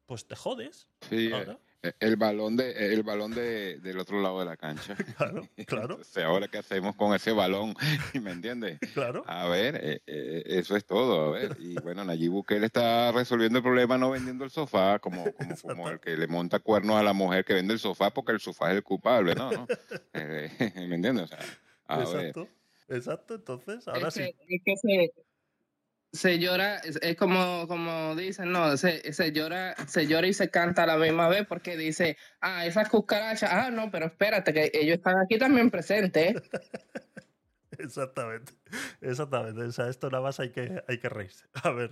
pues te jodes. Sí, Ahora. Eh, el balón de el balón de, del otro lado de la cancha. Claro, claro, Entonces, ahora qué hacemos con ese balón, ¿me entiendes? claro. A ver, eh, eh, eso es todo, a ver. Y bueno, Nayib Bukele está resolviendo el problema no vendiendo el sofá, como, como, como el que le monta cuernos a la mujer que vende el sofá porque el sofá es el culpable, ¿no? ¿No? Eh, ¿Me entiendes? O sea, a ver. Exacto. Exacto, entonces, ahora es sí. es que se, se llora, es, es como, como dicen, no, se, se llora, se llora y se canta a la misma vez porque dice, ah, esas cucarachas, ah, no, pero espérate, que ellos están aquí también presentes. Exactamente. Exactamente. O sea, esto nada más hay que, hay que reírse. A ver.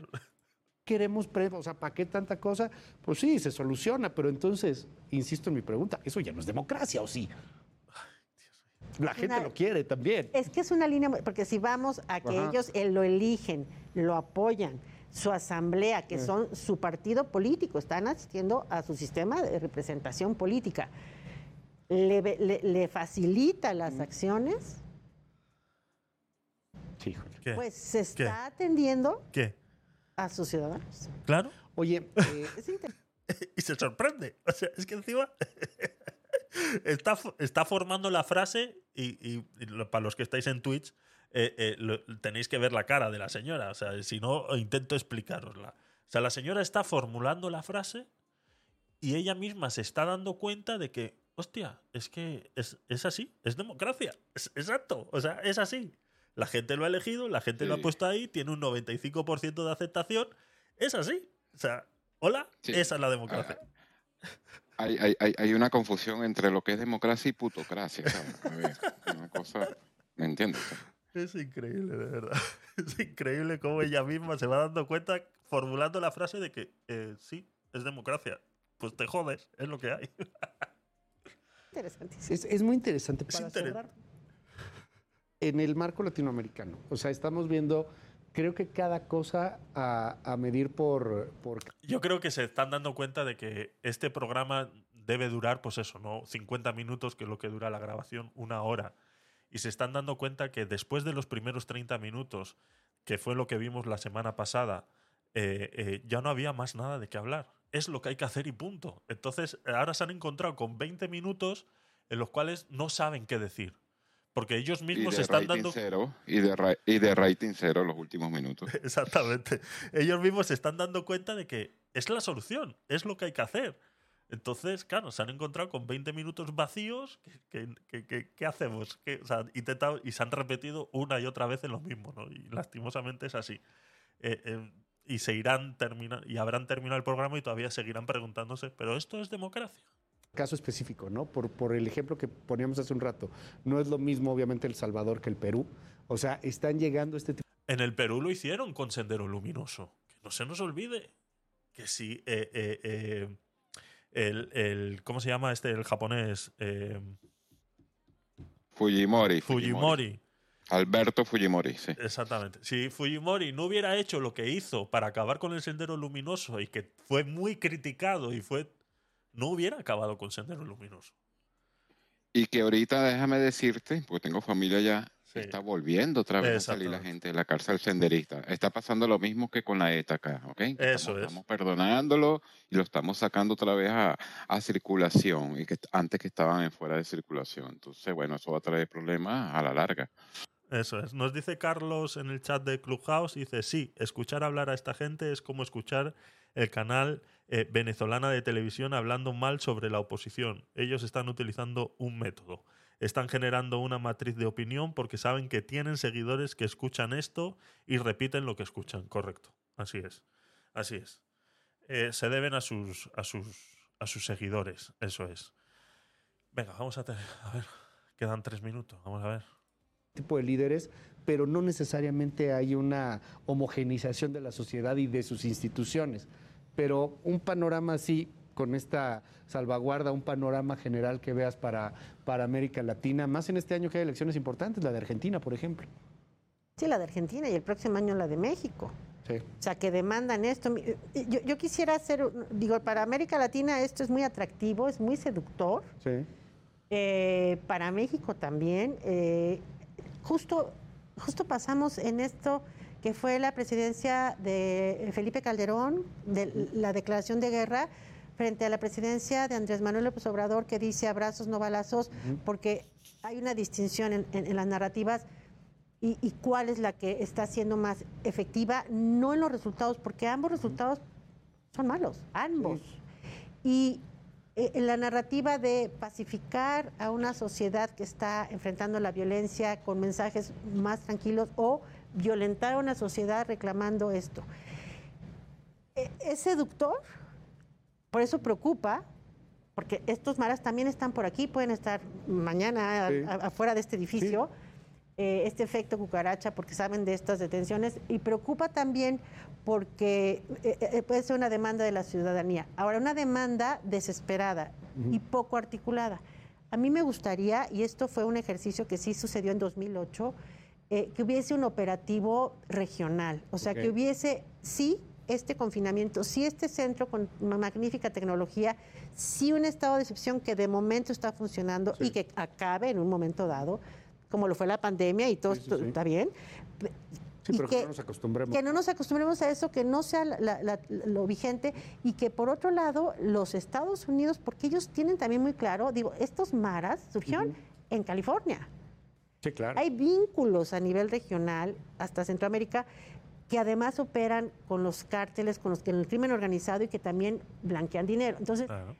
Queremos, o sea, ¿para qué tanta cosa? Pues sí, se soluciona, pero entonces, insisto en mi pregunta, ¿eso ya no es democracia o sí? La gente Una- lo quiere también. Es que es una línea, muy- porque si vamos a que Ajá. ellos eh, lo eligen, lo apoyan, su asamblea, que son su partido político, están asistiendo a su sistema de representación política, le, ve- le- le facilita las acciones, Sí, híjole. ¿Qué? pues se está ¿Qué? atendiendo ¿Qué? a sus ciudadanos. Claro. Oye, eh, Es y se sorprende. O sea, es que encima está, está formando la frase y, y- y lo- para los que estáis en Twitch eh, eh, lo- tenéis que ver la cara de la señora. O sea, si no, intento explicarosla. O sea, la señora está formulando la frase y ella misma se está dando cuenta de que, hostia, es que es, es así, es democracia. Es, exacto, o sea, es así. La gente lo ha elegido, la gente lo ha puesto ahí, tiene un 95% de aceptación. Es así. O sea, hola, Sí. esa es la democracia. Hay, hay, hay, hay una confusión entre lo que es democracia y putocracia. ¿sabes? Una cosa, ¿me entiendes? Es increíble, de verdad. Es increíble cómo ella misma se va dando cuenta formulando la frase de que eh, sí, es democracia. Pues te jodes, es lo que hay. Interesantísimo. Es, es muy interesante para inter- cerrar. En el marco latinoamericano, o sea, estamos viendo, creo que cada cosa a, a medir por, por Yo creo que se están dando cuenta de que este programa debe durar, pues eso, ¿no? 50 minutos, que es lo que dura la grabación, una hora. Y se están dando cuenta que después de los primeros 30 minutos, que fue lo que vimos la semana pasada, eh, eh, ya no había más nada de qué hablar. Es lo que hay que hacer y punto. Entonces, ahora se han encontrado con 20 minutos en los cuales no saben qué decir. Porque ellos Y mismos de se están dando cero, y de, y de rating cero los últimos minutos. Exactamente. Ellos mismos se están dando cuenta de que es la solución, es lo que hay que hacer. Entonces, claro, se han encontrado con 20 minutos vacíos. ¿Qué, qué- qué- qué hacemos? ¿Qué- o sea, intentado- y se han repetido una y otra vez en lo mismo, ¿no? Y lastimosamente es así. Eh, eh, y se irán termina- y habrán terminado el programa y todavía seguirán preguntándose, ¿pero esto es democracia? Caso específico, ¿no? Por, por el ejemplo que poníamos hace un rato. No es lo mismo, obviamente, El Salvador que el Perú. O sea, están llegando este tipo En el Perú lo hicieron con Sendero Luminoso. Que no se nos olvide que si eh, eh, eh, el, el- ¿Cómo se llama este? El japonés. Eh, Fujimori. Fujimori. Alberto Fujimori, sí. Exactamente. Si Fujimori no hubiera hecho lo que hizo para acabar con el Sendero Luminoso y que fue muy criticado y fue. No hubiera acabado con Sendero Luminoso. Y que ahorita, déjame decirte, porque tengo familia allá, Sí. está volviendo otra vez a salir la gente de la cárcel senderista. Está pasando lo mismo que con la ETA acá, ¿ok? Eso estamos, es. Estamos perdonándolo y lo estamos sacando otra vez a, a circulación, y que antes que estaban en fuera de circulación. Entonces, bueno, eso va a traer problemas a la larga. Eso es. Nos dice Carlos en el chat de Clubhouse, dice, sí, escuchar hablar a esta gente es como escuchar el canal eh, venezolana de televisión hablando mal sobre la oposición. Ellos están utilizando un método. Están generando una matriz de opinión porque saben que tienen seguidores que escuchan esto y repiten lo que escuchan. Correcto. Así es. Así es. Eh, se deben a sus, a, sus, a sus seguidores. Eso es. Venga, vamos a tener... A ver, quedan tres minutos. Vamos a ver. Tipo de líderes, pero no necesariamente hay una homogenización de la sociedad y de sus instituciones. Pero un panorama así, con esta salvaguarda, un panorama general que veas para, para América Latina, más en este año que hay elecciones importantes, la de Argentina, por ejemplo. Sí, la de Argentina y el próximo año la de México. Sí. O sea, que demandan esto. Yo, yo quisiera hacer, digo, para América Latina esto es muy atractivo, es muy seductor. Sí. Eh, para México también. eh, justo, justo pasamos en esto que fue la presidencia de Felipe Calderón, de la declaración de guerra, frente a la presidencia de Andrés Manuel López Obrador, que dice abrazos, no balazos, porque hay una distinción en, en- en las narrativas y, y cuál es la que está siendo más efectiva, no en los resultados, porque ambos resultados son malos, ambos. Y eh, en la narrativa de pacificar a una sociedad que está enfrentando la violencia con mensajes más tranquilos o violentar a una sociedad reclamando esto. Eh, Es seductor, por eso preocupa, porque estos maras también están por aquí, pueden estar mañana a- Sí. a- afuera de este edificio. eh, este efecto cucaracha porque saben de estas detenciones y preocupa también porque eh, eh, puede ser una demanda de la ciudadanía. Ahora, una demanda desesperada y poco articulada. A mí me gustaría, y esto fue un ejercicio que sí sucedió en 2008, eh, que hubiese un operativo regional, o sea, que hubiese, sí, este confinamiento, sí, este centro con ma- magnífica tecnología, sí un estado de excepción que de momento está funcionando y que acabe en un momento dado, como lo fue la pandemia y todo sí. está bien. Sí, pero que, no nos acostumbremos. Que no nos acostumbremos a eso, que no sea la- la- la- lo vigente y que por otro lado los Estados Unidos, porque ellos tienen también muy claro, digo, estos maras surgieron en California. Sí, claro. Hay vínculos a nivel regional hasta Centroamérica que además operan con los cárteles, con, los, con el crimen organizado y que también blanquean dinero. Entonces, Claro.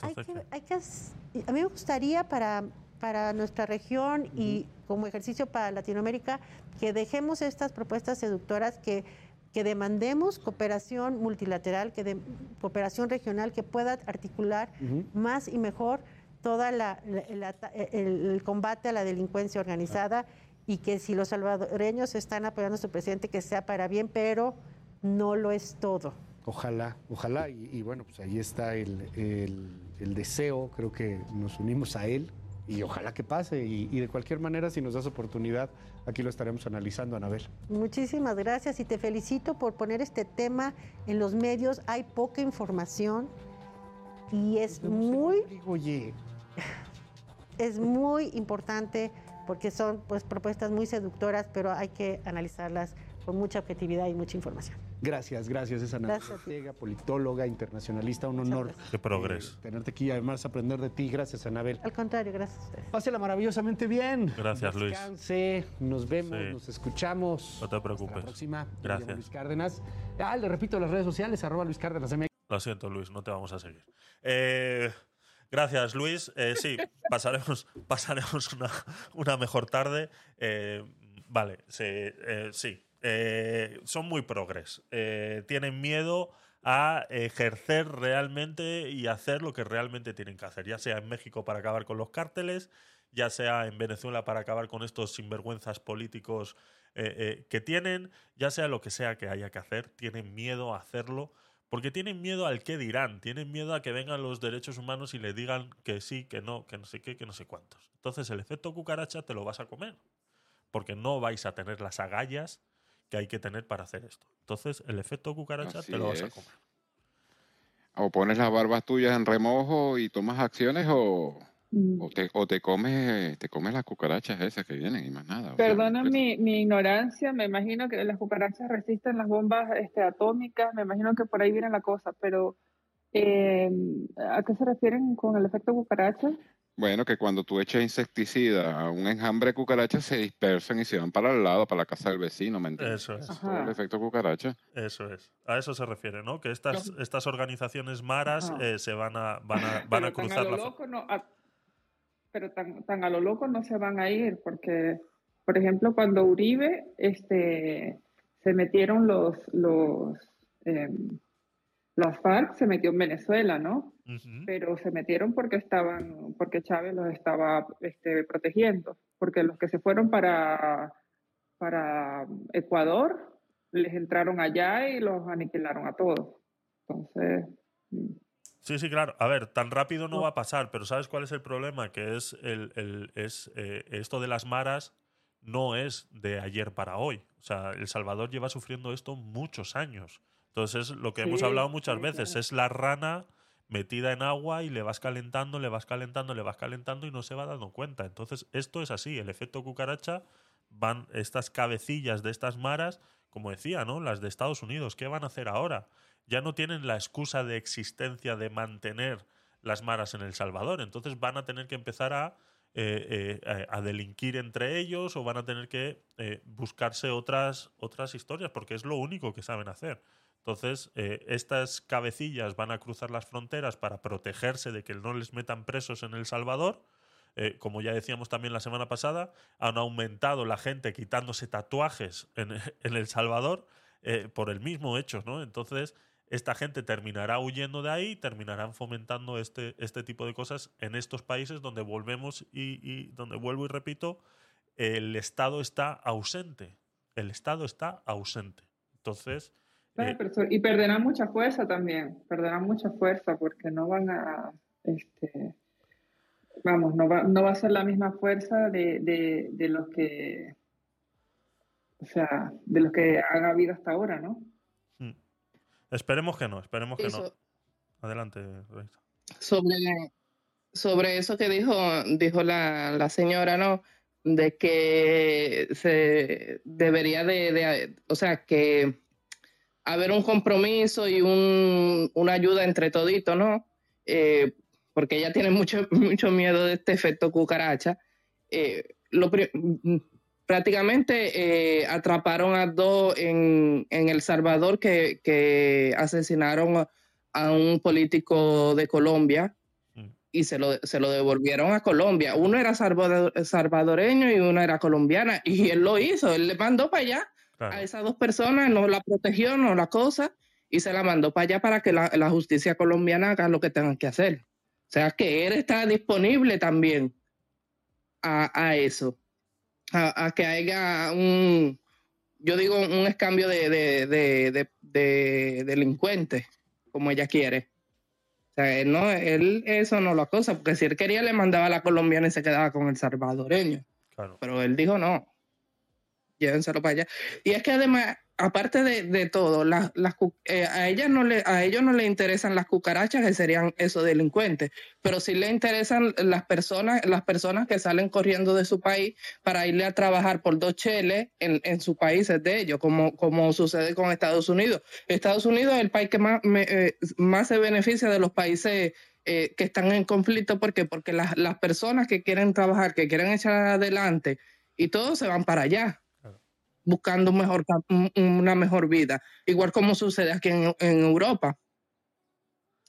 hay que, hay que a mí me gustaría para, para nuestra región y como ejercicio para Latinoamérica que dejemos estas propuestas seductoras que, que demandemos cooperación multilateral, que de, cooperación regional que pueda articular más y mejor toda la, la- la- el, el combate a la delincuencia organizada y que si los salvadoreños están apoyando a su presidente que sea para bien, pero no lo es todo. Ojalá, ojalá. Y, y bueno, pues ahí está el, el- el deseo, creo que nos unimos a él y ojalá que pase. Y, y de cualquier manera, si nos das oportunidad, aquí lo estaremos analizando, Anabel. Muchísimas gracias y te felicito por poner este tema en los medios. Hay poca información y es muy, Oye, es muy importante porque son pues propuestas muy seductoras, pero hay que analizarlas con mucha objetividad y mucha información. Gracias, gracias. Es Anabel Gracias. Ortega, politóloga, internacionalista. Un honor Qué progreso. eh, tenerte aquí y además aprender de ti. Gracias, Anabel. Al contrario, gracias a ustedes. Pásela maravillosamente bien. Gracias, Luis. Descanse, nos vemos, Sí. nos escuchamos. No te Hasta preocupes. la próxima. Gracias. Luis Cárdenas. Ah, le repito las redes sociales, arroba Luis Cárdenas MX. Lo siento, Luis, no te vamos a seguir. Eh, gracias, Luis. Eh, sí, pasaremos, pasaremos una, una mejor tarde. Eh, vale, sí. eh, sí. Eh, son muy progres. Eh, tienen miedo a ejercer realmente y hacer lo que realmente tienen que hacer, ya sea en México para acabar con los cárteles, ya sea en Venezuela para acabar con estos sinvergüenzas políticos eh, eh, que tienen, ya sea lo que sea que haya que hacer, tienen miedo a hacerlo porque tienen miedo al qué dirán, tienen miedo a que vengan los derechos humanos y le digan que sí, que no, que no sé qué, que no sé cuántos. Entonces el efecto cucaracha te lo vas a comer, porque no vais a tener las agallas que hay que tener para hacer esto. Entonces el efecto cucaracha Así te lo vas a comer. O pones las barbas tuyas en remojo y tomas acciones o, Mm. o, te, o te comes te comes las cucarachas esas que vienen y más nada. Perdona mi, mi ignorancia, me imagino que las cucarachas resisten las bombas este, atómicas, me imagino que por ahí viene la cosa, pero eh, ¿a qué se refieren con el efecto cucaracha? Bueno, que cuando tú echas insecticida a un enjambre de cucarachas se dispersan y se van para el lado, para la casa del vecino, ¿me entiendes? Eso es. El efecto cucaracha. Eso es. A eso se refiere, ¿no? Que estas, estas organizaciones maras eh, se van a, van a, van a cruzar a lo loco no, a- pero tan, tan a lo loco no se van a ir, porque, por ejemplo, cuando Uribe este, se metieron los, los, las FARC, se metió en Venezuela, ¿no? Ujú. pero se metieron porque estaban, porque Chávez los estaba este, protegiendo, porque los que se fueron para, para Ecuador les entraron allá y los aniquilaron a todos. Entonces, mm, Sí, sí, claro. A ver, tan rápido no va a pasar, pero ¿sabes cuál es el problema? Que es, el, el- es eh, esto de las maras no es de ayer para hoy. O sea, El Salvador lleva sufriendo esto muchos años. Entonces, es lo que hemos Sí, hablado muchas sí, veces, claro. es la rana metida en agua y le vas calentando, le vas calentando, le vas calentando y no se va dando cuenta. Entonces, esto es así, el efecto cucaracha, van estas cabecillas de estas maras, como decía, ¿no? Las de Estados Unidos, ¿qué van a hacer ahora? Ya no tienen la excusa de existencia de mantener las maras en El Salvador, entonces van a tener que empezar a, eh, eh, a delinquir entre ellos o van a tener que eh, buscarse otras, otras historias, porque es lo único que saben hacer. Entonces, eh, estas cabecillas van a cruzar las fronteras para protegerse de que no les metan presos en El Salvador. Eh, como ya decíamos también la semana pasada, han aumentado la gente quitándose tatuajes en, El Salvador eh, por el mismo hecho, ¿no? Entonces, esta gente terminará huyendo de ahí, terminarán fomentando este, este tipo de cosas en estos países donde volvemos y, y donde vuelvo y repito, el Estado está ausente. El Estado está ausente. Entonces, claro, eh, pero y perderán mucha fuerza también, perderán mucha fuerza porque no van a, este, vamos, no va, no va a ser la misma fuerza de, de, de los que, o sea, de los que han habido hasta ahora, ¿no? mm. esperemos que no, esperemos que no. Adelante, Raiza. sobre, sobre eso que dijo, dijo la, la señora, ¿no? De que se debería de, de- o sea, que haber un compromiso y un, una ayuda entre toditos, ¿no? Eh, porque ella tiene mucho, mucho miedo de este efecto cucaracha. Eh, lo prácticamente eh, atraparon a dos en, en El Salvador que, que asesinaron a- a un político de Colombia Mm. y se lo, se lo devolvieron a Colombia. Uno era salvador- salvadoreño y uno era colombiana y él lo hizo, él le mandó para allá Claro. a esas dos personas, no la protegió, no la cosa y se la mandó para allá para que la, la justicia colombiana haga lo que tengan que hacer. O sea que él está disponible también a, a eso, a, a que haya un, yo digo, un escambio de, de, de, de- de delincuentes, como ella quiere. sea, él, no, él eso no lo acosa, porque si él quería le mandaba a la colombiana y se quedaba con el salvadoreño. Claro. Pero él dijo no, llévenselo para allá. Y es que además, aparte de, de todo, las, las eh, a, ellas no le, a ellos no le interesan las cucarachas, que serían esos delincuentes, pero sí le interesan las personas, las personas que salen corriendo de su país para irle a trabajar por dos cheles en, en sus países de ellos, como, como sucede con Estados Unidos. Estados Unidos es el país que más, me- eh, más se beneficia de los países eh, que están en conflicto. ¿Por qué? Porque las, las personas que quieren trabajar, que quieren echar adelante, y todos se van para allá buscando un mejor, una mejor vida, igual como sucede aquí en, en Europa.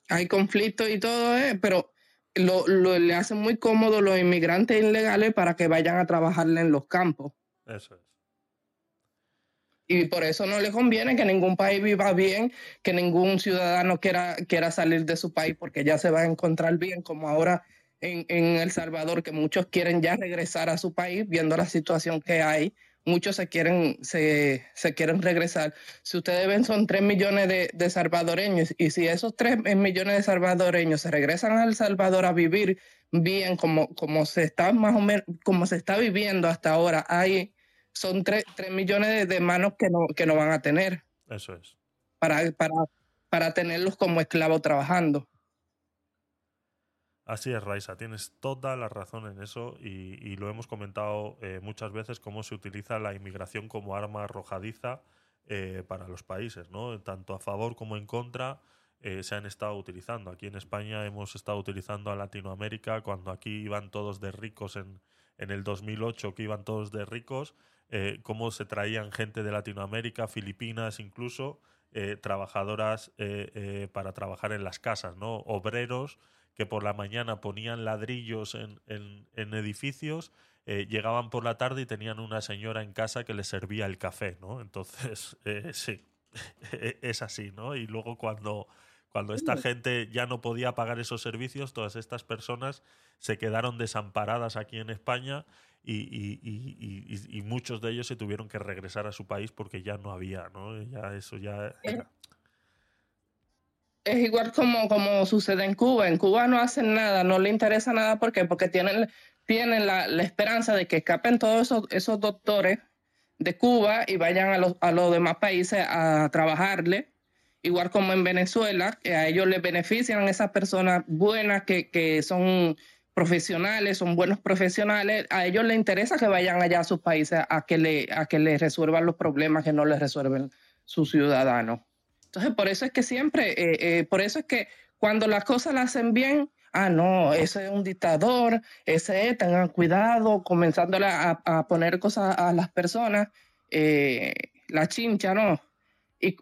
Hay conflictos y todo, eh, pero lo, lo- le hacen muy cómodo los inmigrantes ilegales para que vayan a trabajarle en los campos. Eso es. Y por eso no le conviene que ningún país viva bien, que ningún ciudadano quiera, quiera salir de su país porque ya se va a encontrar bien, como ahora en, en El Salvador, que muchos quieren ya regresar a su país viendo la situación que hay. Muchos se quieren, se, se quieren regresar. Si ustedes ven, son 3 millones de, de salvadoreños. Y si esos 3 millones de salvadoreños se regresan a El Salvador a vivir bien, como, como se está más o menos, como se está viviendo hasta ahora, hay son 3, millones de, de manos que no, que no van a tener Eso es. para, para, para tenerlos como esclavos trabajando. Así es, Raisa, tienes toda la razón en eso y, lo hemos comentado eh, muchas veces cómo se utiliza la inmigración como arma arrojadiza eh, para los países, ¿no? Tanto a favor como en contra eh, se han estado utilizando. Aquí en España hemos estado utilizando a Latinoamérica cuando aquí iban todos de ricos en, en el 2008, que iban todos de ricos, cómo se traían gente de Latinoamérica, Filipinas incluso, trabajadoras para trabajar en las casas, ¿no? Obreros que por la mañana ponían ladrillos en, en- en edificios, eh, llegaban por la tarde y tenían una señora en casa que les servía el café, ¿no? Entonces, eh, sí, es así, ¿no? Y luego cuando, cuando esta gente ya no podía pagar esos servicios, todas estas personas se quedaron desamparadas aquí en España y, y- y- muchos de ellos se tuvieron que regresar a su país porque ya no había, ¿no? Ya eso ya era- Es igual como, como sucede en Cuba. En Cuba no hacen nada, no le interesa nada. ¿Por qué? Porque tienen, tienen la, la esperanza de que escapen todos esos, esos doctores de Cuba y vayan a los, a los demás países a trabajarle. Igual como en Venezuela, que a ellos les benefician esas personas buenas que, que son profesionales, son buenos profesionales, a ellos les interesa que vayan allá a sus países a que le, a que les resuelvan los problemas que no les resuelven sus ciudadanos. Entonces, por eso es que siempre, eh, eh, por eso es que cuando las cosas las hacen bien, ah, no, ese es un dictador, ese es, tengan cuidado, comenzándole a, poner cosas a las personas, eh, la chincha, ¿no? Y,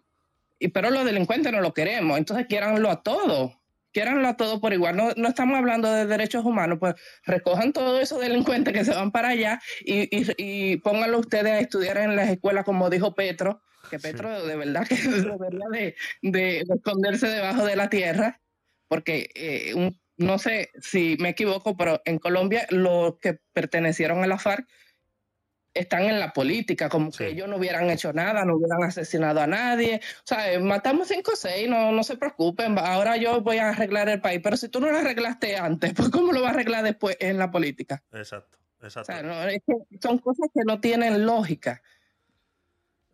y, pero los delincuentes no lo queremos, entonces quiéranlo a todo, quiéranlo a todo por igual. No, no estamos hablando de derechos humanos, pues recojan todos esos delincuentes que se van para allá y, y pónganlo ustedes a estudiar en las escuelas, como dijo Petro, que Petro de verdad que debería de, de- de esconderse debajo de la tierra, porque eh, un- no sé si me equivoco, pero en Colombia los que pertenecieron a la FARC están en la política, como que ellos no hubieran hecho nada, no hubieran asesinado a nadie. O sea, eh, matamos cinco o seis, no, no se preocupen, ahora yo voy a arreglar el país, pero si tú no lo arreglaste antes, pues ¿cómo lo vas a arreglar después en la política? Exacto, O exacto. sea, no, es que son cosas que no tienen lógica.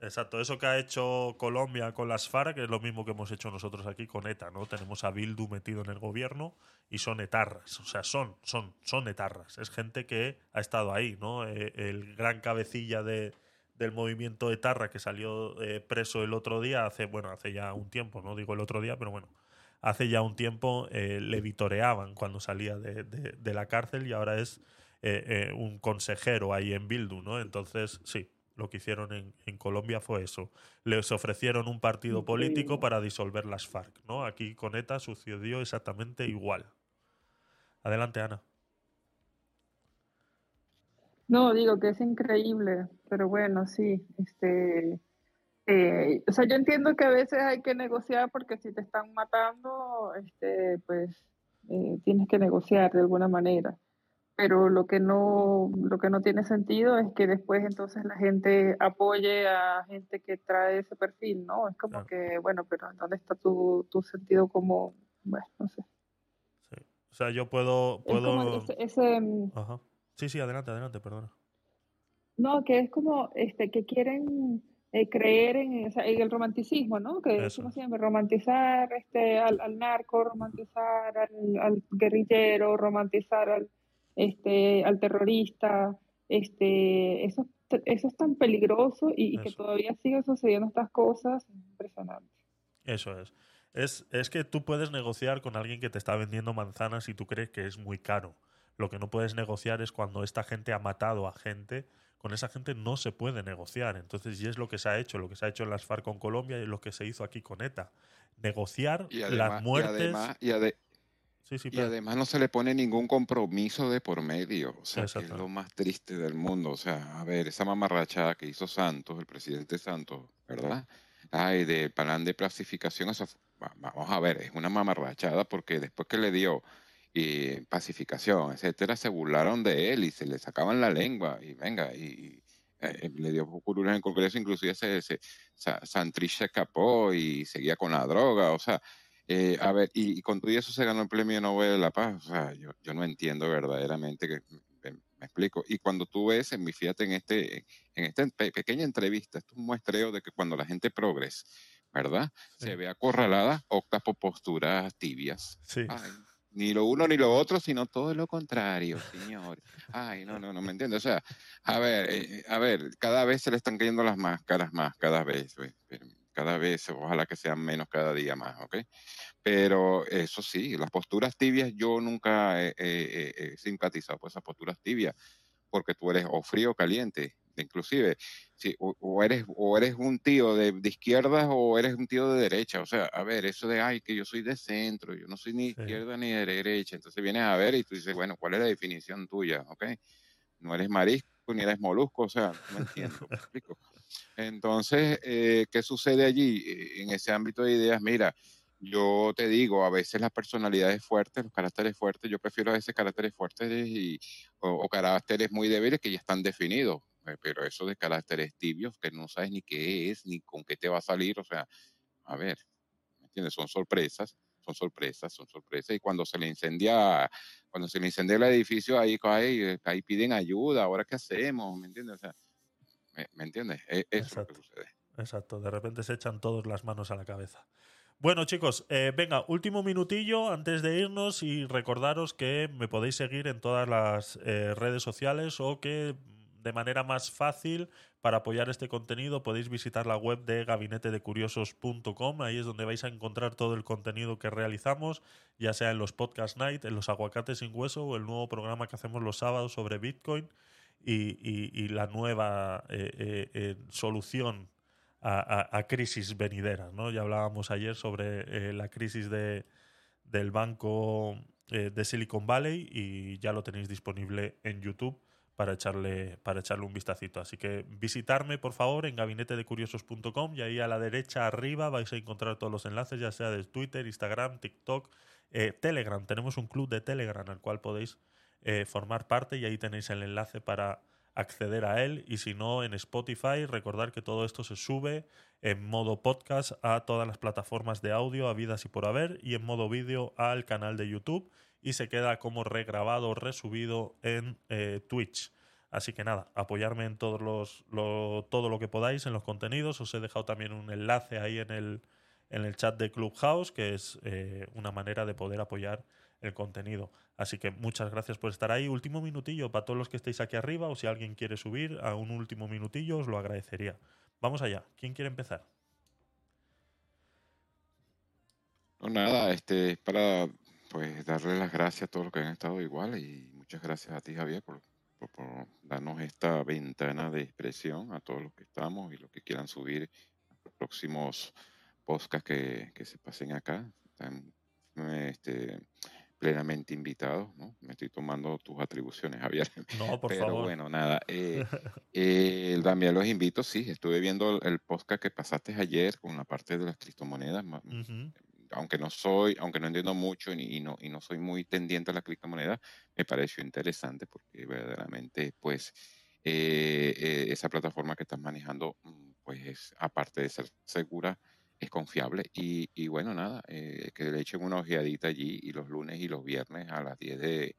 Exacto, eso que ha hecho Colombia con las FARC es lo mismo que hemos hecho nosotros aquí con ETA, ¿no? Tenemos a Bildu metido en el gobierno y son etarras, o sea, son, son, son etarras. Es gente que ha estado ahí, ¿no? Eh, el gran cabecilla de, del movimiento etarra que salió eh, preso el otro día, hace, bueno, hace ya un tiempo, no digo el otro día, pero bueno, hace ya un tiempo eh, le vitoreaban cuando salía de, de- de la cárcel y ahora es un consejero ahí en Bildu, ¿no? Entonces, sí, lo que hicieron en, en Colombia fue eso. Les ofrecieron un partido político para disolver las FARC, ¿no? Aquí con ETA sucedió exactamente igual. Adelante, Ana. No, digo que es increíble, pero bueno, sí, este, eh, o sea, yo entiendo que a veces hay que negociar porque si te están matando, este, pues eh, tienes que negociar de alguna manera. Pero lo que no, lo que no tiene sentido es que después entonces la gente apoye a gente que trae ese perfil, ¿no? Es como que, bueno, pero ¿dónde está tu, tu sentido como, bueno, no sé. O sea, yo puedo... Es como puedo... ese, ese, mm, Ajá. Sí, sí, adelante, adelante, perdona. no, que es como este, que quieren eh, creer en, o sea, en el romanticismo, ¿no? Que decimos siempre, romantizar este, al, al narco, romantizar al, al guerrillero, romantizar al, este, al terrorista. Este, eso, eso es tan peligroso y, y que todavía siguen sucediendo estas cosas, es impresionante. Eso es. es. Es que tú puedes negociar con alguien que te está vendiendo manzanas y tú crees que es muy caro. Lo que no puedes negociar es cuando esta gente ha matado a gente. Con esa gente no se puede negociar. Entonces, y es lo que se ha hecho, lo que se ha hecho en las FARC con Colombia y lo que se hizo aquí con ETA. Negociar Y además, las y muertes. además, y ade- sí, sí, y además no se le pone ningún compromiso de por medio. O sea, que es lo más triste del mundo. O sea, a ver, esa mamarrachada que hizo Santos, el presidente Santos, ¿verdad? Ay, de plan de pacificación, eso, fu- va- vamos a ver, es una mamarrachada porque después que le dio pacificación, etcétera, se burlaron de él y se le sacaban la lengua y venga, y, eh, le dio curules en el Congreso, inclusive se, se- Santrich se escapó y seguía con la droga, o sea, eh, a ver, y, y con todo eso se ganó el premio Nobel de la Paz, o sea, yo, yo no entiendo verdaderamente que, me, me explico, y cuando tú ves, en mi fíjate en este, en esta pe- pequeña entrevista, esto es un muestreo de que cuando la gente progresa, ¿verdad? Se ve acorralada, opta por posturas tibias. Sí. Ay, ni lo uno ni lo otro, sino todo lo contrario, señores. Ay, no, no, no me entiendes. O sea, a ver, eh, a ver, cada vez se le están cayendo las máscaras más, cada vez, pero cada vez, ojalá que sean menos cada día más, ¿ok? Pero eso sí, las posturas tibias, yo nunca he, he- he- he simpatizado por esas posturas tibias, porque tú eres o frío o caliente, inclusive, si, o, o eres, o eres un tío de, de izquierda o eres un tío de derecha, o sea, a ver, eso de, ay, que yo soy de centro, yo no soy ni Sí. izquierda ni de derecha, entonces vienes a ver y tú dices, bueno, ¿cuál es la definición tuya? ¿Ok? No eres marisco ni eres molusco, o sea, no entiendo, ¿me explico? Entonces, eh, ¿qué sucede allí? Eh, En ese ámbito de ideas, mira, yo te digo, a veces las personalidades fuertes, los caracteres fuertes, yo prefiero a veces caracteres fuertes y, o, caracteres muy débiles que ya están definidos, eh, pero eso de caracteres tibios que no sabes ni qué es, ni con qué te va a salir, o sea, a ver, ¿me entiendes? Son sorpresas, son sorpresas, son sorpresas, y cuando se le incendia, cuando se le incendia el edificio, ahí, ahí, ahí piden ayuda, ahora qué hacemos, ¿me entiendes? O sea, ¿me, me entiendes? E- Eso es lo que Exacto. sucede. Exacto, de repente se echan todos las manos a la cabeza. Bueno, chicos, eh, venga, último minutillo antes de irnos y recordaros que me podéis seguir en todas las eh, redes sociales o que de manera más fácil para apoyar este contenido podéis visitar la web de gabinetedecuriosos.com. Ahí es donde vais a encontrar todo el contenido que realizamos, ya sea en los podcast night, en los aguacates sin hueso o el nuevo programa que hacemos los sábados sobre Bitcoin y, la nueva eh, eh, eh, solución a, a- crisis venideras. ¿no? Ya hablábamos ayer sobre la crisis de, del banco de Silicon Valley y ya lo tenéis disponible en YouTube para echarle, para echarle un vistacito. Así que visitarme, por favor, en gabinetedecuriosos.com y ahí a la derecha arriba vais a encontrar todos los enlaces, ya sea de Twitter, Instagram, TikTok, Telegram. Tenemos un club de Telegram al cual podéis eh, formar parte y ahí tenéis el enlace para acceder a él. Y si no en Spotify recordar que todo esto se sube en modo podcast a todas las plataformas de audio habidas y por haber y en modo vídeo al canal de YouTube y se queda como regrabado resubido en eh, Twitch. Así que nada apoyarme en todos los lo- todo lo que podáis en los contenidos. Os he dejado también un enlace ahí en el en el chat de Clubhouse que es eh, una manera de poder apoyar el contenido. Así que muchas gracias por estar ahí. Último minutillo para todos los que estéis aquí arriba o si alguien quiere subir a un último minutillo os lo agradecería. Vamos allá. ¿Quién quiere empezar? No, nada, este, es para pues darle las gracias a todos los que han estado igual y muchas gracias a ti, Javier, por, por- por darnos esta ventana de expresión a todos los que estamos y los que quieran subir los próximos podcasts que, que se pasen acá. Están este, plenamente invitados, ¿no? Me estoy tomando tus atribuciones, Javier. No, por Pero favor. bueno, nada. eh, eh, también los invito, sí, estuve viendo el, podcast que pasaste ayer con la parte de las criptomonedas. Ujú. aunque no soy, aunque no entiendo mucho y no, y no soy muy tendiente a la criptomoneda, me pareció interesante porque verdaderamente, pues, eh, eh, esa plataforma que estás manejando, mm, pues, es, aparte de ser segura, es confiable. Y, y bueno, nada, eh, que le echen una ojeadita allí y los lunes y los viernes a las 10 de,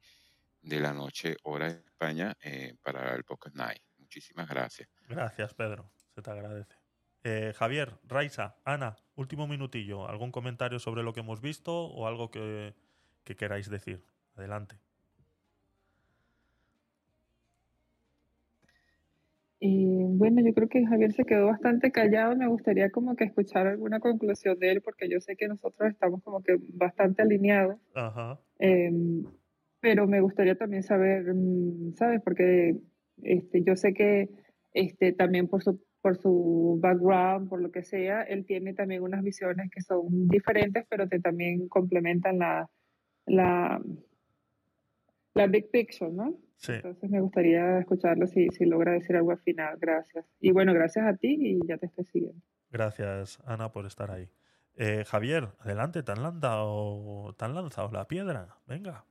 de la noche, hora de España, eh, para el Podcast Night. Muchísimas gracias. Gracias, Pedro. Se te agradece. Eh, Javier, Raiza, Ana, último minutillo. ¿Algún comentario sobre lo que hemos visto o algo que, que queráis decir? Adelante. Y bueno, yo creo que Javier se quedó bastante callado. Me gustaría como que escuchar alguna conclusión de él, porque yo sé que nosotros estamos como que bastante alineados. Ajá. Em, pero me gustaría también saber, mm, ¿sabes? Porque este, yo sé que este, también por su, por su background, por lo que sea, él tiene también unas visiones que son diferentes, pero que también complementan la, la, la big picture, ¿no? Sí. Entonces me gustaría escucharlo si, si logra decir algo al final. Gracias. Y bueno, gracias a ti y ya te estoy siguiendo. Gracias, Ana, por estar ahí. Eh, Javier, adelante, ¿te han, lanzado, ¿te han lanzado la piedra? Venga.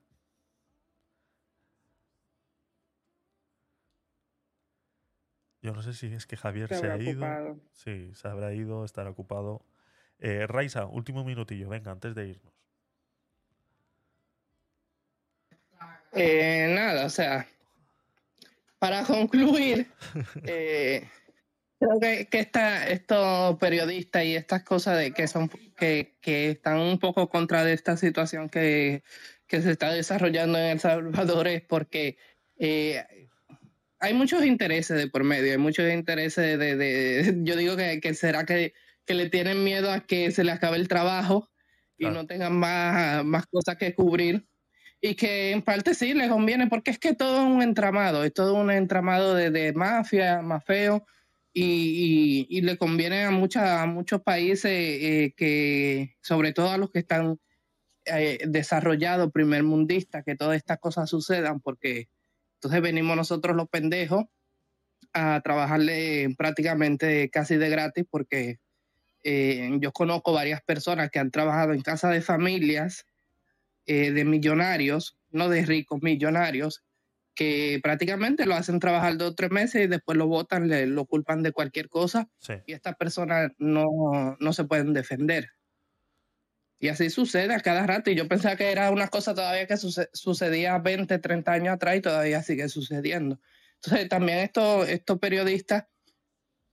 Yo no sé si es que Javier Se ha ido. ocupado. Sí, se habrá ido, estará ocupado. Eh, Raisa, último minutillo, venga, antes de irnos. Eh, nada, o sea, para concluir, eh, creo que, que esta, estos periodistas y estas cosas de que son que, que están un poco contra de esta situación que, que se está desarrollando en El Salvador es porque eh, hay muchos intereses de por medio, hay muchos intereses de, de yo digo que, que será que, que le tienen miedo a que se le acabe el trabajo y Claro. no tengan más, más cosas que cubrir y que en parte sí les conviene porque es que todo un entramado, es todo un entramado de, de mafia, mafeo y, y, y le conviene a, mucha, a muchos países eh, que, sobre todo a los que están eh, desarrollados, primermundistas, que todas estas cosas sucedan porque entonces venimos nosotros los pendejos a trabajarle prácticamente casi de gratis porque eh, yo conozco varias personas que han trabajado en casa de familias eh, de millonarios, no de ricos, millonarios, que prácticamente lo hacen trabajar dos o tres meses y después lo votan, le, lo culpan de cualquier cosa Sí, y estas personas no, no se pueden defender. Y así sucede a cada rato. Y yo pensaba que era una cosa todavía que suce- sucedía 20, 30 años atrás y todavía sigue sucediendo. Entonces también estos, estos periodistas,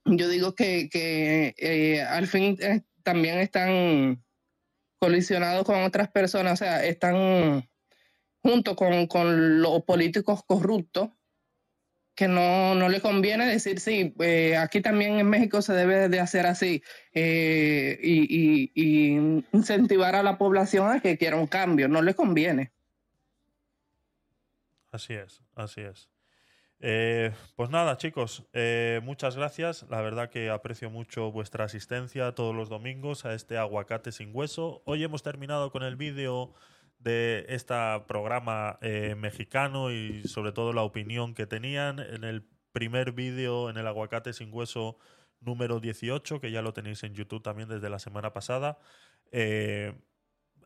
yo digo que, que eh, al fin eh, también están colisionados con otras personas, o sea, están junto con, con los políticos corruptos que no, no le conviene decir, sí, eh, aquí también en México se debe de hacer así eh, y, y- incentivar a la población a que quiera un cambio, no le conviene. así es, así es. Eh, pues nada, chicos, eh, muchas gracias. La verdad que aprecio mucho vuestra asistencia todos los domingos a este aguacate sin hueso. Hoy hemos terminado con el vídeo de este programa eh, mexicano y sobre todo la opinión que tenían en el primer vídeo en el aguacate sin hueso número 18, que ya lo tenéis en YouTube también desde la semana pasada.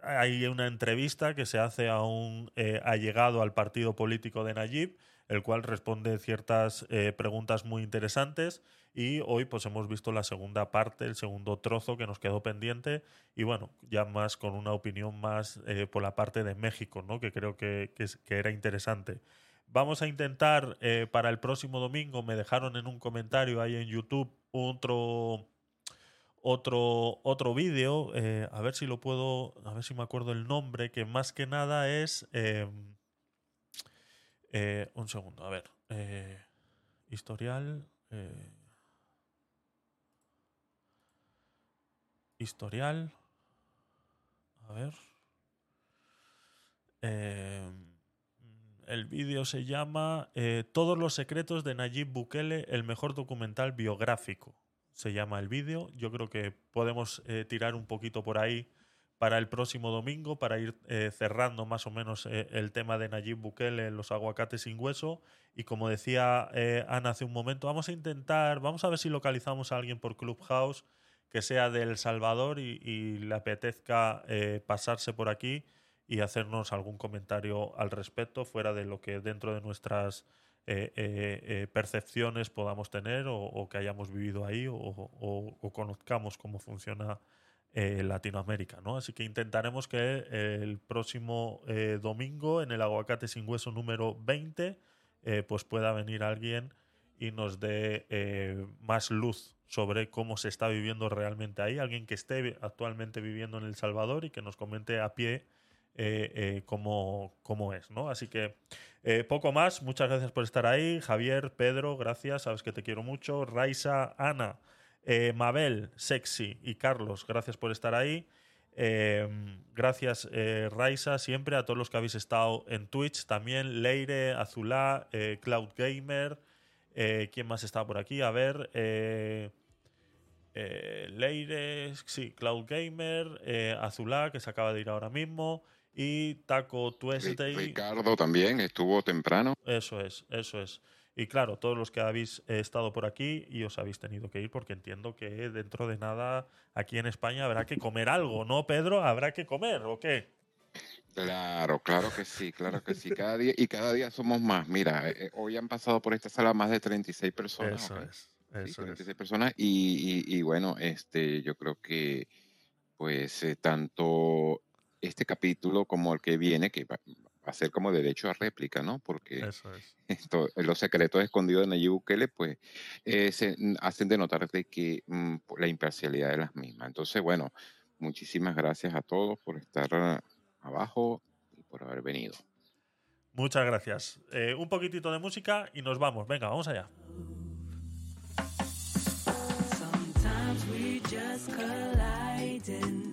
Hay una entrevista que se hace a un allegado al partido político de Nayib, el cual responde ciertas eh, preguntas muy interesantes y hoy pues hemos visto la segunda parte, el segundo trozo que nos quedó pendiente y bueno, ya más con una opinión más eh, por la parte de México, ¿no? que creo que, que era interesante. Vamos a intentar eh, para el próximo domingo, me dejaron en un comentario ahí en YouTube otro, otro, otro vídeo, a ver si lo puedo, a ver si me acuerdo el nombre, que más que nada es... eh, un segundo, a ver. eh, historial. eh, historial. A ver. Eh, el vídeo se llama Todos los secretos de Nayib Bukele, el mejor documental biográfico. Se llama el vídeo. Yo creo que podemos tirar un poquito por ahí para el próximo domingo, para ir eh, cerrando más o menos eh, el tema de Nayib Bukele los aguacates sin hueso. Y como decía eh, Ana hace un momento, vamos a intentar, vamos a ver si localizamos a alguien por Clubhouse que sea de El Salvador y, le apetezca pasarse por aquí y hacernos algún comentario al respecto, fuera de lo que dentro de nuestras percepciones podamos tener o, o que hayamos vivido ahí o, o- o conozcamos cómo funciona eh, Latinoamérica, ¿no? Así que intentaremos que eh, el próximo eh, domingo en el aguacate sin hueso número 20 eh, pues pueda venir alguien y nos dé más luz sobre cómo se está viviendo realmente ahí, alguien que esté actualmente viviendo en El Salvador y que nos comente a pie eh, cómo, es, ¿no? Así que poco más, muchas gracias por estar ahí, Javier, Pedro, gracias, sabes que te quiero mucho, Raisa, Ana, eh, Mabel, Sexy y Carlos, gracias por estar ahí. Eh, gracias, eh, Raisa, siempre a todos los que habéis estado en Twitch. También Leire, Azulá, eh, Cloud Gamer. eh, ¿Quién más está por aquí? A ver. Leire, sí, Cloud Gamer, Azulá, que se acaba de ir ahora mismo. Y Taco Tuesday. Ricardo también estuvo temprano. Eso es, eso es. Y claro, todos los que habéis eh, estado por aquí y os habéis tenido que ir porque entiendo que dentro de nada aquí en España habrá que comer algo, ¿no, Pedro? ¿Habrá que comer o qué? Claro, claro que sí, claro que sí. Cada día, y cada día somos más. Mira, eh, eh, hoy han pasado por esta sala más de 36 personas. Eso ¿ok? es, Sí, eso es. 36 personas. Y, y- y bueno, este, yo creo que pues eh, tanto este capítulo como el que viene, que va, ser como derecho a réplica, ¿no? Porque Eso es. esto, los secretos escondidos de Nayib Bukele, pues eh, se mm, hacen de notar de que mm, la imparcialidad de las mismas. Entonces, bueno, muchísimas gracias a todos por estar ah, abajo y por haber venido. Muchas gracias. Eh, un poquitito de música y nos vamos. Venga, vamos allá. Sometimes we just colliding and we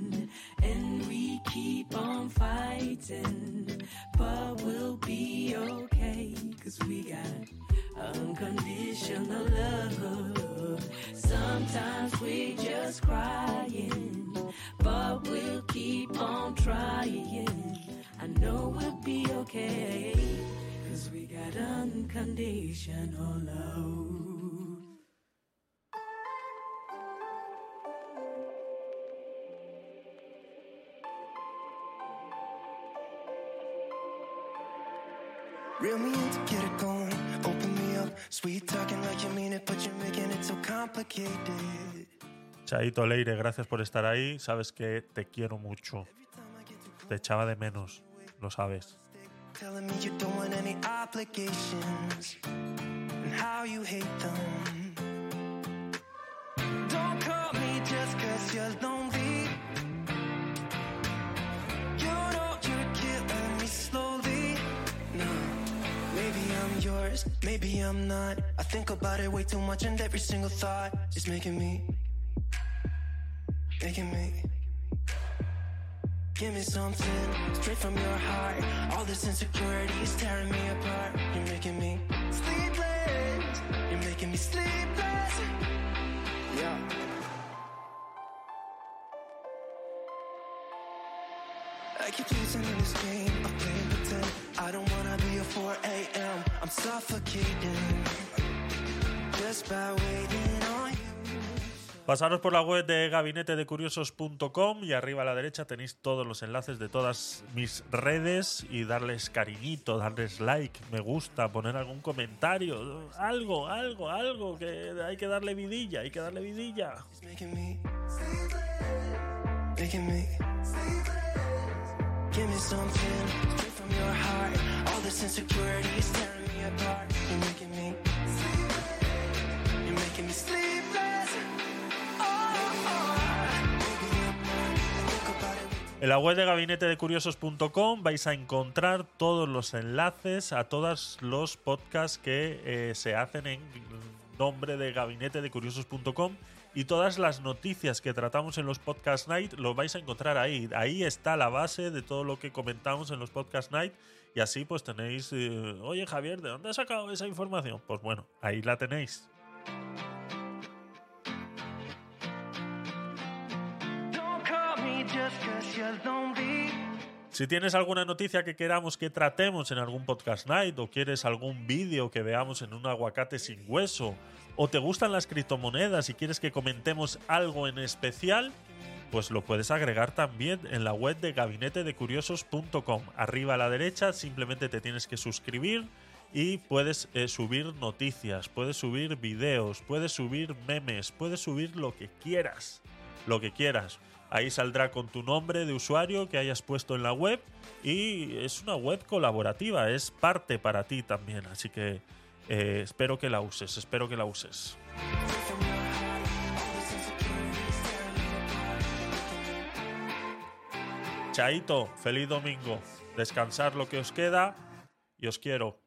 keep on fighting, but we'll be okay cause we got unconditional love. Sometimes we just crying, but we'll keep on trying. I know we'll be okay cause we got unconditional love. Reel me in to get it going. Open me up. Sweet talking like you mean it, but you're making it so complicated. Chaito Leire, gracias por estar ahí. Sabes que te quiero mucho. Te echaba de menos, lo sabes. Telling me you don't want any obligations and how you hate them. Don't call me just cause you're lonely. Maybe I'm not. I think about it way too much, and every single thought is making me, making me. Give me something straight from your heart. All this insecurity is tearing me apart. You're making me sleepless. You're making me sleepless. Yeah. I keep losing in this game. I don't wanna be a 4 a.m. I'm suffocating just by waiting on you. Pasaros por la web de gabinetedecuriosos.com y arriba a la derecha tenéis todos los enlaces de todas mis redes y darles cariñito, darles like, me gusta, poner algún comentario, algo, algo, algo, que hay que darle vidilla, hay que darle vidilla. En la web de gabinetedecuriosos.com vais a encontrar todos los enlaces a todos los podcasts que eh, se hacen en nombre de gabinetedecuriosos.com y todas las noticias que tratamos en los Podcast Night lo vais a encontrar ahí. Ahí está la base de todo lo que comentamos en los Podcast Night y así pues tenéis, eh, oye Javier, ¿de dónde has sacado esa información? Pues bueno, ahí la tenéis. Si tienes alguna noticia que queramos que tratemos en algún podcast night o quieres algún vídeo que veamos en un aguacate sin hueso o te gustan las criptomonedas y quieres que comentemos algo en especial, pues lo puedes agregar también en la web de gabinetedecuriosos.com. Arriba a la derecha simplemente te tienes que suscribir y puedes eh, subir noticias, puedes subir videos, puedes subir memes, puedes subir lo que quieras, lo que quieras. Ahí saldrá con tu nombre de usuario que hayas puesto en la web y es una web colaborativa, es parte para ti también. Así que eh, espero que la uses, espero que la uses. Chaito, feliz domingo. Descansar lo que os queda y os quiero.